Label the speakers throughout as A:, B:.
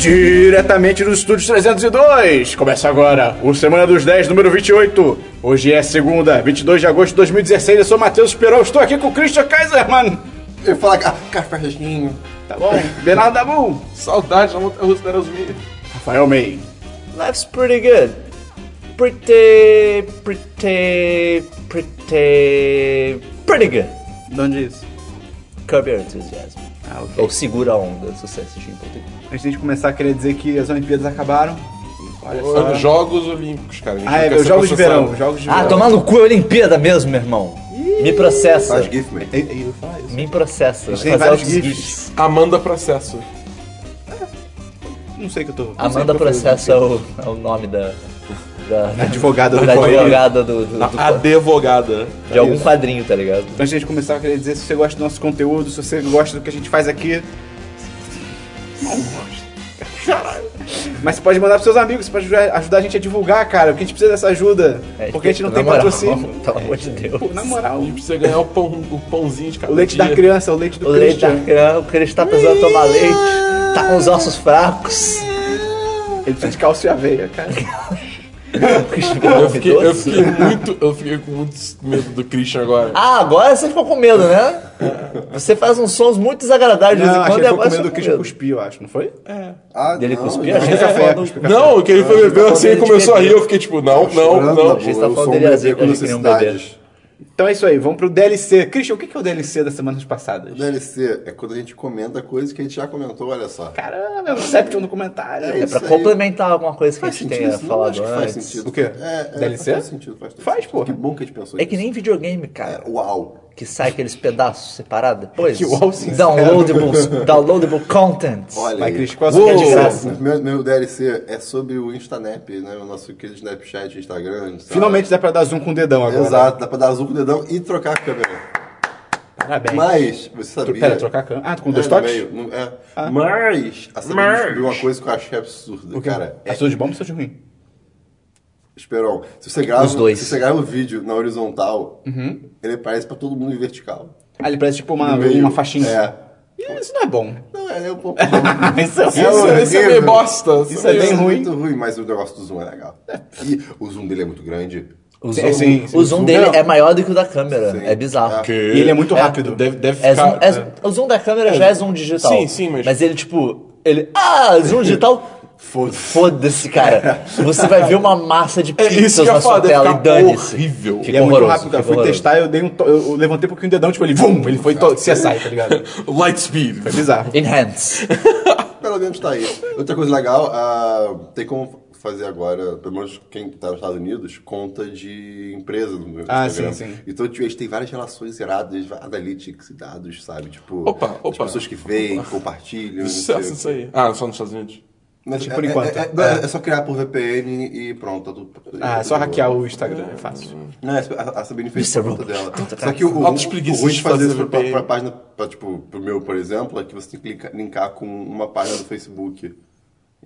A: Diretamente dos estúdios 302. Começa agora o Semana dos 10, número 28. Hoje é segunda, 22 de agosto de 2016. Eu sou Matheus Perol, estou aqui com o Christian Kaiserman.
B: Eu falo ah, cafezinho.
A: Tá bom? Bernardo Dabu.
C: Saudade da montanha russa da Aerosmith.
A: Rafael May.
D: Life's pretty good. Pretty, pretty, pretty, pretty good.
A: De onde é isso?
D: Curb Your Enthusiasm.
A: Ah, ok.
D: Ou Segura a Onda, se você assistir em português.
A: Antes de começar, queria dizer que as Olimpíadas acabaram. Olha só.
C: Jogos Olímpicos, cara.
A: Ah, é, Jogos de. Verão. Jogos de
D: Ah,
A: verão.
D: tomar no cu é Olimpíada mesmo, meu irmão. Me processa.
B: Faz GIF, man.
A: Eu, eu ia falar isso.
D: Me processa.
A: tem vários gifs.
D: gifs.
C: Amanda Processo.
A: Não sei o que eu tô.
D: Amanda
A: o que eu tô
D: Processa é o, é o nome da... Da,
A: Advogada do
D: da advogada do, do, do-
C: Advogada.
D: de algum quadrinho, tá ligado?
A: Antes de a gente começar, eu queria dizer se você gosta do nosso conteúdo, se você gosta do que a gente faz aqui. Não gosta. Caralho. Mas você pode mandar pros seus amigos, você pode ajudar, a gente a divulgar, cara, porque a gente precisa dessa ajuda.
D: É,
A: porque a gente não tem
D: moral,
A: patrocínio.
D: Pelo amor de Deus.
A: Pô, na moral,
C: A gente precisa ganhar o, pão, o pãozinho de cada
A: o leite
C: dia.
A: da criança, o leite do
D: O leite da criança, porque ele está precisando tomar leite, tá com os ossos fracos.
A: Ele precisa de cálcio e aveia, cara.
C: Eu fiquei, eu fiquei muito. Eu fiquei com muito medo do Christian agora.
D: Ah, agora você ficou com medo, né? Você faz uns sons muito desagradáveis de vez
A: Não,
D: em quando e
A: ele ficou
D: agora
A: com medo
D: você
A: do
D: ficou
A: Christian cuspir, eu acho, não foi?
B: Ah,
D: Dele
B: não,
D: cuspir,
B: não.
D: achei que você
A: café, café.
C: Não, que ele foi beber assim e começou a rir. Eu fiquei tipo, não, não, não.
D: Você
B: bom,
D: tá falando dele achei que nem um bebê.
A: Então é isso aí, vamos pro DLC. Christian, o que que é o DLC das semanas passadas?
B: O DLC é quando a gente comenta coisas que a gente já comentou, olha só.
A: Caramba, é o Inception no comentário.
B: É
D: É pra
B: aí.
D: complementar alguma coisa que a
B: Faz
D: gente
B: sentido
D: tenha
B: isso?
D: Falado
B: acho que faz
D: antes.
B: sentido.
A: O quê?
B: É, é,
A: DLC?
B: Faz sentido, faz
A: Faz,
B: sentido.
A: porra.
B: Que bom que a gente pensou
D: É que nem videogame, cara.
B: É, Uau.
D: Que sai aqueles pedaços separados depois.
A: Que uau.
D: Downloadable, downloadable content.
B: Olha aí.
A: Christian, qual é de graça?
B: Meu, meu DLC é sobre o Instanap, né? O nosso querido Snapchat, Instagram. sabe?
A: Finalmente dá pra dar zoom com o dedão agora.
B: Exato, dá pra dar azul com o dedão e trocar a câmera.
A: Parabéns.
B: Mas, você sabia...
A: Pera, trocar a câmera. Ah, com dois
B: É,
A: toques?
B: meio, não- é. Mas, a Sabrina
C: Mas.
B: descobriu uma coisa que eu achei absurda.
A: O?
B: Cara, é,
A: tudo de bom ou tudo de ruim?
B: Esperão, se você grava,
D: Os dois.
B: se você grava o vídeo na horizontal,
A: Uhum.
B: ele parece pra todo mundo em vertical.
A: Ah, ele parece tipo uma,
B: meio.
A: uma faixinha.
B: É.
A: Isso não é bom.
B: Não, é, é um pouco...
A: Isso é
C: Isso, é- isso é meio bosta.
A: Isso é bem ruim.
B: muito ruim, mas o negócio do zoom é legal. E o zoom dele é muito grande.
D: O
A: Sim,
D: zoom,
A: sim, sim.
D: o zoom dele
A: Não.
D: é maior do que o da câmera.
B: Sim.
D: É bizarro.
C: Que-
A: E ele é muito rápido.
C: Deve, deve
D: É
C: ficar.
D: zoom- é- o zoom da câmera já é zoom digital.
C: Sim, sim, mas-
D: ele, tipo, ele. Ah, zoom digital.
B: Foda-se.
D: Foda-se, cara. Você vai ver uma massa de
C: É isso que eu
D: na sua tela e dane-se.
C: horrível.
D: Fica
A: é muito rápido, cara. Fui
D: horroroso.
A: testar, eu, dei um to- eu levantei um pouquinho o dedão, tipo, ele, vum, ele foi to- CSI, tá ligado?
C: Light speed.
A: Foi bizarro.
D: Enhance.
B: Pelo menos tá aí. Outra coisa legal, ah, tem como fazer agora, pelo menos quem tá nos Estados Unidos, conta de empresa no meu
A: Ah,
B: Instagram.
A: sim, sim.
B: Então tipo, a gente tem várias relações iradas, analytics e dados, sabe? Tipo,
C: Opa,
B: as
C: opa.
B: pessoas que veem, compartilham. não sei
C: Sucesso
B: o quê.
C: isso aí. Ah, só nos Estados Unidos.
B: Mas
A: Por
B: é,
A: enquanto.
B: É, é- é só criar por VPN e pronto, tá tudo.
A: Ah, é só hackear o Instagram, é fácil.
B: Não, a, a Sabine fez por conta dela. Só que o, ruim
C: de
B: fazer isso pra,
C: VPN.
B: pra página, pra, tipo, pro meu, por exemplo, é que você tem que linkar, linkar com uma página do Facebook.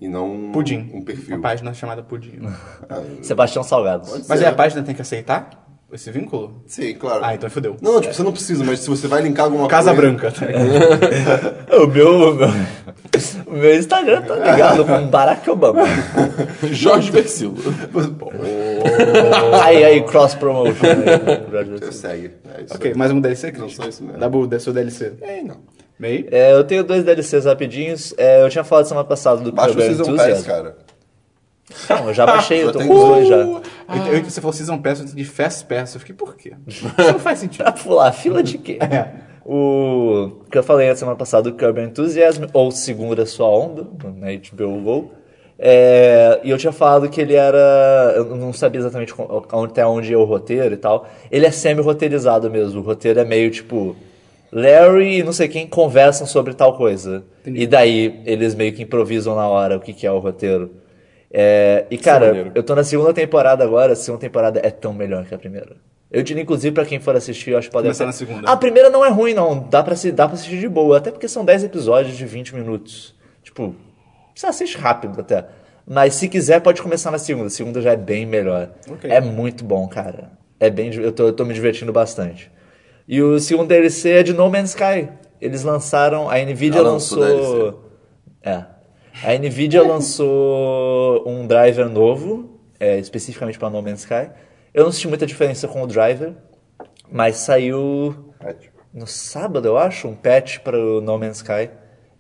B: E não um-
A: Pudim.
B: um perfil.
A: Uma página chamada Pudim.
D: Sebastião Salgado.
A: Mas aí a página tem que aceitar esse vínculo?
B: Sim, claro.
A: Ah, então fodeu.
B: Não, tipo, você não precisa, mas se você vai linkar alguma
A: Casa
B: coisa...
A: Branca, tá?
D: O meu, meu, meu Instagram tá ligado com Barack Obama.
C: Jorge Versilo.
D: Aí, aí, cross promotion.
B: Você segue. É isso
A: ok,
B: aí.
A: mais um DLC,
B: Não
A: Cris?
B: só isso mesmo.
A: Dabu, seu DLC.
C: É, não.
A: Meio?
D: É, eu tenho dois DLCs rapidinhos. É, eu tinha falado semana passada do
B: Baixa o Season. Pass, cara.
D: Não, eu já baixei, eu tô com os dois já.
A: Eu, eu, você falou Season Pass, eu entendi Fast Pass. Eu fiquei, por quê? Isso não faz sentido.
D: Pra pular, fila de quê?
A: É.
D: O que eu falei na semana passada do Curb Enthusiasm, ou Segura Sua Onda, na HBO Go. É, e eu tinha falado que ele era. Eu não sabia exatamente até onde ia o roteiro e tal. Ele é semi-roteirizado mesmo. O roteiro é meio tipo. Larry e não sei quem conversam sobre tal coisa. E daí eles meio que improvisam na hora o que, que é o roteiro. É, e cara,
C: maneiro.
D: eu tô na segunda temporada agora. A segunda temporada é tão melhor que a primeira. Eu diria, inclusive, pra quem for assistir, eu acho que pode
A: Começar
D: até-
A: na segunda.
D: A primeira não é ruim, não. Dá pra, se, dá pra assistir de boa. Até porque são 10 episódios de 20 minutos. Tipo, você assiste rápido até. Mas se quiser, pode começar na segunda. A segunda já é bem melhor.
A: Ok.
D: É muito bom, cara. É bem, eu, tô, eu tô me divertindo bastante. E o segundo DLC é de No Man's Sky. Eles lançaram, a Nvidia
B: Ah, lançou
D: lançou. É. A Nvidia lançou um driver novo, é, especificamente para No Man's Sky. Eu não senti muita diferença com o driver, mas saiu no sábado, eu acho, um patch para o No Man's Sky,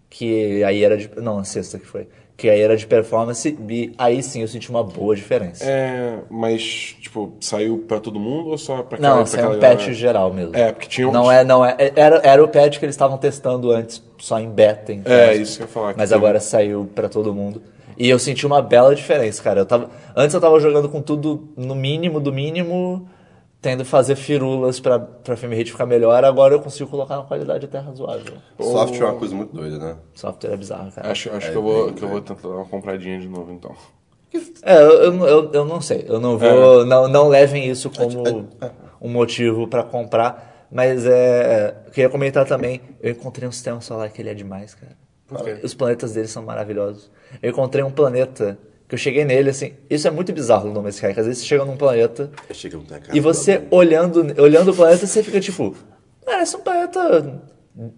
D: que aí era de. Não, na sexta que foi. Que aí era de performance, e aí sim eu senti uma boa diferença.
C: É, mas, tipo, saiu pra todo mundo ou só pra
D: Não, saiu um
C: galera?
D: patch geral mesmo.
C: É, porque tinha um-
D: Não é, não é. é- Era, era o patch que eles estavam testando antes, só em beta. Em
C: É, isso que eu ia falar,
D: Mas
C: teve-
D: agora saiu pra todo mundo. E eu senti uma bela diferença, cara. Eu tava, antes eu tava jogando com tudo no mínimo do mínimo, tendo que fazer firulas pra, pra frame rate ficar melhor. Agora eu consigo colocar uma qualidade até razoável.
B: Software é uma coisa muito doida, né?
D: Software é bizarro, cara.
C: Acho, acho
B: É,
C: que, eu vou,
B: bem,
C: que eu vou tentar dar uma compradinha de novo, então.
D: É, eu, eu, eu, eu não sei. Eu não vou. Não, não levem isso como um motivo pra comprar. Mas é. Eu queria comentar também. Eu encontrei um sistema solar que ele é demais, cara. Os planetas dele são maravilhosos. Eu encontrei um planeta que eu cheguei nele assim. Isso é muito bizarro no No Man's Sky, que às vezes você chega num planeta
B: cara
D: e você olhando, olhando o planeta, você fica tipo, parece um planeta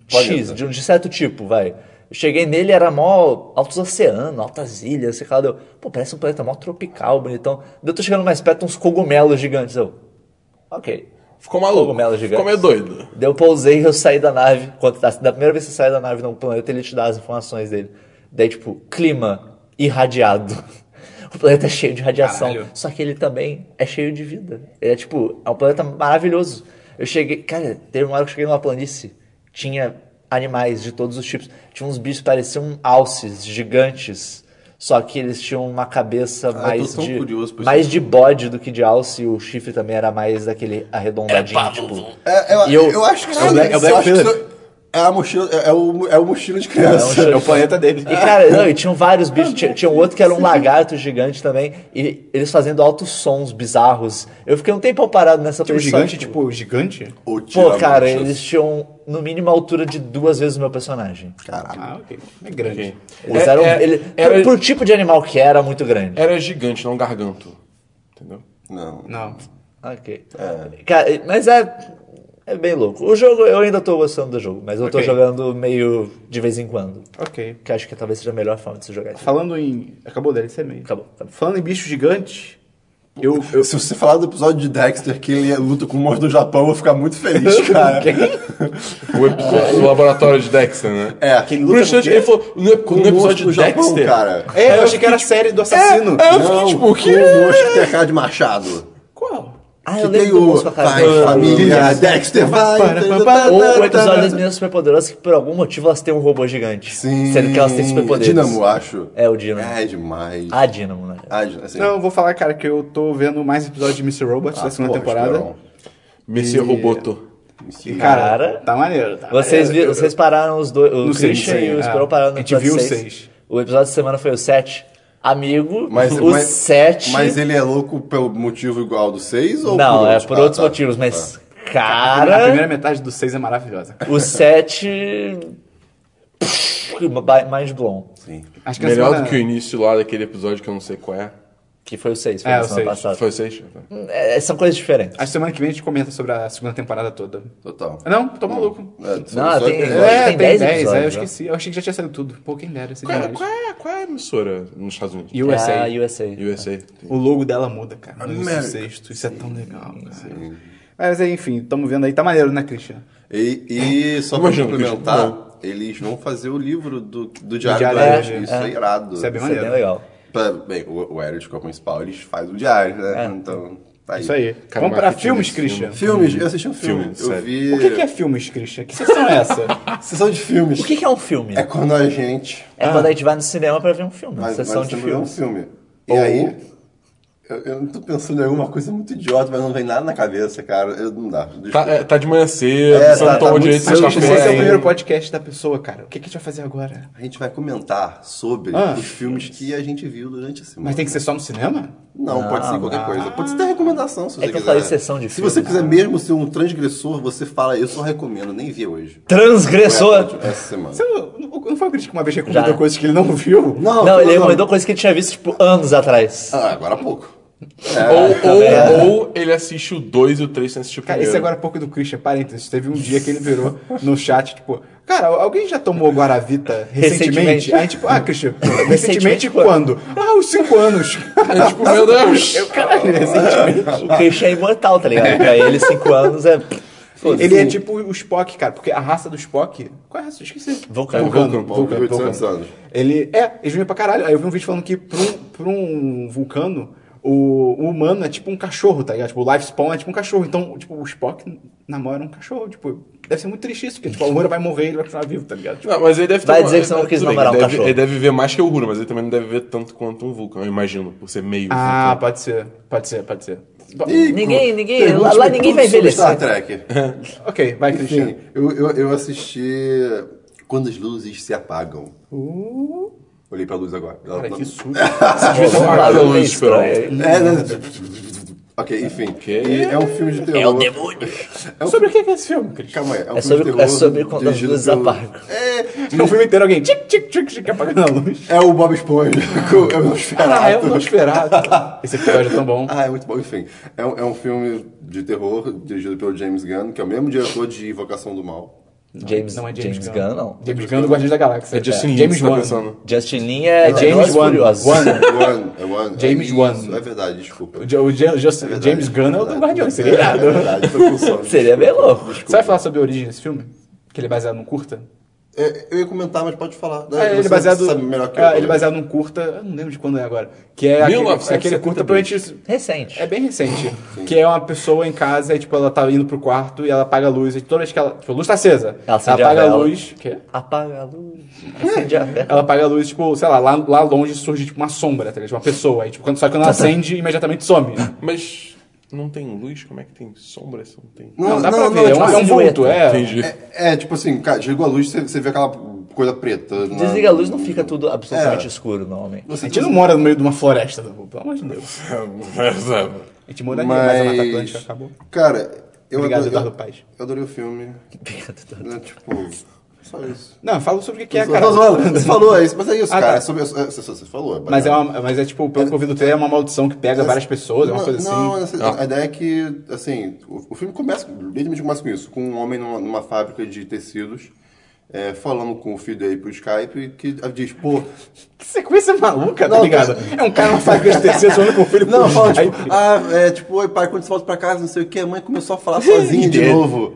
D: X, de, um- de certo tipo, vai. Eu cheguei nele, era mó altos oceanos, altas ilhas, sei lá, deu, pô, parece um planeta mó tropical, bonitão. Eu tô chegando mais perto, uns cogumelos gigantes, eu, ok.
C: Ficou maluco.
D: Cogumelos gigantes.
C: Ficou meio doido.
D: Daí eu pousei e eu saí da nave. Quando, tá- da primeira vez que você sai da nave no planeta, ele te dá as informações dele. Daí, tipo, clima irradiado. O planeta é cheio de radiação.
A: Caralho.
D: Só que ele também é cheio de vida. Ele é, tipo, é um planeta maravilhoso. Eu cheguei... Cara, teve uma hora que eu cheguei numa planície. Tinha animais de todos os tipos. Tinha uns bichos que pareciam alces gigantes. Só que eles tinham uma cabeça
B: tô
D: mais de... mais de bode do que de alce. E o chifre também era mais daquele arredondadinho, tipo...
B: É, eu,
D: eu-
B: eu acho que
A: É o Black- é o Black
B: é a mochila, é, é o, é o mochila de criança.
A: É o planeta dele.
D: E cara, não, e tinham vários bichos. Tinha, tinha um outro que era um lagarto gigante também. E eles fazendo altos sons bizarros. Eu fiquei um tempo parado nessa
A: Tinha um
D: posição,
A: gigante, tipo, gigante?
B: Ou
D: Pô, cara, eles tinham no mínimo a altura de duas vezes o meu personagem.
B: Caralho.
A: Ah, ok. É grande.
C: Ok.
D: Eles
C: É-
D: eram.
C: é-
D: ele,
C: era-
D: pro, pro tipo de animal que era, muito grande.
C: Era gigante, não garganto. Entendeu?
B: Não.
A: Não.
D: Ok. Cara, mas é. É bem louco. O jogo, eu ainda tô gostando do jogo, mas eu tô
A: Ok.
D: jogando meio de vez em quando.
A: Ok.
D: Que acho que talvez seja a melhor forma de se jogar. isso.
A: Falando em... Acabou dele, isso é meio.
D: Acabou. acabou.
A: Falando em bicho gigante, eu... eu...
B: Se você falar do episódio de Dexter que ele luta com o monstro do Japão, eu vou ficar muito feliz, cara.
C: O episódio do laboratório de Dexter, né?
B: É,
A: Aquele luta
C: instante, ele falou, no,
B: com
C: no
B: o monstro
C: episódio
B: do
C: de
B: Japão,
C: Dexter.
B: cara.
A: É, eu achei que era a série do assassino.
C: É, eu fiquei
B: Não,
C: tipo, o quê?
B: com o monstro que tem a cara de machado.
D: Ah,
B: que
D: eu lembro do
B: o
D: monstro com a cara de-
B: família, Dexter, vai.
D: Ou o episódio das meninas superpoderosas que por algum motivo elas têm um robô gigante.
B: Sim.
D: Sendo que elas têm superpoderes.
B: Dínamo, acho.
D: É, o Dínamo.
B: É demais.
D: A Dínamo, né?
B: Ah, assim,
A: Não, eu vou falar, cara, que eu tô vendo mais episódios de Mr. Robot da segunda
B: porra,
A: temporada.
B: Esperão.
C: Messias Roboto.
A: E, cara,
D: Cara,
A: tá maneiro. Tá
D: Vocês,
A: maneiro.
D: viram, vocês pararam os dois. O
A: No seis,
D: Christian
A: sim,
D: e o
A: é.
D: Esperão pararam no
A: A gente viu o
D: 6.
A: seis.
D: O episódio da semana foi o 7. Amigo,
B: Mas,
D: o
B: mas,
D: 7.
B: mas ele é louco pelo motivo igual do 6 ou
D: Não,
B: por
D: é por
B: Ah,
D: outros
B: tá.
D: motivos, mas.
A: A
D: Cara,
A: primeira metade do 6 é maravilhosa.
D: o 7. Mind blown.
B: Sim.
A: Acho que a
C: Melhor
A: segunda-
C: do que o início lá daquele episódio que eu não sei qual é.
D: Que foi o 6, foi
A: É, o
D: semana
A: seis.
D: passada.
C: Foi o 6?
D: É, são coisas diferentes.
A: Que semana que vem a gente comenta sobre a segunda temporada toda.
B: Total.
A: Não, tô maluco.
B: É,
D: Não, tem-
B: é,
D: é, tem 10
A: é, eu
D: episódios, né?
A: esqueci. Eu achei que já tinha saído tudo. Pô, quem dera,
C: Qual, é- qual, é, qual é a emissora nos Estados Unidos?
A: USA.
D: É a USA.
C: USA.
A: O logo dela muda, cara. No sexto. Isso é tão legal, cara. Mas enfim, tamo vendo aí. Tá maneiro, né, Christian?
B: E, e só pra complementar, eles vão fazer o livro do, do Diário
A: Diário
B: do. Eric, Isso é, irado.
A: Isso é bem
D: Isso é bem
A: maneiro.
D: legal.
B: Pra- bem, o, o Eric, que é o principal, eles fazem o diário, né? Então, tá aí.
A: Isso aí.
C: Cara,
A: Vamos pra
C: marketing
A: filmes, Christian.
B: Filmes, eu assisti um filme.
C: Filme,
B: eu
C: sério.
B: vi...
A: O que, que é filmes, Christian? Que sessão é essa?
B: Sessão de filmes.
D: O que, que é um filme?
B: É quando a gente...
D: É quando a gente vai no cinema pra ver um filme.
B: Vai,
D: sessão
B: vai
D: de
B: ver
D: filme.
B: um filme. E
D: Ou-
B: aí... Eu, eu não tô pensando em alguma coisa muito idiota, mas não vem nada na cabeça, cara. Eu, não dá.
C: Tá, é, tá de manhã cedo,
B: É,
C: você
B: tá-
C: não tomou
B: tá
C: direito de café.
A: esse é o primeiro podcast da pessoa, cara. O que, que a gente vai fazer agora?
B: A gente vai comentar sobre
A: Ah.
B: os filmes que a gente viu durante a semana.
A: Mas tem que ser só no cinema?
B: Não, pode ser qualquer coisa. Pode ser até recomendação, se você
D: É que eu
B: quiser.
D: falei sessão de
B: Se você quiser mesmo ser um transgressor, você fala, eu só recomendo, nem vi hoje.
D: Transgressor!
B: Essa semana.
A: Você não, não foi o que uma vez recomendou
D: Já.
A: coisas que ele não viu?
D: Não, ele recomendou coisas que ele tinha visto, tipo, anos atrás.
B: Ah, agora há pouco.
C: Ou, ou, ou ele assiste o 2 e o 3 sem assistir o
A: Cara,
C: primeiro.
A: esse agora é pouco do Christian, parênteses. Teve um dia que ele virou no chat, tipo, cara, alguém já tomou Guaravita recentemente?
D: Recentemente.
A: Aí, tipo, ah, Christian, recentemente
D: Recentemente
A: quando? Ah, uns 5 anos.
C: É tipo, meu Deus!
A: Eu, caralho, recentemente.
D: O Christian é imortal, tá ligado? Pra ele, 5 anos é.
A: Ele é tipo o Spock, cara, porque a raça do Spock. Qual é a raça? Eu esqueci.
D: Vulcano.
A: Vulcano,
B: Vulcano, 800
A: Vulcano.
B: anos.
A: Ele. É, eles vivem pra caralho. Aí eu vi um vídeo falando que pra um, pra um vulcano, o, o humano é tipo um cachorro, tá ligado? Tipo, o lifespan é tipo um cachorro. Então, tipo, o Spock namora um cachorro. Tipo, deve ser muito triste isso, porque tipo, o humano vai morrer e ele vai continuar vivo, tá ligado? Tipo,
C: Não, mas ele deve ter
D: Vai
C: uma-
D: dizer que você não quis namorar um
C: ele deve,
D: cachorro.
C: Ele deve viver mais que o Uhura, mas ele também não deve viver tanto quanto um vulcão, eu imagino, por ser meio
A: ah,
C: vulcão.
A: pode ser. Pode ser, pode ser.
B: Ih,
D: Ninguém- ninguém- lá- lá ninguém vai envelhecer.
B: Star Trek.
A: Ok, vai, Cristiano.
B: Enfim, eu, eu, eu assisti Quando as Luzes Se Apagam. Olhei pra luz agora. Ela
A: Cara,
B: tá-
A: que susto.
C: Cada
D: vamos
C: luz,
D: estranho.
B: É, né? Ok, enfim. E é um filme de terror.
D: É o demônio.
A: Sobre o que é esse filme, Cristian?
B: Calma aí. É, um
D: É
B: filme
D: sobre,
B: de terror
D: é sobre quando as luzes
B: pelo-
D: apagam.
B: É,
A: É um filme inteiro, alguém tic, tic, tic, tic, apagando a luz.
B: é o Bob Esponja. é o Nosferatu.
A: Ah, eu não esperava. Esse episódio é tão bom.
B: Ah, é muito bom. Enfim, é um, é um filme de terror dirigido pelo James Gunn, que é o mesmo diretor de Invocação do Mal.
D: James,
A: Não é
D: James,
A: James
D: Gunn, não.
A: James Gunn do Guardiões da Galáxia.
C: É Justin
A: É,
C: Lin,
A: James
C: você tá
A: Wan.
C: pensando.
D: Justin Lin é,
A: James
D: Velozes e
A: Wan. Wan.
B: One, é One.
A: James
B: é
A: Wan.
B: É verdade, desculpa.
A: O, o Ja- Just-
B: verdade,
A: James Gunn é o do
B: verdade.
A: Guardiões, seria
B: É
A: irado.
B: verdade, foi com sono,
D: Seria bem louco.
A: Você vai falar sobre a origem desse filme? Que ele é baseado num curta?
B: É, eu ia comentar, mas pode falar.
A: É, ele é baseado,
B: sabe melhor que
A: é,
B: eu.
A: ele é baseado num curta, eu não lembro de quando é agora, que é aquele,
C: 1972.
A: aquele curta pra gente...
D: Recente.
A: É bem recente. Que é uma pessoa em casa e, tipo, ela tá indo pro quarto e ela apaga a luz. E toda vez que ela... Tipo, a luz tá acesa.
D: Ela acende a
A: apaga a
D: vela.
A: luz... Quê?
D: Apaga a luz. Acende a vela.
A: Ela apaga a luz, tipo, sei lá, lá, lá longe surge, tipo, uma sombra, tá ligado? Tipo, uma pessoa. Aí, tipo, quando, só que quando ela acende, imediatamente some.
C: Mas não tem luz? Como é que tem sombra se não tem?
A: Não,
B: Não,
A: dá
B: não,
A: pra
B: não,
A: ver. É,
B: tipo
A: um, é um vulto, é.
B: É, é, tipo assim, cara, desligou a luz, você, você vê aquela coisa preta. na-
D: Desliga a luz, não fica tudo absolutamente
B: É.
D: escuro, normalmente.
A: A gente não mora no meio de uma floresta, pelo amor de Deus. A gente moraria, mas, a Mata Atlântica acabou.
B: Cara, eu
A: Obrigado,
B: adorei,
A: Eduardo
B: eu, adorei o filme. Né, tipo, só isso.
A: Não, fala sobre o que é,
B: Tô
A: cara.
B: Você falou isso, mas é isso,
A: Ah,
B: cara.
A: tá.
B: É sobre, é, você, você falou.
A: Mas é, uma, mas é tipo, pelo que eu vi do trailer, é uma maldição que pega várias pessoas, é uma
B: não,
A: coisa
B: Não,
A: assim.
B: essa- a ideia é que, assim, o, o filme começa, início começa com isso, com um homem numa, numa fábrica de tecidos, é, falando com o filho dele pro Skype, que diz, pô,
A: Que sequência maluca, tá
B: Não,
A: ligado? É um cara numa fábrica de tecido falando com o filho
B: Não, fala,
A: Skype.
B: tipo, ah, é, tipo, oi pai, quando você volta pra casa, não sei o que, a mãe começou a falar sozinha de novo.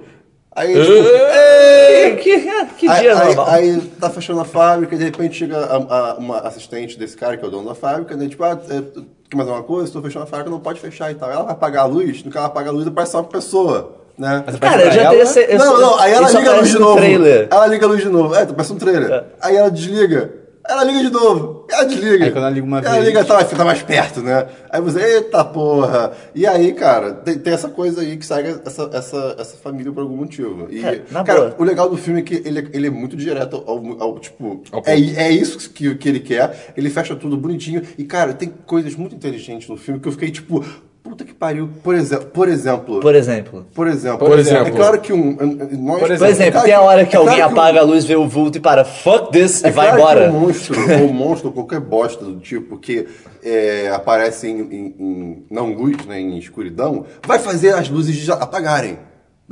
B: Aí, tipo,
D: Que, que
B: aí,
D: dia
B: aí,
D: normal.
B: aí tá fechando a fábrica, e de repente chega a- a- uma assistente desse cara, que é o dono da fábrica, né? Tipo, ah, é, quer mais uma coisa? Estou fechando a fábrica, não pode fechar e tal. Ela vai apagar a luz, no que ela apaga a luz, aparece só uma pessoa, né?
D: Cara,
A: pra
D: já
A: ela-
D: teria ser. eu
B: não, não, aí ela liga a luz de
D: no
B: novo.
D: trailer.
B: Ela liga a luz de novo. É, parece um trailer.
D: É.
B: Aí ela desliga. Ela liga de novo. Ela desliga.
A: Aí quando ela liga uma
B: ela
A: vez-
B: liga, tá, tá mais perto, né? Aí você, eita porra. E aí, cara, tem, tem essa coisa aí que segue essa, essa, essa família por algum motivo. E,
D: É, na
B: cara,
D: boa.
B: o legal do filme é que ele, ele é muito direto ao, ao- tipo,
C: Ao
B: é, é isso que, que ele quer. Ele fecha tudo bonitinho. E, cara, tem coisas muito inteligentes no filme que eu fiquei, tipo, puta que pariu. Por, exe por exemplo.
D: Por exemplo.
B: Por exemplo,
C: Por exemplo.
B: é claro que um. Nós,
A: Por
D: Por exemplo,
B: claro
D: tem a
B: que-
D: hora que
B: é
D: alguém
B: claro
D: apaga a luz, vê o vulto e para, fuck this, e
B: é
D: vai
B: claro
D: embora.
B: Que um monstro, ou um monstro, ou qualquer bosta do tipo que é, aparece em, em- em- não luz, né, em escuridão, vai fazer as luzes já apagarem.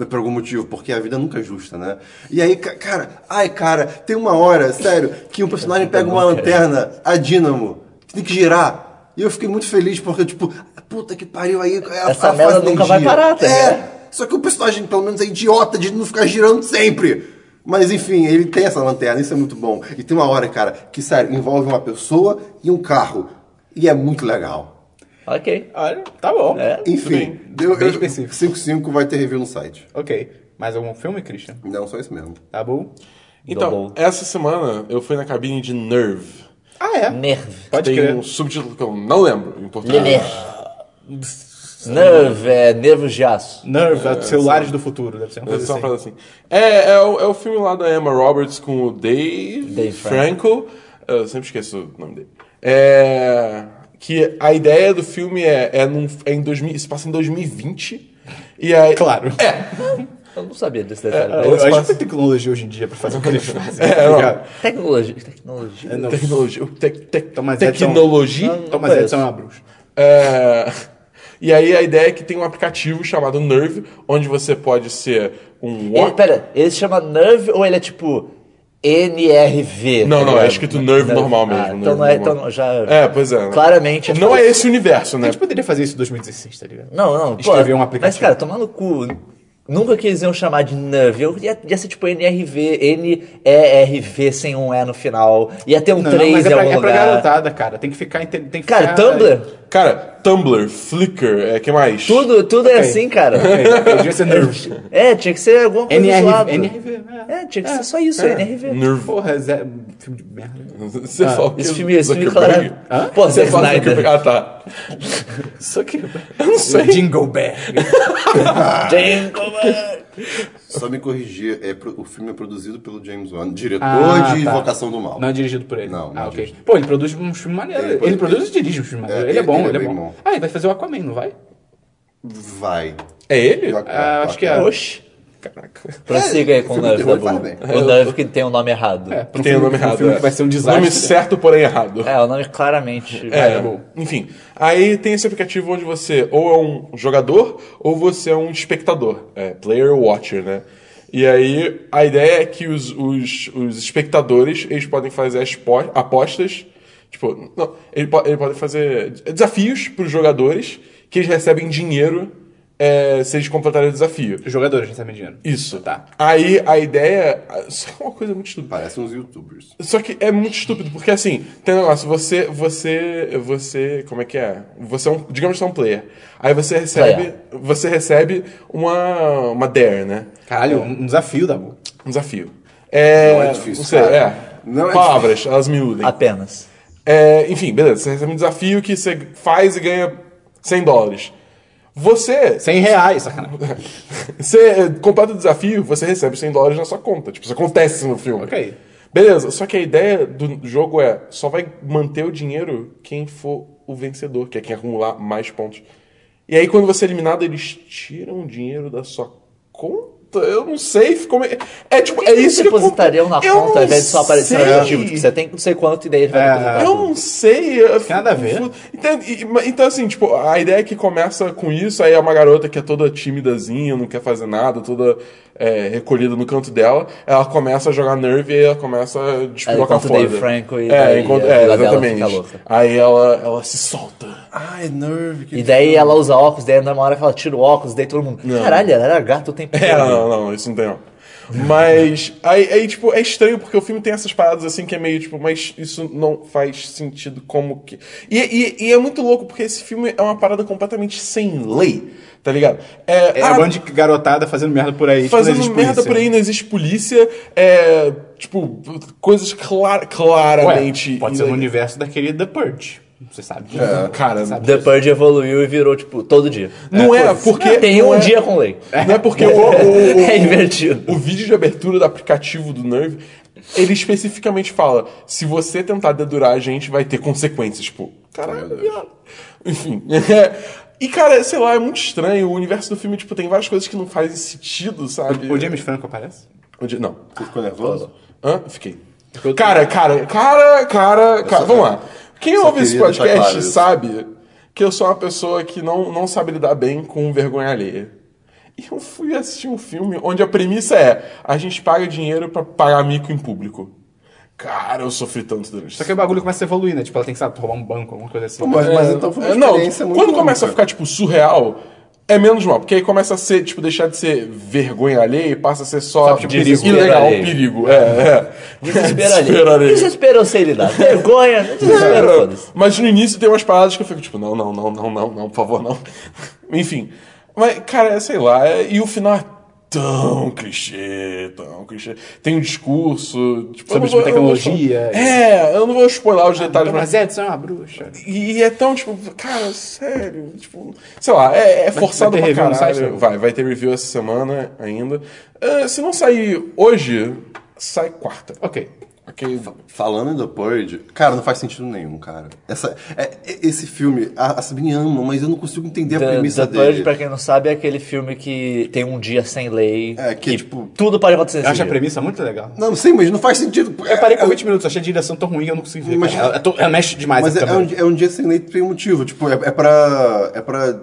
B: Por algum motivo, porque a vida nunca é justa, né? E aí, ca- cara, ai, cara, tem uma hora, sério, que um personagem pega uma lanterna, a dínamo, que tem que girar. E eu fiquei muito feliz, porque, tipo, puta que pariu aí. ela-
D: Essa
B: ela
D: merda nunca vai parar, tá
B: É, só que o personagem, pelo menos, é idiota de não ficar girando sempre. Mas enfim, ele tem essa lanterna, isso é muito bom. E tem uma hora, cara, que sério, envolve uma pessoa e um carro. E é muito legal.
D: Ok.
A: Olha, tá bom.
D: É.
B: Enfim, deu,
A: Bem específico.
B: 5-5 vai ter review no site.
A: Ok. Mais algum filme, Christian?
B: Não, só isso mesmo.
A: Tá bom?
C: Então,
D: Double.
C: essa semana eu fui na cabine de Nerve.
A: Ah, é?
D: Nerve.
A: Pode
C: Tem
A: crer.
C: um subtítulo que eu não lembro em português.
D: Nerve. Nerve, é nervos de aço.
A: Nerve, é, celulares do futuro, deve ser uma
C: É
A: coisa assim.
C: assim. É, é, o, é o filme lá da Emma Roberts com o Dave,
D: Dave
C: Franco. Eu sempre esqueço o nome dele. É, que a ideia do filme é, é, num, é em 2000, se passa em 2020. E aí,
A: Claro.
C: É,
D: Eu não sabia desse detalhe.
A: A
C: Eles
A: gente tem tecnologia hoje em dia pra fazer o que eles fazem.
C: É,
A: tá
C: não.
D: Tecnologia. Tecnologia.
A: É, não.
C: tecnologia. Tec, tec,
A: Thomas Edison-
C: tecnologia.
A: Thomas
D: conheço.
A: Edison é uma bruxa.
C: É, E aí a ideia é que tem um aplicativo chamado Nerve, onde você pode ser um
D: Ele, pera, ele se chama Nerve ou ele é tipo NRV?
C: Não,
D: tá
C: não, é
D: ligado?
C: escrito Nerve normal mesmo,
D: Ah, então não é,
C: normal.
D: então não- já.
C: É, pois é.
D: Claramente.
C: Não é esse universo,
A: A
C: né?
A: gente poderia fazer isso em 2016, tá ligado?
D: Não, não. pô,
A: Escrever um
D: Mas,
A: aplicativo.
D: cara, tomar no cu. Nunca que eles iam chamar de Nerve. Eu ia, ia ser tipo NRV, N-E-R-V sem um E no final. Ia ter um
A: Não,
D: 3
A: mas é
D: em
A: pra,
D: algum
A: é pra
D: lugar.
A: garotada, cara. Tem que ficar... Tem que
D: Cara,
A: ficar...
D: Tumblr,
C: Cara, Tumblr, Flickr, é que mais?
D: tudo, tudo é assim, cara.
A: Devia ser Nerve.
D: É, tinha que ser alguma coisa
A: NRV.
D: zoada.
A: NRV, é.
D: É, tinha que ser só isso, NRV.
C: Nerve.
A: Porra, Zé... Filme de merda.
C: Você fala que
D: Esse filme, esse filme, claro. Pô,
C: Você
D: Zack
C: fala
D: Snyder.
C: Ah, tá.
A: Só que...
C: Eu não sei.
A: Jingle Bell.
D: Jingle Bell.
B: Só me corrigir, é, pro- o filme é produzido pelo James Wan, diretor
A: Ah,
B: de
A: tá.
B: Invocação do Mal.
A: Não é dirigido por ele.
B: Não, não
A: ah,
B: é
A: ok.
B: dirigido.
A: Pô, ele produz um filme maneiro.
B: Ele
A: Ele,
B: produz-
A: produz e dirige um filme maneiro.
B: É,
A: ele é bom,
B: ele
A: ele
B: é
A: é bom.
B: bom.
A: Ah, ele vai fazer o Aquaman, não vai?
B: Vai.
C: É ele?
A: Ah, acho que é.
D: Oxi.
C: Caraca.
D: Prossiga aí
B: É,
D: com o
B: terror
D: Dabu. O Nerve que tem o nome errado.
A: É, um
C: Tem o
A: filme-
C: nome
A: pra um
C: errado.
A: filme
C: é.
A: que vai ser um desastre.
C: Nome certo, porém errado.
D: É, o nome claramente.
C: É,
A: Vai, bom.
C: enfim. Aí tem esse aplicativo onde você ou é um jogador ou você é um espectador. É, player watcher, né? E aí a ideia é que os, os, os espectadores eles podem fazer as po- apostas. Tipo, não, ele, po- ele pode fazer desafios para os jogadores que eles recebem dinheiro é, se eles completarem o desafio.
A: Os jogadores recebem dinheiro.
C: Isso.
A: Tá.
C: Aí a ideia. Isso é uma coisa muito estúpida.
B: Parece uns youtubers.
C: Só que é muito estúpido, porque assim, tem um negócio, você, você, você, como é que é? Você é um, digamos que você é um player. Aí você recebe,
D: Player.
C: você recebe uma, uma dare, né?
A: Caralho, um desafio, Dabu.
C: Um desafio. É,
B: Não é difícil,
C: Não sei,
B: cara.
C: é.
B: Não é
C: Palavras, elas me iludem.
D: Apenas.
C: É, enfim, beleza, você recebe um desafio que você faz e ganha 100 dólares. Você,
A: 100 reais, sacanagem.
C: você completa o desafio, você recebe 100 dólares na sua conta. Tipo, isso acontece no filme.
A: Ok.
C: Beleza, só que a ideia do jogo é só vai manter o dinheiro quem for o vencedor, que é quem acumular mais pontos. E aí, quando você é eliminado, eles tiram o dinheiro da sua conta? Eu não sei, ficou meio... É tipo, é isso que
D: depositariam na
C: Eu
D: conta ao invés de só aparecer no
C: sei.
D: aplicativo. Tipo, você tem não sei quanto e daí ele vai
A: É,
D: depositar
C: Eu
D: tudo.
C: não sei. eu
A: nada a ver.
C: Então, então, assim, tipo, a ideia é que começa com isso, aí é uma garota que é toda timidazinha, não quer fazer nada, toda é, recolhida no canto dela, ela começa a jogar nerve e ela começa a despirocar
D: encontra o
C: fora.
D: Dave Franco e
C: é,
D: daí
C: enquanto, é, exatamente. Aí ela, ela se solta.
B: Ai, Nerve. Que
D: E daí ela usa óculos, daí na hora que ela tira o óculos, daí todo mundo. Caralho, ela era gato o tempo
C: É,
D: todo.
C: não, não, isso não tem não. Mas aí, aí, tipo, é estranho porque o filme tem essas paradas assim que é meio tipo, mas isso não faz sentido como que. E, e, e é muito louco porque esse filme é uma parada completamente sem lei, tá ligado?
A: É
C: ah,
A: a banda de garotada fazendo merda por aí. tipo, não
C: fazendo
A: existe
C: merda
A: polícia.
C: por aí, não existe polícia, é. Tipo, coisas clar,
A: Ué,
C: claramente.
A: pode ser no universo daquele The Purge. Você sabe disso.
C: Cara,
D: The Purge evoluiu e virou, tipo, todo dia.
C: não é,
A: foda-se.
C: porque.
D: Tem um
C: é-
D: dia com lei.
C: Não é porque o, o-
D: É invertido.
C: O vídeo de abertura do aplicativo do Nerve, ele especificamente fala: se você tentar dedurar a gente, vai ter consequências. Tipo, caralho. Enfim. é. E, cara, sei lá, é muito estranho. O universo do filme, tipo, tem várias coisas que não fazem sentido, sabe?
A: O James Franco aparece?
C: Onde- Não.
B: Você ficou nervoso?
C: Hã? Fiquei. Cara, cara, cara, cara, cara. Vamos lá. Quem
B: só
C: ouve esse podcast
B: claro
C: sabe que eu sou uma pessoa que não, não sabe lidar bem com vergonha alheia. E eu fui assistir um filme onde a premissa é a gente paga dinheiro pra pagar mico em público. Cara, eu sofri tanto durante
A: Só que o bagulho começa a evoluir, né? Tipo, ela tem que, sabe, roubar um banco, alguma coisa assim.
B: Mas, mas então foi uma
C: É, não,
B: experiência muito
C: quando começa a ficar, tipo, surreal, é menos mal. Porque aí começa a ser, tipo, deixar de ser vergonha alheia e passa a ser só
A: Sabe, tipo,
C: perigo. ilegal,
D: alheio.
C: perigo. É, é.
D: Desespero
C: Desespero
D: ali. Desespero sei lidar. Vergonha, desespero, foda-se.
C: Mas no início tem umas paradas que eu fico, tipo, não, não, não, não, não, não, por favor, não. Enfim. Mas, cara, é, sei lá, é- e o final é tão clichê, tão clichê. Tem um discurso. Tipo,
A: Sobre,
C: eu
A: tipo,
C: vou- eu não vou-
A: tecnologia.
C: É, eu não vou spoiler os detalhes,
A: Então,
C: mas.
A: Edson é uma bruxa.
C: E é tão, tipo, cara, sério, tipo, sei lá, é, é forçado
A: vai ter
C: pra caralho.
A: site,
C: vai, vai ter review essa semana ainda. Ah, se não sair hoje, sai quarta.
A: Ok.
C: Ok.
B: Falando em The Purge, cara, não faz sentido nenhum, cara. Essa, é, é- esse filme, a, a Sabine ama, mas eu não consigo entender a
D: The,
B: premissa
D: The Purge,
B: dele.
D: pra quem não sabe, é aquele filme que tem um dia sem lei.
B: É, que, tipo-
D: Tudo pode acontecer
A: Eu
D: nesse
A: acho a premissa muito legal.
B: Não, não sei, mas não faz sentido.
A: Eu parei com 20 minutos, achei a direção tão ruim que eu não consegui ver.
B: Mas-
A: cara. Ela, ela mexe demais
B: Mas
A: a
B: é, é um, é um dia sem lei tem um motivo. Tipo, é, é pra. É pra.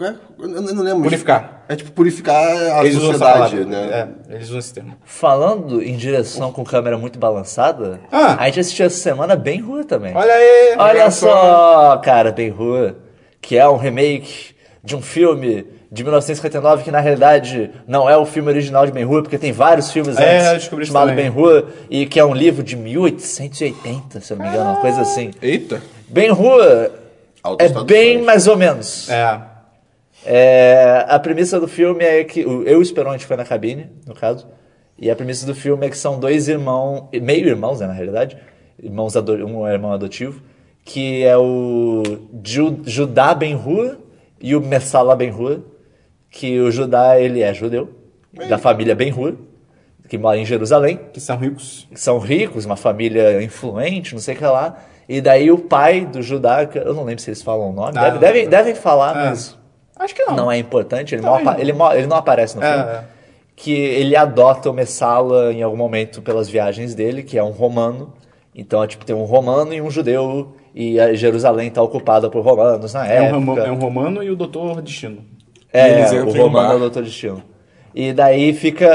B: É? Eu não lembro.
A: Purificar.
B: É tipo purificar a
A: Eles usam
B: sociedade,
A: palavra.
B: né?
A: É, eles usam esse termo.
D: Falando em direção com câmera muito balançada,
A: Ah.
D: a gente assistiu essa semana bem rua também.
A: Olha aí!
D: Olha só, cara, Ben Hur, que é um remake de um filme de 1959 que na realidade não é o filme original de Ben Hur, porque tem vários filmes
A: É,
D: antes chamado. Ben Hur e que é um livro de 1880, se eu não me engano, uma coisa assim.
C: Eita.
D: Ben Hur é bem mais ou menos.
A: É.
D: É, a premissa do filme é que. Eu e o Esperon foi na cabine, no caso. E a premissa do filme é que são dois irmãos, meio irmãos, né, na realidade. Irmãos um é irmão adotivo, que é o Ju, Judá Ben Hur e o Messala Ben Hur. Que o Judá, ele é judeu, da família Ben Hur, que mora em Jerusalém
A: Que são ricos.
D: que são ricos, uma família influente, não sei o que lá. E daí o pai do Judá, eu não lembro se eles falam o nome,
A: Ah,
D: deve- devem, devem falar,
A: É.
D: mas
A: Acho que não.
D: não é importante, ele, não,
A: não.
D: ele, ele não aparece no
A: É,
D: filme.
A: é.
D: Que ele adota o Messala em algum momento pelas viagens dele, que é um romano. Então, é, tipo, tem um romano e um judeu, e a Jerusalém está ocupada por romanos na
A: É um,
D: época.
A: ramo- é um romano e o Doutor Destino.
D: É,
C: eles
D: o
C: um
D: romano é o Doutor Destino. E daí fica.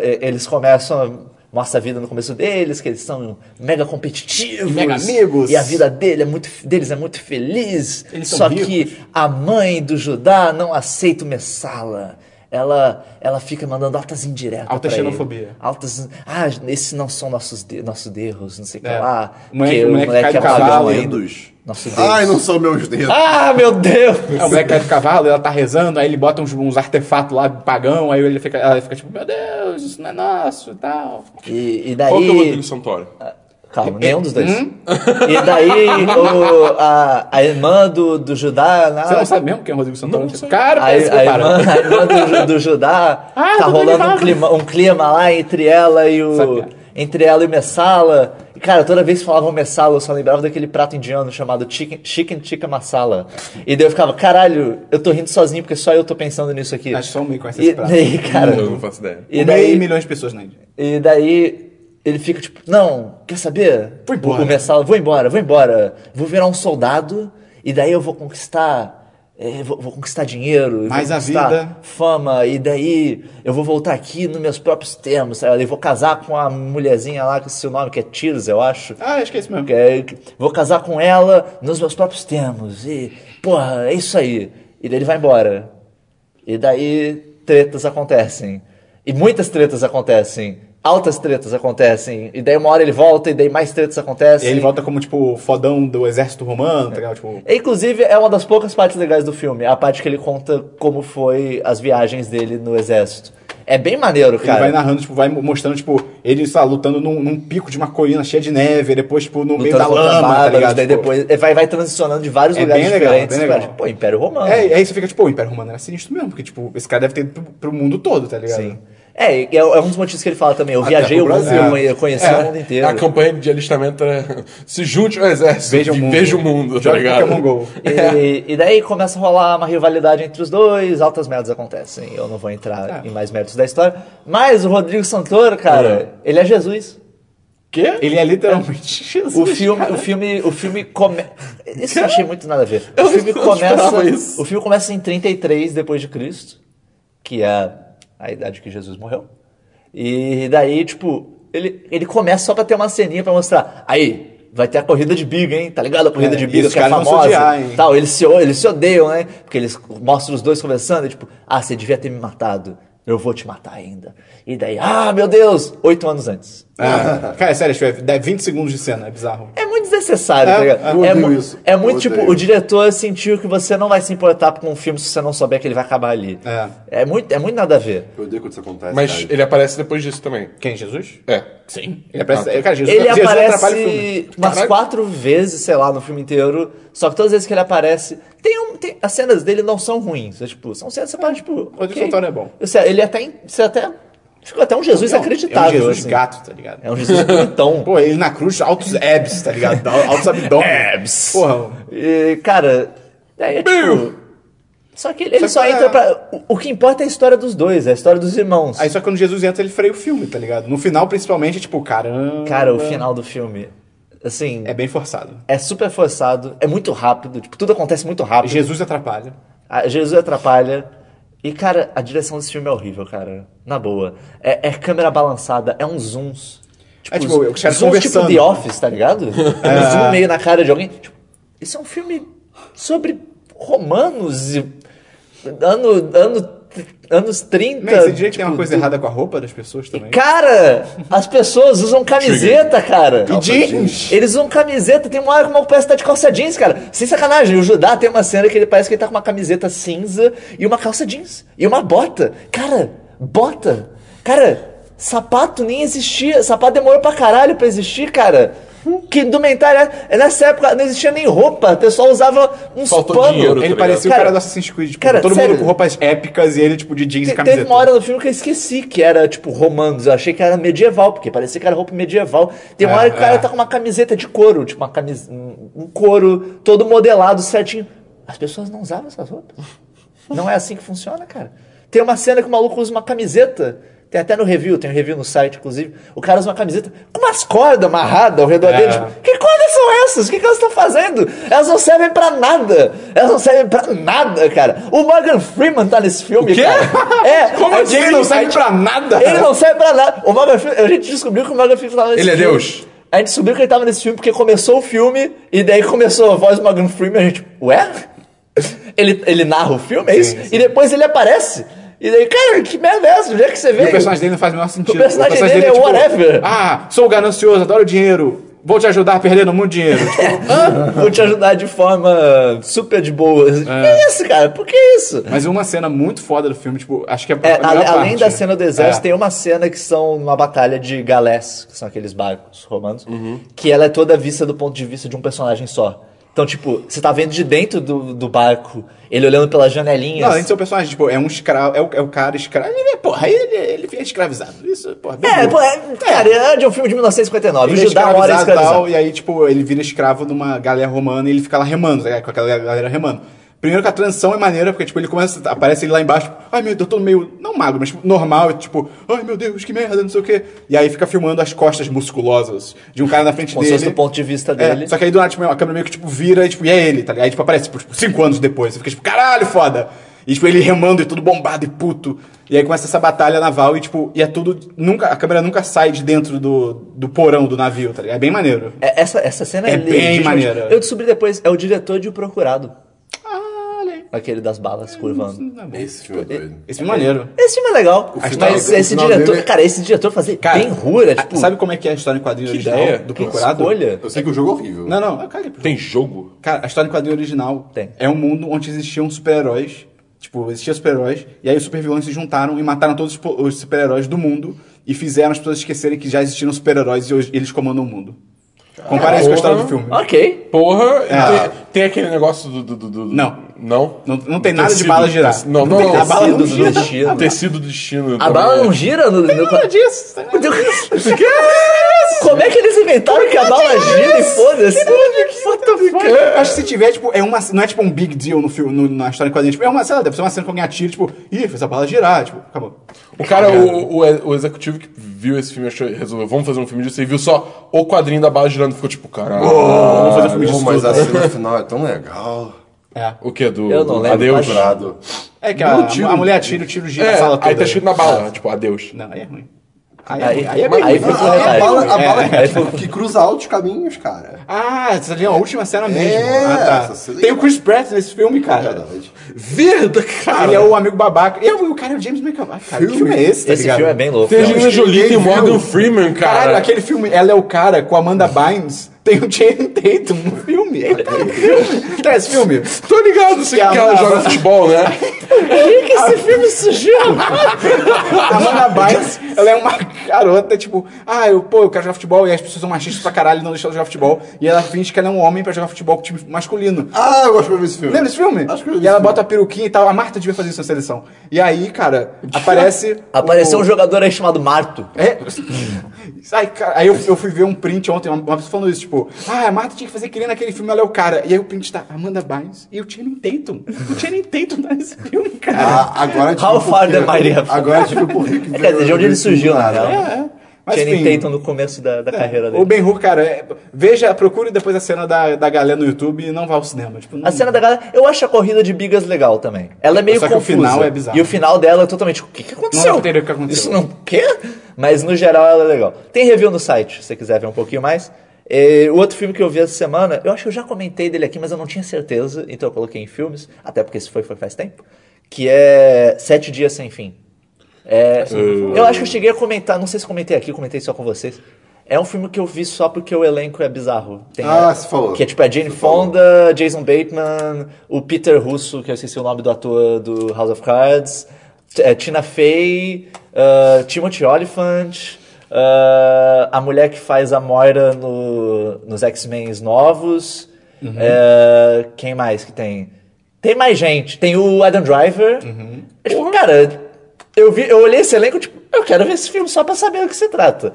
D: e- Eles começam. Mostra a vida no começo deles, que eles são mega competitivos.
A: Mega amigos.
D: E a vida dele é muito, deles é muito feliz.
A: Eles
D: Só
A: ricos.
D: que a mãe do Judá não aceita o Messala. Ela, ela fica mandando altas indiretas.
A: Alta
D: pra ele.
A: xenofobia.
D: Altas. Ah, esses não são nossos, de, nossos erros, não sei o que
A: É.
D: lá.
A: O moleque-
D: porque
A: o moleque
D: é pagão
A: cavalo.
D: Nosso Deus.
B: Ai, não são meus dedos.
D: Ah, meu Deus!
A: É, o moleque cai do cavalo, ela tá rezando, aí ele bota uns, uns artefatos lá, pagão, aí ele fica, ela fica tipo, meu Deus, isso não é nosso e tal.
D: E, e daí.
C: Qual que é o Rodrigo Santoro?
D: Calma, nenhum dos dois.
A: Hum?
D: E daí o- a, a irmã do, do Judá. na-
A: Você não sabe mesmo quem é o Rodrigo Santoro?
C: Não.
A: Cara,
D: a, a irmã, a irmã do, do Judá
A: Ah,
D: tá rolando um clima, um clima lá entre ela e o.
A: Sabia.
D: Entre ela e o Messala. Cara, toda vez que falavam Messala, eu só lembrava daquele prato indiano chamado Chicken, chicken Tikka Masala. E daí eu ficava, caralho, eu tô rindo sozinho porque só eu tô pensando nisso aqui.
A: Acho que só o meio conhece
D: E
A: esse prato.
D: daí, cara.
C: Eu não faço ideia.
D: E
A: E
D: daí,
A: milhões de pessoas na Índia.
D: e daí ele fica tipo, não, quer saber?
A: Vou embora.
D: Messala, vou embora, vou embora. Vou virar um soldado e daí eu vou conquistar. Eh, vou, vou conquistar dinheiro,
A: Mais a vida.
D: fama, e daí eu vou voltar aqui nos meus próprios termos, sabe? Eu vou casar com a mulherzinha lá, que seu nome que é Tears, eu acho.
A: Ah, acho que é isso mesmo.
D: É- vou casar com ela nos meus próprios termos. E, porra, é isso aí. E daí ele vai embora. E daí tretas acontecem. E muitas tretas acontecem. Altas tretas acontecem. E daí uma hora ele volta e daí mais tretas
A: E
D: acontecem.
A: aí ele volta como, tipo, fodão do exército romano, tá ligado? Tipo,
D: E, Inclusive, é uma das poucas partes legais do filme. A parte que ele conta como foi as viagens dele no exército. É bem maneiro,
A: ele
D: cara.
A: vai narrando, tipo, vai mostrando, tipo, ele, sei lá, lutando num, num pico de uma colina cheia de neve, e depois, tipo, no meio da
D: Lutando
A: lama, tá
D: bárbaros,
A: ligado?
D: daí
A: Tipo,
D: depois ele vai, vai transicionando de vários
A: É
D: lugares
A: bem legal,
D: diferentes.
A: bem legal.
D: tipo, pô, Império Romano.
A: É, e aí você fica, tipo, pô, o Império Romano era sinistro mesmo, porque, tipo, esse cara deve ter ido pro, pro mundo todo, tá ligado?
D: Sim. É, é, é um dos motivos que ele fala também. Eu
B: Até
D: viajei o mundo,
B: Brasil.
D: eu conheci
C: É,
D: o mundo inteiro.
C: A campanha de alistamento era se junte ao exército
A: Veja o mundo.
C: veja o mundo, tá ligado?
A: GO.
D: E, e daí começa a rolar uma rivalidade entre os dois, altas merdas acontecem. Eu não vou entrar
A: É.
D: em mais méritos da história. Mas o Rodrigo Santoro, cara, ele é Jesus.
C: Quê?
A: Ele é literalmente Jesus.
D: O filme,
A: cara.
D: o filme, o filme come... Isso eu achei muito nada a ver.
C: Eu
D: o filme começa, o filme começa em 33 depois de Cristo, que é a idade que Jesus morreu. E daí, tipo, ele, ele começa só pra ter uma ceninha pra mostrar. Aí, vai ter a corrida de biga, hein? Tá ligado? A corrida
A: É,
D: de biga que é famosa.
A: odiar, hein?
D: Tal, eles se, eles se odeiam, né? Porque eles mostram os dois conversando e tipo, ah, você devia ter me matado. Eu vou te matar ainda. E daí, ah, meu Deus! Oito anos antes.
A: Ah, cara, é sério, é 20 segundos de cena, é bizarro.
D: É muito desnecessário,
A: É,
D: tá ligado?
B: eu
D: é, mu-
B: isso.
D: é
B: Eu
D: muito tipo, o diretor sentiu que você não vai se importar com um filme se você não souber que ele vai acabar ali.
A: É.
D: É muito, é muito nada a ver.
B: Eu odeio quando isso acontece.
C: Mas
B: cara.
C: ele aparece depois disso também.
A: Quem, Jesus?
C: É.
A: Sim. Ele aparece,
C: Ah, tá.
A: cara, Jesus,
D: Ele
A: Jesus atrapalha o filme.
D: aparece umas
C: Caralho.
D: quatro vezes, sei lá, no filme inteiro. Só que todas as vezes que ele aparece. Tem um, tem- as cenas dele não são ruins. é, tipo, são cenas que você para, tipo.
A: Rodrigo
D: ok.
A: Santoro é bom.
D: Você- Ele até. Você até Ficou até um Jesus
A: Não, É um
D: acreditável.
A: Jesus
D: assim.
A: gato, tá ligado?
D: É um Jesus bonitão.
A: Pô, ele na cruz, altos abs, tá ligado? Altos abdômen.
D: Abs.
A: Porra,
D: E, cara, aí é tipo. Só que ele, ele
A: Só
D: só
A: que
D: entra
A: é-
D: pra. o- O que importa é a história dos dois, é a história dos irmãos.
A: Aí só que quando Jesus entra, ele freia o filme, tá ligado? No final, principalmente, é tipo, caramba.
D: Cara, o final do filme, assim,
A: É bem forçado.
D: é super forçado, é muito rápido, tipo, tudo acontece muito rápido.
A: Jesus atrapalha.
D: A- Jesus atrapalha. E, cara, a direção desse filme é horrível, cara. Na boa. É, é câmera balançada, é uns zooms.
A: É, tipo, os caras
D: zooms tipo. The Office, tá ligado? Um zoom meio na cara de alguém. Tipo, isso é um filme sobre romanos e... Ano, ano, anos 30.
A: Man, você diria que tem uma
D: tipo,
A: coisa errada com a roupa das pessoas também?
D: Cara, as pessoas usam camiseta, cara.
A: E jeans.
D: Eles usam camiseta, tem uma hora que o maluco parece que tá de calça jeans, cara. Sem sacanagem, o Judá tem uma cena que ele parece que ele tá com uma camiseta cinza e uma calça jeans. E uma bota. Cara, bota. Cara, sapato nem existia. Sapato demorou pra caralho pra existir, cara. Que indumentária. Nessa época não existia nem roupa. O pessoal usava uns
C: Faltou
D: panos.
C: dinheiro,
A: Ele
C: tá
A: parecia
D: Cara,
A: o cara do Assassin's Creed, tipo,
D: cara,
A: todo
D: sério.
A: mundo com roupas épicas e ele, tipo, de jeans e camiseta.
D: Teve uma hora no filme que eu esqueci que era, tipo, romanos. Eu achei que era medieval, porque parecia que era roupa medieval. Tem uma
A: É,
D: hora que o cara
A: é.
D: tá com uma camiseta de couro, tipo, uma camisa, um um couro todo modelado certinho. As pessoas não usavam essas roupas. Não é assim que funciona, cara. Tem uma cena que o maluco usa uma camiseta. Tem até no review, tem um review no site, inclusive. O cara usa uma camiseta com umas cordas amarradas ao redor
A: É.
D: dele. Tipo, que cordas são essas? O que, que elas estão fazendo? Elas não servem pra nada. Elas não servem pra nada, cara. O Morgan Freeman tá nesse filme,
C: O quê?
D: cara. É.
A: Como
D: é
A: assim? Ele não serve
D: gente-
A: pra nada?
D: Ele não serve pra nada. O Morgan Freeman, a gente descobriu que o Morgan Freeman tava nesse
C: Ele é
D: filme.
C: Deus.
D: A gente descobriu que ele tava nesse filme porque começou o filme e daí começou a voz do Morgan Freeman a gente, ué? Ele, ele narra o filme, é isso?
A: Sim, sim.
D: E depois ele aparece. E daí, cara, que merda é essa? Onde é que você vê?
A: E o personagem dele não faz o menor sentido.
D: O personagem dele é whatever.
A: Ah, sou ganancioso, adoro dinheiro. Vou te ajudar a perder no mundo dinheiro. Tipo,
D: Hã? Vou te ajudar de forma super de boa. Que isso, cara? Por que isso?
A: mas uma cena muito foda do filme, tipo, acho que é a
D: É,
A: melhor
D: ale- além
A: parte.
D: da cena do exército,
A: É.
D: tem uma cena que são uma batalha de galés, que são aqueles barcos romanos,
A: Uhum.
D: que ela é toda vista do ponto de vista de um personagem só. Então, tipo, você tá vendo de dentro do, do barco, ele olhando pelas janelinhas.
A: Não, além de ser um personagem, tipo, é um escravo, é o, é o cara escravo. Ele, é, porra, ele, ele fica escravizado. Isso, porra, bem
D: É, pô, é, cara, é de um filme de 1959.
A: Ele
D: o
A: é
D: Judá uma hora é
A: escravizado e
D: escravizado.
A: tal, e aí, tipo, ele vira escravo de uma galera romana e ele fica lá remando, tá com aquela galera remando. Primeiro que a transição é maneira, porque, tipo, ele começa, aparece ele lá embaixo, tipo, ai meu Deus, eu tô meio, não magro, mas tipo, normal, tipo, ai meu Deus, que merda, não sei o quê. E aí fica filmando as costas musculosas de um cara na frente
D: Como
A: dele.
D: do ponto de vista
A: É,
D: dele.
A: só que aí do nada, tipo, a câmera meio que, tipo, vira e, tipo, e é ele, tá ligado? Aí, tipo, aparece, tipo, cinco anos depois. Você fica, tipo, caralho, foda. E, tipo, ele remando e tudo bombado e puto. E aí começa essa batalha naval e, tipo, e é tudo, nunca, a câmera nunca sai de dentro do, do porão do navio, tá ligado? É bem maneiro.
D: É, essa, essa cena é,
A: É bem maneira.
D: Eu descobri depois, é o diretor de O Procurado.
A: Ah.
D: Aquele das balas curvando.
B: Esse filme é doido.
A: Esse filme é maneiro.
D: Esse filme é legal,
B: final- o
D: esse
B: final
D: diretor,
B: dele-
D: cara, esse diretor fazia
A: Cara,
D: bem rura, tipo,
A: Sabe como é que é a história em quadrinho
C: Que
A: original
C: ideia.
A: do
D: que
A: Procurado?
D: escolha.
B: Eu sei que o jogo é horrível.
A: Não, não, eu caguei. pro
C: Tem jogo?
A: Cara, a história em quadrinho original
D: Tem.
A: é um mundo onde existiam super-heróis. Tipo, existiam super-heróis. E aí os super-vilões se juntaram e mataram todos os po- os super-heróis do mundo. E fizeram as pessoas esquecerem que já existiam super-heróis e hoje eles comandam o mundo. Compara isso com a história do filme.
D: Ok.
C: Porra, tem, tem aquele negócio do, do, do- do-
A: Não.
C: Não?
A: Não, não tem nada de
C: Tecido,
A: bala girar.
C: Não, não,
A: tem
C: não.
A: A bala não
D: Tecido do
A: gira.
D: destino.
C: Tecido do destino.
D: A bala
C: é.
D: não gira no... no...
A: Nada disso. tá ligado?
D: Como é que eles inventaram que a bala gira e foda-se?
A: What the fuck? Eu Acho que se tiver, tipo, é uma, não é tipo um big deal no filme, no- na história em quadrinhos. Tipo, é uma, sei lá, deve ser uma cena com alguém atira, tipo, ih, fez a bala girar, tipo, acabou.
C: O cara, o, o, o executivo que viu esse filme, achou, resolveu, vamos fazer um filme disso, e viu só o quadrinho da bala girando e ficou tipo, caralho.
A: Vamos fazer um filme disso
B: mas
A: tudo.
B: a cena final é tão legal.
A: É.
C: O que? Do,
D: Eu não
C: do
D: lembro,
C: Adeus?
D: mas-.
A: É que a,
B: tiro.
A: a mulher atira, o tiro gira a
C: É,
A: sala toda.
C: aí tá escrito na bala, tipo, adeus.
A: Não, aí é ruim. Aí é,
D: Aí,
A: é bem
D: aí
A: ruim.
D: foi
B: A, a bala, a
A: É.
B: bala que, que cruza altos caminhos, cara.
A: Ah, você viu a última cena mesmo.
B: É,
A: ah, tá.
B: essa
A: Tem o Chris Pratt nesse filme, cara.
B: Verdade.
C: Verda, cara!
A: Ele é o amigo babaca. E o cara é o James McAvoy. Cara, que filme é esse, tá
D: Esse
A: ligado?
D: filme é bem louco.
C: Tem. Angelina Jolie, tem Morgan. Freeman, cara.
A: Caralho, aquele filme, ela é o cara com a Amanda Bynes. Tem o Channing Tatum no filme. Ele tá no filme. Tá esse filme?
C: Tô ligado, sei
A: Que
C: que ela joga futebol, né?
D: Por que esse filme surgiu?
A: A Amanda Bynes Ela é uma garota, tipo, ah, eu, pô, eu quero jogar futebol, e as pessoas são machistas pra caralho e não deixam ela jogar futebol. E ela finge que ela é um homem pra jogar futebol com time masculino.
B: Ah, eu gosto de ver esse filme.
A: Lembra desse filme?
B: Acho que eu vi
A: e ela bota a peruquinha e tal. A Marta devia fazer isso na seleção. E aí, cara, aparece.
D: Apareceu
A: o-
D: um jogador aí chamado Marto.
A: É. Aí, cara, aí eu, eu fui ver um print ontem, uma, uma pessoa falando isso, tipo, ah, a Marta tinha que fazer que nem naquele filme, ela é o cara. E aí o print tá Amanda Bynes e o Channing Tatum. O Channing Tatum tá nesse filme, cara.
B: Ah, agora tipo
D: How far the mighty.
B: Agora tipo por que
D: Quer dizer, de onde ele surgiu, na real.
A: É, é. Mas
D: Channing
A: enfim,
D: Tatum no começo da, da carreira
A: o
D: dele.
A: Ben Hur, cara, é- veja, procure depois a cena da, da galera no YouTube e não vá ao cinema. Tipo, não-
D: A cena da galera, eu acho a corrida de bigas legal também. Ela é meio
A: Só que o
D: confusa.
A: final é bizarro.
D: E o final dela é totalmente, o que, que aconteceu?
A: Não o que aconteceu.
D: Isso não, quê? Mas no geral ela é legal. Tem review no site, se você quiser ver um pouquinho mais. E o outro filme que eu vi essa semana, eu acho que eu já comentei dele aqui, mas eu não tinha certeza, então eu coloquei em filmes, até porque esse foi, foi faz tempo, que é Sete Dias Sem Fim. É, eu acho que eu cheguei a comentar, não sei se comentei aqui, comentei só com vocês. É um filme que eu vi só porque o elenco é bizarro. Tem,
B: Ah, você falou.
D: Que é tipo a Jane
B: Você falou.
D: Fonda, Jason Bateman, o Peter Russo, que eu esqueci o nome do ator do House of Cards, é, Tina Fey, uh, Timothy Olyphant, uh, a mulher que faz a Moira no, nos X-Men novos. É, quem mais que tem? Tem mais gente. Tem o Adam Driver. É, tipo, cara, eu, vi, eu olhei esse elenco, tipo, eu quero ver esse filme só pra saber do que se trata.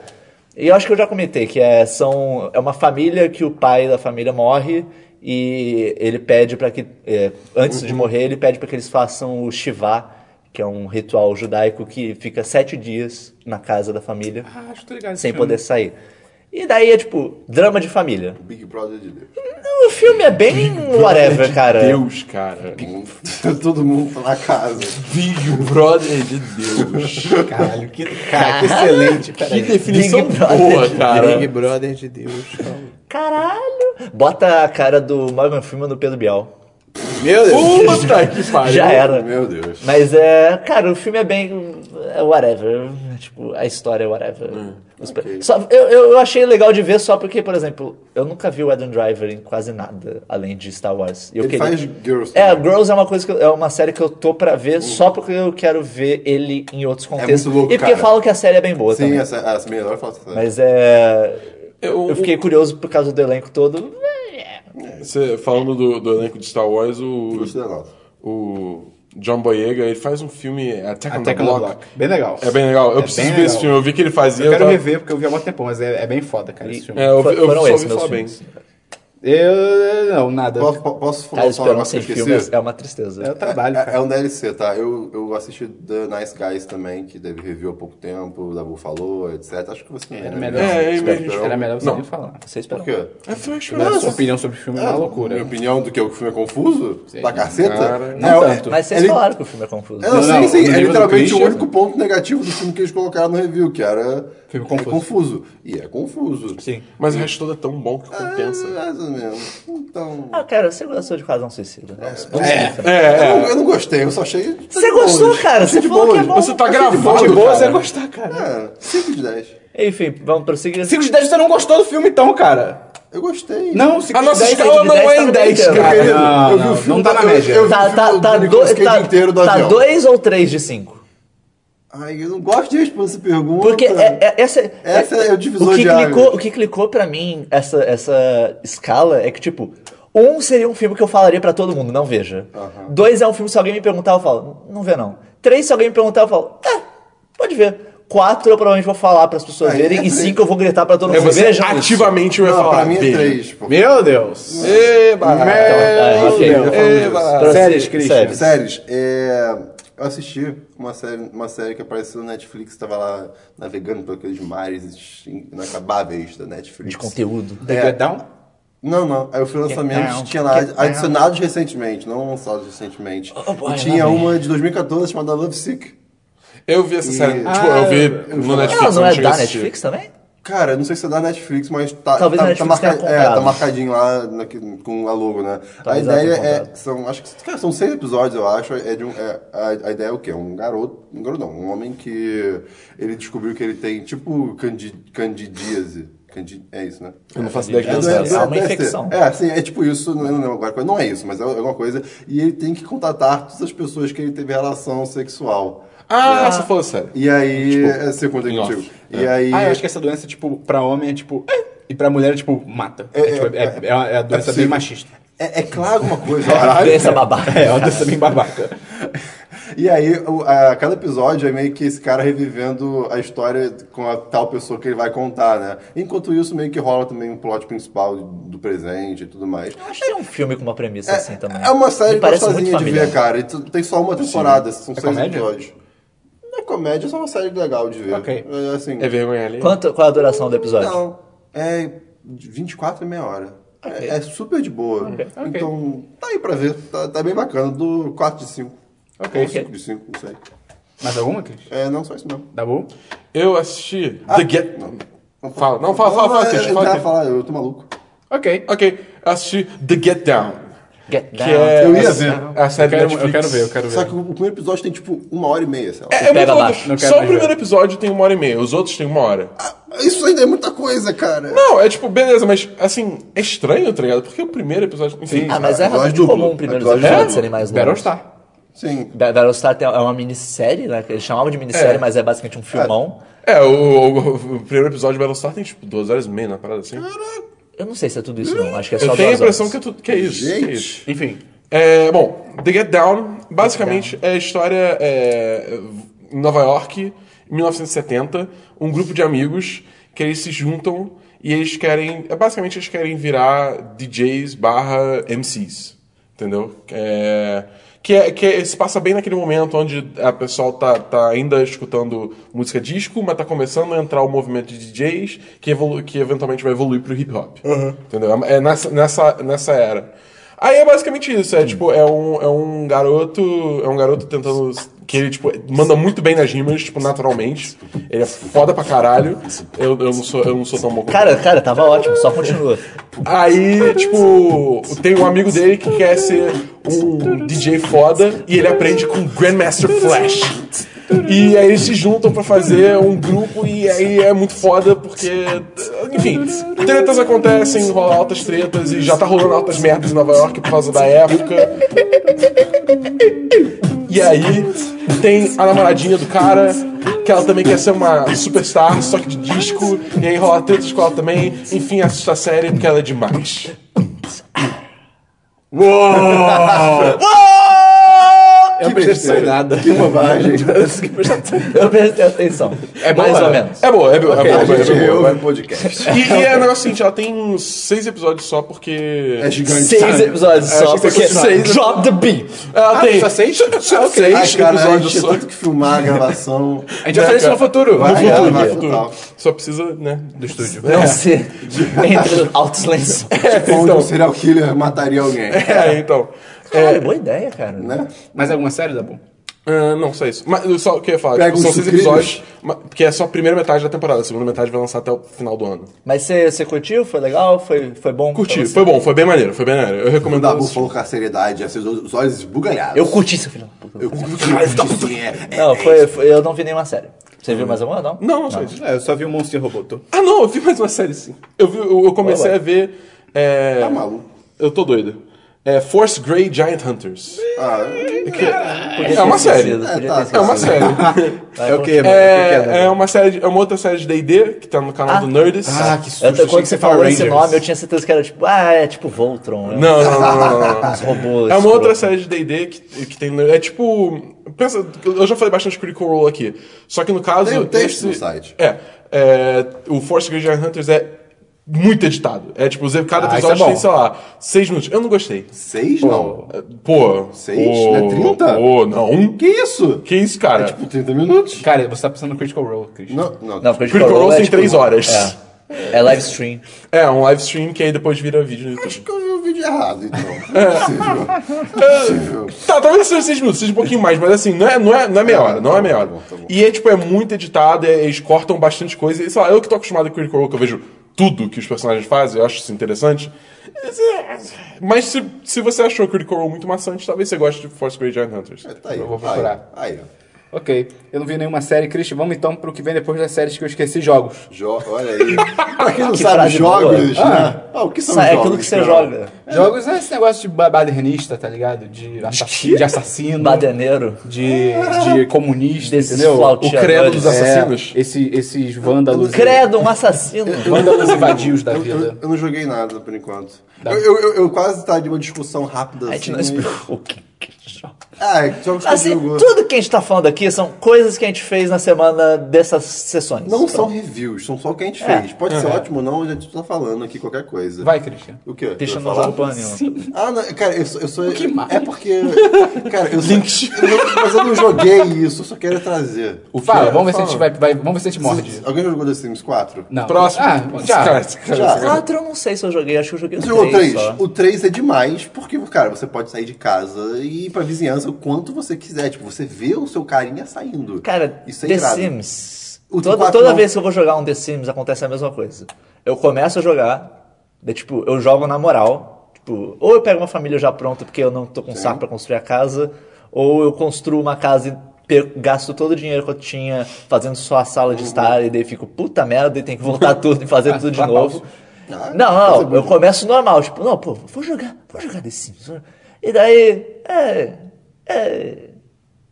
D: E eu acho que eu já comentei que é, são, é uma família que o pai da família morre e ele pede para que, é, antes de morrer, ele pede para que eles façam o Shiva, que é um ritual judaico que fica sete dias na casa da família
A: Ah,
D: sem poder sair. E daí é tipo, drama de família.
B: Big Brother de Deus.
D: O filme é bem whatever, cara.
C: Deus, cara.
B: Todo mundo tá na casa.
C: Big Brother de Deus.
A: Caralho, que, cara, que excelente.
C: Que
A: Peraí.
C: definição boa,
D: de
C: cara.
A: Big Brother de Deus.
D: Caralho! Bota a cara do Morgan Freeman no Pedro Bial.
A: Meu Deus.
C: Puta que pariu.
D: Já era.
B: Meu Deus.
D: Mas é, cara, o filme é bem é whatever, tipo, a história é whatever. Os pe-
B: ok.
D: só- eu, eu achei legal de ver só porque, por exemplo, eu nunca vi o Adam Driver em quase nada além de Star Wars. E eu
B: Ele
D: queria-
B: faz Girls
D: É,
B: também.
D: Girls é uma coisa que eu- é uma série que eu tô pra ver só porque eu quero ver ele em outros contextos.
B: muito louco,
D: e porque
B: cara.
D: falam que a série é bem boa
B: Sim,
D: também.
B: essa, essa melhor foto.
D: Mas é.
C: Eu-
D: Eu fiquei curioso por causa do elenco todo.
C: Você, falando do, do elenco de Star Wars, o, o John Boyega, ele faz um filme Attack on the
A: Attack the
C: Block.
A: Block. Bem legal.
C: É bem legal. Eu
A: É
C: preciso ver esse filme. Eu vi que ele fazia.
A: Eu quero
C: tava-
A: rever porque eu vi há muito tempo, mas é, é bem foda, cara, esse filme.
C: É, eu, eu
D: Foram
C: só ouvi falar bem.
A: Eu. Não, nada.
B: Posso, po- posso falar
D: Cara,
B: só um negócio
D: sem filme é uma tristeza.
A: É o trabalho,
B: É, é um DLC, tá? Eu, eu assisti The Nice Guys também, que teve review há pouco tempo, o Dabu falou, etc. Acho que você não
A: Era
B: tem,
A: melhor,
C: É, é,
A: que era melhor você
C: Não.
A: nem falar.
D: Você
B: Por
D: esperou.
B: quê?
C: É, foi uma
A: a sua opinião sobre o filme é uma loucura.
B: Minha opinião do que o filme é confuso? Da caceta?
C: Cara,
A: não
B: é,
A: tanto.
D: Mas vocês
B: ele-
D: falaram que o filme é confuso.
B: É, não,
A: Não,
B: sim,
A: não,
B: sim. É literalmente o único ponto negativo do filme que eles colocaram no review, que era.
A: Filme
B: é
A: confuso.
B: confuso. E é confuso.
A: Sim.
C: Mas o resto todo é tão bom que compensa.
B: É, menos. Então.
D: Ah, cara, você gostou de Casão Suicida. né? Vamos
A: É.
D: seguir,
C: É,
B: Eu, não, eu não gostei, eu só achei.
D: Você gostou, cara?
B: Achei
D: Você
B: de
D: falou que é
B: boas.
D: bom.
C: Você tá gravando,
B: boas,
A: De boa
C: cara.
A: você vai gostar, cara.
B: É, 5 de 10.
D: Enfim, vamos prosseguir.
A: 5 de 10 você não gostou do filme, então, cara.
B: Eu gostei.
A: Não, 5
C: A
A: de
C: nossa
A: 10
C: escala não
D: 10
C: é
D: tá
C: em
D: no
C: 10,
D: meio
C: cara.
B: Querido,
A: Não,
B: eu vi
A: não,
B: o filme
A: não tá na
B: eu-
A: média.
B: Eu, vi
D: Tá,
B: o filme
D: tá,
B: do
D: tá, tá, tá ou três de cinco?
B: Ai, eu não gosto de responder essa pergunta.
D: Porque é, é- essa,
B: Essa é o divisor
D: o que
B: de
D: clicou,
B: águas.
D: O que clicou pra mim, essa, essa escala, é que, tipo, um seria um filme que eu falaria pra todo mundo, não veja. Dois é um filme, se alguém me perguntar, eu falo, não vê não. Três, se alguém me perguntar, eu falo, é, pode ver. Quatro, eu provavelmente vou falar pras pessoas
B: Aí
D: verem.
B: é
D: E
B: três.
D: cinco, eu vou gritar pra todo
C: É,
D: mundo.
C: você
D: Vejam
C: ativamente vai falar.
B: pra mim é
C: veja.
B: 3. Pô.
A: Meu Deus.
C: Eba!
A: Meu. Deus. Séries, Christian.
D: séries.
B: Séries, é, eu assisti uma série, uma série que apareceu no Netflix, tava lá navegando por aqueles mares inacabáveis da Netflix.
D: De conteúdo.
A: The
B: É.
A: Get Down?
B: Não, não. Aí eu fui lançamento, tinha lá adicionados recentemente, não lançados recentemente.
D: Oh, boy,
B: e tinha uma de 2014 chamada Love Sick.
C: Eu vi essa série.
B: E-
C: Tipo, eu vi no Netflix.
D: Ela não é da. Netflix também?
B: Cara, não sei se é da Netflix, mas tá,
D: Talvez
B: tá,
D: a Netflix
B: tá, marca- é, tá marcadinho lá na- com a logo, né?
D: Talvez
B: a ideia é. São, acho que cara, são seis episódios, eu acho. É de um, é, a, a ideia é o quê? Um garoto. Um garoto não, um homem que ele descobriu que ele tem tipo candi, candidíase. Candid... É isso, né?
C: Eu não faço ideia de
D: É, do-
C: é.
D: é uma infecção.
B: É, sim, é tipo isso, não, não, agora, coisa- não é isso, mas é alguma coisa. E ele tem que contatar todas as pessoas que ele teve relação sexual.
C: Ah, você falou sério.
B: E aí. é, você conta aí
C: em off.
B: contigo. E aí.
A: Ah, eu acho que essa doença, tipo, pra homem é tipo. "Eh", E pra mulher é tipo, mata. É, tipo, é, é, é, uma- é a doença bem
B: possível.
A: machista.
B: É, é claro uma coisa. caralho.
D: Doença babaca.
A: É, uma doença bem babaca.
B: E aí, o- a, cada episódio é meio que esse cara revivendo a história com a tal pessoa que ele vai contar, né? Enquanto isso, meio que rola também um plot principal do presente e tudo mais.
D: Acho que tem um filme com uma premissa assim também.
B: É uma série gostosinha de ver, cara. E tu- tem só uma temporada, são seis
A: comédia?
B: episódios. Não é comédia, é só uma série legal de ver.
A: Ok.
B: É, assim,
C: É vergonha ali.
D: Quanto, qual a duração do episódio?
B: Não, é de 24 e meia hora. É, é super de boa. Então, tá aí pra ver. Tá, tá bem bacana. Do 4 de 5.
A: Ok.
B: Ou 5 de 5, não sei.
A: Mais alguma, Cris?
B: É, não, só isso mesmo.
A: Dá bom?
C: Eu assisti
B: Ah,
C: The Get...
B: Não,
C: Fala, não, fala, fala, fala,
B: é,
C: fala,
B: tava
C: Christian.
B: falar, eu tô maluco.
A: Ok.
C: Ok, eu assisti The Get Down.
D: Get
C: Que
D: down.
C: é
B: Eu ia ver.
C: A série
A: Eu quero,
C: Netflix.
A: eu quero ver, eu quero ver.
B: Só que o primeiro episódio tem tipo uma hora e meia, sei lá.
C: É, é muito louco.
A: quero
C: Só o primeiro
A: ver.
C: episódio tem uma hora e meia, os outros tem uma hora.
B: Isso ainda é muita coisa, cara.
C: Não, é tipo, beleza, mas assim, é estranho, tá ligado? Porque o primeiro episódio. Enfim,
D: Ah, mas é
B: Episódio
D: realmente comum primeiros
B: Episódio
D: episódios
B: duplo.
D: serem mais longos.
A: Battlestar.
B: Sim.
D: Ba- Battlestar é uma minissérie, né? Eles chamavam de minissérie,
C: É.
D: mas é basicamente um filmão.
C: É, o, o- o primeiro episódio de Battlestar tem tipo duas horas e meia, na parada assim.
D: Eu não sei se é tudo isso, não. Acho que é só
C: Eu tenho a
D: duas
C: impressão que é, tudo, que é isso. que é
B: Gente.
C: isso.
A: Enfim.
C: É, bom, The Get Down, basicamente é a história é, em Nova York, em 1970, um grupo de amigos que eles se juntam e eles querem, é, basicamente eles querem virar DJs barra MCs, entendeu? É, que, é, que é- se passa bem naquele momento onde a pessoal tá, tá ainda escutando música disco, mas tá começando a entrar o movimento de DJs que, evolu que eventualmente vai evoluir pro hip hop. Entendeu? É nessa, nessa, nessa era. Aí é basicamente isso, é tipo, é um, é um garoto. É um garoto tentando. Que ele, tipo, manda muito bem nas rimas, tipo, naturalmente. Ele é foda pra caralho. Eu, eu, não, sou, eu não sou tão bom
D: Cara, cara, tava ótimo, só continua.
C: Aí, tipo, tem um amigo dele que quer ser um DJ foda e ele aprende com Grandmaster Flash. E aí eles se juntam pra fazer um grupo e aí é muito foda porque, enfim, tretas acontecem, rolam altas tretas e já tá rolando altas merdas em Nova York por causa da época. E aí tem a namoradinha do cara, que ela também quer ser uma superstar, só que de disco, e aí rola tretas com ela também. Enfim, assista a série porque ela é demais.
A: Eu
B: Que
A: prestei nada.
B: Que bobagem.
D: Eu prestei atenção.
A: É boa?
D: Mais ou menos.
C: É boa, é boa,
A: Ok,
C: é
B: A
C: boa, é
B: gente
C: é
B: o podcast.
C: E, e é um negócio seguinte, ela tem seis episódios só porque.
B: É gigante.
D: Seis
B: sabe?
D: episódios
C: achei
D: só,
C: que
D: porque
C: seis.
D: drop the beat.
C: Ela
A: Ah,
C: tem.
A: só seis?
C: Só
A: Ok.
C: seis
B: Ai, cara, a
C: episódios
B: gente
C: só.
B: tanto que filmar a gravação.
A: A gente vai fazer isso no futuro.
B: Vai,
A: no futuro.
B: vai,
C: No futuro. Só precisa, né?
A: Do estúdio.
D: Não ser entre altos lenços.
B: Tipo, onde
C: então.
B: um serial killer mataria alguém.
C: É, então.
D: Caralho, boa ideia, cara.
B: Né?
A: Mais alguma série, Dabu?
C: Ah, não, só isso. Mas eu só o que eu ia falar,
B: Pega
C: tipo, são seis
B: sucrilhos.
C: episódios, ma- porque é só a primeira metade da temporada, a segunda metade vai lançar até o final do ano.
D: Mas você, você curtiu? Foi legal? Foi, foi bom?
C: Curti,
D: pra você?
C: foi bom, foi bem maneiro, foi bem maneiro. Eu
B: O
C: recomendo
B: Dabu
C: assistir.
B: falou com a seriedade, assim, os olhos esbugalhados.
D: Eu curti, seu filho. da puta.
B: Eu curti. é,
D: Não, foi, foi- eu não vi nenhuma série. Você viu mais alguma? Não?
C: Não, não só isso.
A: É, eu só vi o Monstro Roboto.
C: Ah, não, eu vi mais uma série sim. Eu, vi, eu, eu comecei a ver. É...
B: Tá maluco.
C: Eu tô doido. É Force Grey Giant Hunters.
B: Ah,
D: Podia
C: É uma série.
B: É, tá,
C: É uma
D: esquecido.
C: série.
D: Vai,
A: É o quê, é,
C: É,
A: Dabu?
C: é uma série, de- é uma outra série de D&D que tá no canal do Nerdist.
A: Ah, que susto.
D: Eu, quando
A: que
D: você falou esse nome, eu tinha certeza que era tipo, ah, é tipo Voltron. né?
C: Não, não, não, não, não, não.
D: Uns robôs.
C: É uma outra série de D&D que, que tem... É tipo... Pensa, eu já falei bastante Critical Role aqui. Só que no caso...
B: Tem um texto
C: esse-
B: no site.
C: É, é, o Force Grey Giant Hunters é muito editado. É tipo, cada
A: Ah,
C: episódio
A: é
C: tem, sei lá, seis minutos. Eu não gostei.
B: seis não.
C: Pô...
B: Seis?
C: pô,
B: Não é 30?
C: Pô, não.
B: Que isso?
C: Que isso, cara?
B: Tipo, 30 minutos.
A: Cara, você tá pensando no Critical Role, Christian.
B: Não, não.
D: Não, porque
C: Critical Role
D: é,
C: tem
D: tipo,
C: três horas.
D: É, é live stream.
C: É, um live stream que aí depois vira vídeo no YouTube.
B: Acho que eu vi o vídeo errado, então. Não é possível.
C: Tá, talvez seja seis minutos, seja um pouquinho mais, mas assim, não é, não é, não é meia hora, não
B: tá
C: é meia
B: tá
C: hora.
B: tá.
C: E é, tipo, é muito editado, é- eles cortam bastante coisa. E, sei lá, eu que tô acostumado com Critical Role, que eu vejo tudo que os personagens fazem, eu acho isso interessante. Mas se, se você achou Critical Role muito maçante, talvez você goste de Force Grey Giant Hunters.
B: Tá aí,
A: Eu vou
B: aí,
A: procurar.
B: Aí, ó.
A: Ok, eu não vi nenhuma série, Christian. Vamos então pro que vem depois das séries que eu esqueci, jogos.
B: Jo olha aí. pra quem não
D: Que
B: sabe, jogos,
D: boa.
B: né? Ah, o que são
D: Sa- é
B: jogos?
D: aquilo que você
B: cara?
D: joga.
A: Jogos é esse negócio de ba- badernista, tá ligado? De, assassino, de assassino,
D: Badeneiro.
A: de, de comunista,
D: Desses
A: entendeu?
C: O credo dos
A: É,
C: assassinos.
A: esse- esses vândalos.
D: Credo, um assassino.
A: Vândalos e vadios da
B: Eu, eu-
A: vida.
B: eu não joguei nada por enquanto. Eu, eu, eu- eu quase tá de uma discussão rápida
D: A
B: assim.
D: gente não
B: mas-
D: explicou o que, que joga.
B: Ah, é jogos que
D: Assim,
B: jogou.
D: tudo que a gente tá falando aqui são coisas que a gente fez na semana dessas sessões.
B: Não são
D: Pronto.
B: reviews, são só o que a gente
D: É.
B: fez. Pode ser ótimo ou não, a gente tá falando aqui qualquer coisa.
A: Vai, Christian.
B: O quê?
D: Deixa
B: Eu
D: no
B: vou falar?
D: jogo plano nenhum.
B: Ah, não, cara, eu sou. Eu sou
A: que mais?
B: É porque. Cara, eu não- mas eu não joguei isso, eu só quero trazer.
C: O
A: Fala, vamos ver se a
C: Fala.
A: gente vai, vai- Vamos ver se a gente morde.
B: Alguém já jogou The Sims 4?
A: Não.
C: Próximo.
A: Ah, já.
C: Cara,
B: Já.
C: esse cara-
D: 4 eu não sei se eu joguei, acho que eu joguei o
B: Você jogou o
D: 3
B: 3?
D: só.
B: O 3 é demais, porque, cara, você pode sair de casa e ir pra vizinhança o quanto você quiser. Tipo, você vê o seu carinha saindo.
D: Cara,
B: Isso é
D: The
B: irado.
D: Sims.
B: O
D: Toda,
B: 4
D: toda
B: não.
D: vez que eu vou jogar um The Sims acontece a mesma coisa. Eu começo a jogar, daí, tipo, eu jogo na moral. Tipo, ou eu pego uma família já pronta porque eu não tô com saco pra construir a casa, ou eu construo uma casa e gasto todo o dinheiro que eu tinha fazendo só a sala de estar, e daí fico, puta merda, e tenho que voltar tudo e fazer tudo de novo.
B: Ah,
D: Não, não, eu começo normal, tipo, não, pô, vou jogar, vou jogar The Sims. E daí, é, é,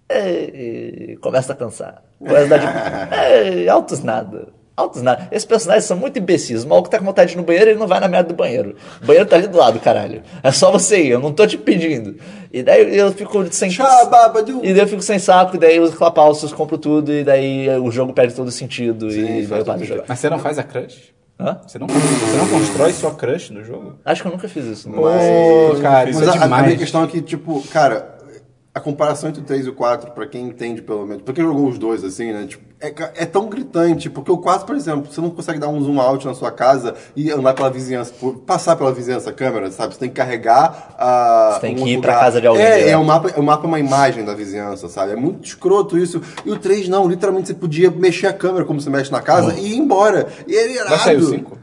D: é, começa a cansar. Começa a dar tipo, é, altos nada. Altos nada. Esses personagens são muito imbecis. O maluco tá com vontade de ir no banheiro, ele não vai na merda do banheiro. O banheiro tá ali do lado, caralho. É só você ir, eu não tô te pedindo. E daí eu fico sem.
B: Tchababadu.
D: E daí eu fico sem saco, e daí eu uso clapalços, compro tudo, e daí o jogo perde todo o sentido.
B: Sim,
D: e daí
B: faz
D: eu paro
B: todo
D: de jogar.
A: Mas você não faz a crush?
D: Hã?
A: Você não, você não constrói sua crush no jogo?
D: Acho que eu nunca fiz isso. Não.
A: Pô, cara, isso
B: Mas
A: é
B: a- a, minha questão é que, tipo, cara, a comparação entre o 3 e o 4, pra quem entende pelo menos, pra quem jogou os dois, assim, né, tipo, é, é tão gritante, porque o 4, por exemplo, você não consegue dar um zoom out na sua casa e andar pela vizinhança, passar pela vizinhança a câmera, sabe? Você tem que carregar a.
D: Você tem que
B: um
D: ir
B: outro
D: pra
B: lugar.
D: casa de alguém,
B: É, é, o mapa, o mapa é uma imagem da vizinhança, sabe? É muito escroto isso. E o 3 não, literalmente você podia mexer a câmera como você mexe na casa e ir embora. E ele irado.
A: Vai sair o 5?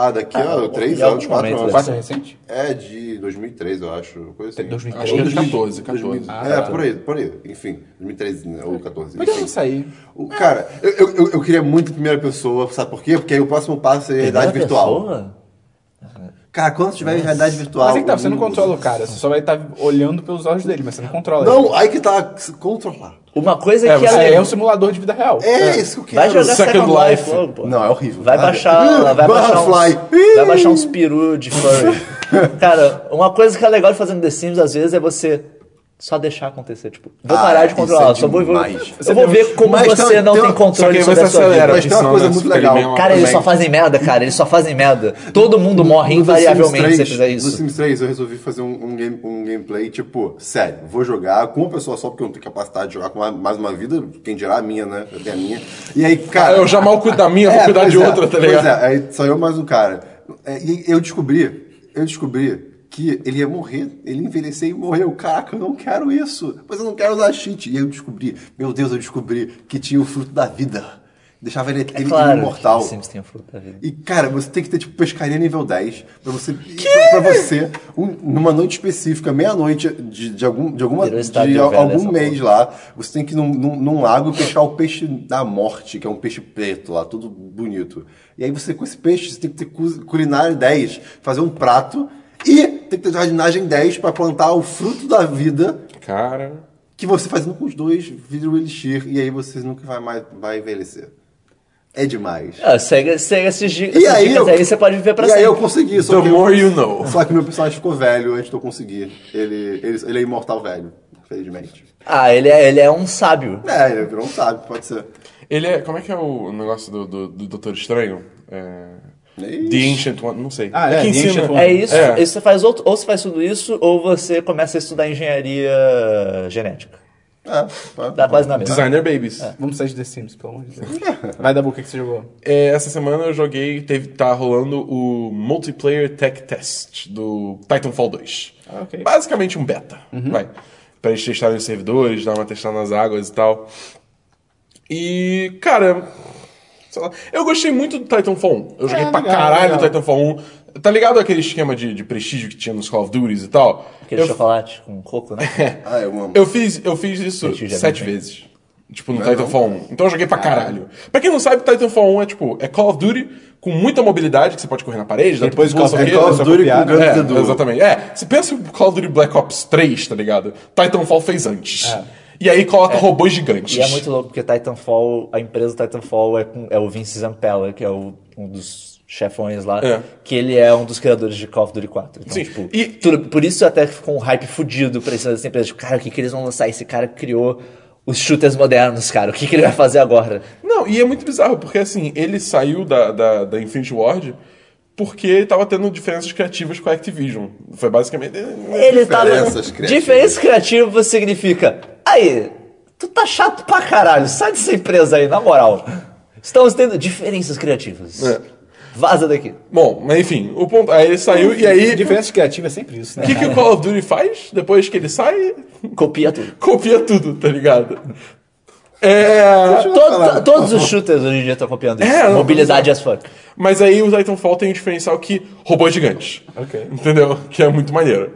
B: Ah, daqui, ó, o 3
D: e
B: é o
D: ultimamente
B: 4
A: O
B: anos.
A: 4 é recente?
B: É de 2003, eu acho. Coisa assim.
A: 2003?
C: Acho que é de 14, 14.
A: Ah,
B: é,
A: tá.
B: por aí, por aí. Enfim, 2013 né, ou 14.
A: Podia não sair.
B: O, cara, eu, eu, eu- eu queria muito em primeira pessoa, sabe por quê? Porque aí o próximo passo seria realidade
D: Primeira
B: virtual.
D: pessoa?
B: Cara, quando tiver em realidade virtual.
A: Mas é que tá, você não controla o cara, você só vai estar olhando pelos olhos dele, mas você não controla
B: Não, aí que tá. Controlar.
D: Uma coisa
C: É,
D: que
C: você
D: é.
A: É, um simulador de vida real.
B: É, isso que
D: Vai jogar
C: Second
D: Second, Life,
C: Life.
D: pô.
B: Não, é horrível.
D: Vai baixar, vai baixar uns, vai baixar uns peru de furry. Cara, uma coisa que é legal de fazer no The Sims às vezes é você só deixar acontecer, tipo, vou
B: Ah,
D: parar de
B: isso
D: controlar,
B: é
D: só vou, vou eu vou ver como
B: Mas
D: você
B: tem-
D: não
B: tem
D: tem controle sobre
C: você
D: a sua
C: acelera,
D: vida.
B: Mas tem uma coisa muito legal.
D: Cara, eles só fazem merda, cara, eles só fazem merda. Todo mundo morre
B: No The Sims
D: invariavelmente se
B: 3,
D: você fizer
B: No
D: isso.
B: Sims 3 eu resolvi fazer um, um game- um gameplay, tipo, sério, vou jogar com uma pessoa só, porque eu não tenho capacidade de jogar com mais uma vida, quem dirá a minha, né? Eu tenho a minha. E aí, cara.
C: Eu já mal cuido da minha, vou cuidar
B: pois
C: de
B: é,
C: outra, tá
B: Pois
C: ligado?
B: é, aí só eu mais um cara. É, E eu descobri, eu descobri que ele ia morrer, ele ia envelhecer e morreu. Caraca, eu não quero isso. Mas eu não quero usar cheat. E aí eu descobri, meu Deus, eu descobri que tinha o fruto da vida. Deixava ele,
D: É
B: ele
D: claro,
B: imortal.
D: que Sims tem a fruta da vida.
B: E, cara, você tem que ter, tipo, pescaria nível 10 pra você. Pra você, um- numa noite específica, meia-noite de, de, algum, de, alguma, de algum mês lá, você tem que ir num, num, num lago pescar o peixe da morte, que é um peixe preto lá, tudo bonito. E aí você, com esse peixe, você tem que ter cu- culinária 10, fazer um prato e tem que ter jardinagem 10 pra plantar o fruto da vida.
C: Cara.
B: Que você fazendo com os dois vira o elixir e aí você nunca vai mais vai envelhecer. É demais.
D: Ah, segue, segue esses, di-
B: E aí,
D: dicas
B: eu,
D: aí, você pode viver pra
B: e
D: sempre.
B: aí eu consegui, só
C: The
B: que
C: more
B: eu,
C: you know.
B: Só que meu personagem ficou velho antes de eu conseguir. Ele, ele, ele é imortal velho, infelizmente.
D: Ah, ele é, ele é um sábio.
B: É, ele virou um sábio, pode ser.
C: Ele é. Como é que é o negócio do, do, do Doutor Estranho? É.
B: Ixi.
C: The Ancient One, não sei.
A: Ah, é,
C: que
A: The
C: ensina-.
D: É isso,
C: É.
D: você faz ou, ou você faz tudo isso, ou você começa a estudar engenharia genética.
B: É, pode.
D: Dá quase na mesma.
C: Designer Babies.
A: Vamos sair de The Sims, pelo amor de Deus. Vai dar boca que você jogou.
C: É, essa semana eu joguei, teve, tá rolando o Multiplayer Tech Test do Titanfall 2.
A: Ah, ok.
C: Basicamente um beta, vai. Pra eles testarem os servidores, dar uma testada nas águas e tal. E, cara, eu gostei muito do Titanfall 1. Eu joguei
A: É,
C: pra
A: legal,
C: caralho
A: legal.
C: o Titanfall 1. Tá ligado aquele esquema de, de prestígio que tinha nos Call of Duty e tal?
D: Aquele
C: eu,
D: chocolate com coco, né?
B: Ah, eu amo.
C: eu fiz, eu fiz isso
D: Prestígio é
C: sete
D: bem.
C: vezes. Tipo, no Titanfall 1. Então eu joguei pra caralho. Pra quem não sabe, Titanfall 1 é tipo, é Call of Duty com muita mobilidade, que você pode correr na parede,
A: Depois Call
B: É Call of. Duty com Guns
C: É, exatamente. É, você pensa o Call of Duty Black Ops 3, tá ligado? Titanfall fez antes. E aí coloca robôs gigantes.
D: E é muito louco porque Titanfall, a empresa Titanfall é, com- é o Vince Zampella, que é o- um dos chefões lá,
C: É.
D: que ele é um dos criadores de Call of Duty 4. Então,
C: Sim,
D: tipo,
C: e-
D: tudo- por isso até ficou um hype fudido pra essa empresa. Tipo, cara, o que, que eles vão lançar? Esse cara criou os shooters modernos, cara. O que, que ele vai fazer agora?
C: Não, e é muito bizarro, porque assim, ele saiu da, da, da Infinity Ward porque tava tendo diferenças criativas com a Activision. Foi basicamente.
D: Ele tá
B: Diferenças criativas.
D: Diferença criativa significa. Aí, tu tá chato pra caralho. Sai dessa empresa aí, na moral. Estamos tendo diferenças criativas.
C: É.
D: Vaza daqui.
C: Bom, mas enfim, o ponto. Aí ele saiu e aí.
A: Diferença criativa é sempre isso,
C: O
A: né?
C: que, que o Call of Duty faz depois que ele sai?
D: Copia tudo.
C: Copia tudo, tá ligado? É.
D: Todo- todos os shooters hoje em dia estão copiando isso.
C: É,
D: Mobilidade as fuck.
C: Mas aí o Titanfall tem um diferencial que robôs gigantes.
A: Ok.
C: Entendeu? Que é muito maneiro.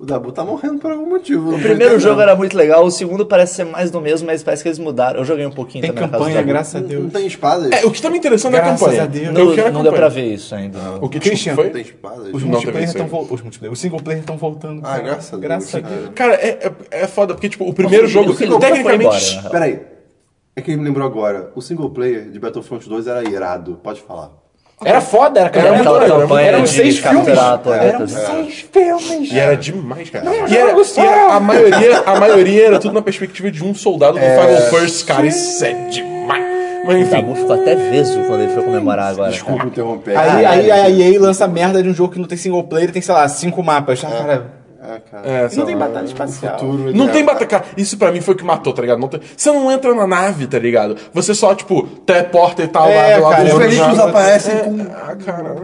B: O Dabu tá morrendo por algum motivo.
D: O primeiro jogo era muito legal, o segundo parece ser mais do mesmo, mas parece que eles mudaram. Eu joguei um pouquinho
A: Tem
D: também casa
A: campanha, graças a
B: Não
A: Deus.
B: tem espadas?
C: É, o que tá me interessando é a
A: Graças
C: campanha.
A: a Deus.
C: Eu
D: Não, não deu pra
C: campanha.
D: ver isso ainda.
C: O que
A: Christian,
C: foi?
B: Não tem espadas?
A: Os
C: Não
A: multiplayer estão voltando. Os multiplayer. Os single player estão voltando.
B: Ah, graças a Deus.
A: Graças a
B: cara.
A: Deus.
C: Cara, é, é, é foda, porque, tipo, o primeiro jogo,
D: o single player foi
C: tecnicamente.
D: né?
B: Peraí. É que ele me lembrou agora. O single player de Battlefront 2 era irado. Pode falar.
A: Era foda, era,
C: Era
D: Era
C: muito
D: aquela
C: legal,
D: campanha
A: eram
D: de
A: seis
D: capturar
A: filmes.
D: planetas.
A: Eram seis filmes.
C: E era demais, cara.
A: Não,
C: e, era, e era- a, maioria, a maioria era tudo na perspectiva de um soldado do Final First, cara. Isso é demais. Mas
D: O
C: enfim.
D: Dabu ficou até veso quando ele foi comemorar agora.
B: Desculpa interromper.
A: Aí,
B: Ah,
A: aí a EA lança merda de um jogo que não tem single player e tem, sei lá, cinco mapas. Ah, cara,
B: É, cara.
C: É,
A: não
C: sei
A: tem
C: lá.
A: batalha espacial.
B: Futuro,
C: Não tem batalha. Cara, isso pra mim foi o que matou, tá ligado? Não tem- Você não entra na nave, tá ligado? Você só, tipo, teleporta e tal
A: É,
C: lá do lado
A: cara,
C: do
B: Os veículos aparecem
C: É,
B: com...
C: Ah, cara.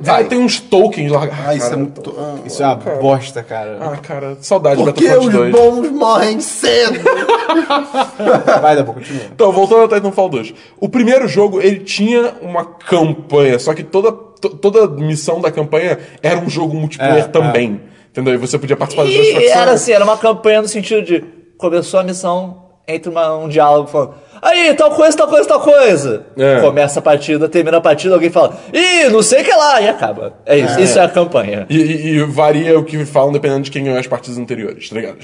B: Vai.
C: Ah, tem uns tokens lá. Ah,
B: isso é
C: cara,
B: muito... Ah,
A: Isso é uma bosta, cara.
C: Ah, cara, saudade de
B: Porque
C: Battlefront
B: os
C: 2.
B: bons morrem cedo.
A: Vai, Dabu, continua.
C: Então, voltando ao Titanfall 2. O primeiro jogo, ele tinha uma campanha, só que toda, to- toda missão da campanha era um jogo multiplayer
A: É,
C: também. Entendeu? E você podia participar das
D: E
C: facções.
D: era assim, era uma campanha no sentido de começou a missão, entra uma- um diálogo falando aí, tal coisa, tal coisa, tal coisa.
C: É.
D: Começa a partida, termina a partida, alguém fala, ih, não sei o que lá, e acaba. É isso, isso é a campanha.
C: E, e- e varia o que falam dependendo de quem ganhou as partidas anteriores, tá ligado?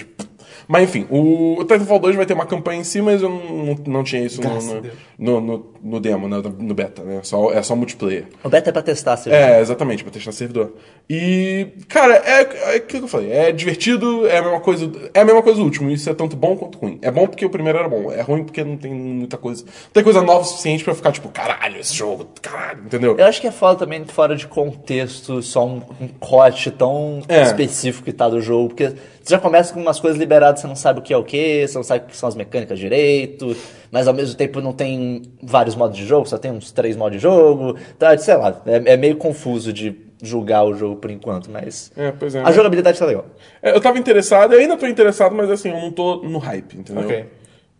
C: Mas enfim, o Titanfall 2 vai ter uma campanha em si, mas eu não, não tinha isso no, no, no, no- no demo, no, no beta, né? Só, é só multiplayer.
D: O beta é pra testar, você
C: É, exatamente, pra testar servidor. E, cara, é, é aquilo que eu falei, é divertido, é a mesma coisa. É a mesma coisa do último, isso é tanto bom quanto ruim. É bom porque o primeiro era bom, é ruim porque não tem muita coisa. Não tem coisa nova o suficiente pra ficar, tipo, caralho, esse jogo, caralho, entendeu?
D: Eu acho que é foda também fora de contexto, só um, um corte tão
C: É.
D: específico que tá do jogo, porque você já começa com umas coisas liberadas, você não sabe o que é o que, você não sabe o que são as mecânicas direito, mas ao mesmo tempo não tem vários modos de jogo, só tem uns três modos de jogo, tá, sei lá, é, é meio confuso de julgar o jogo por enquanto, mas
C: É, pois é.
D: a jogabilidade tá legal.
C: É, Eu tava interessado, eu ainda tô interessado, mas assim, eu não tô no hype, entendeu?
A: Ok.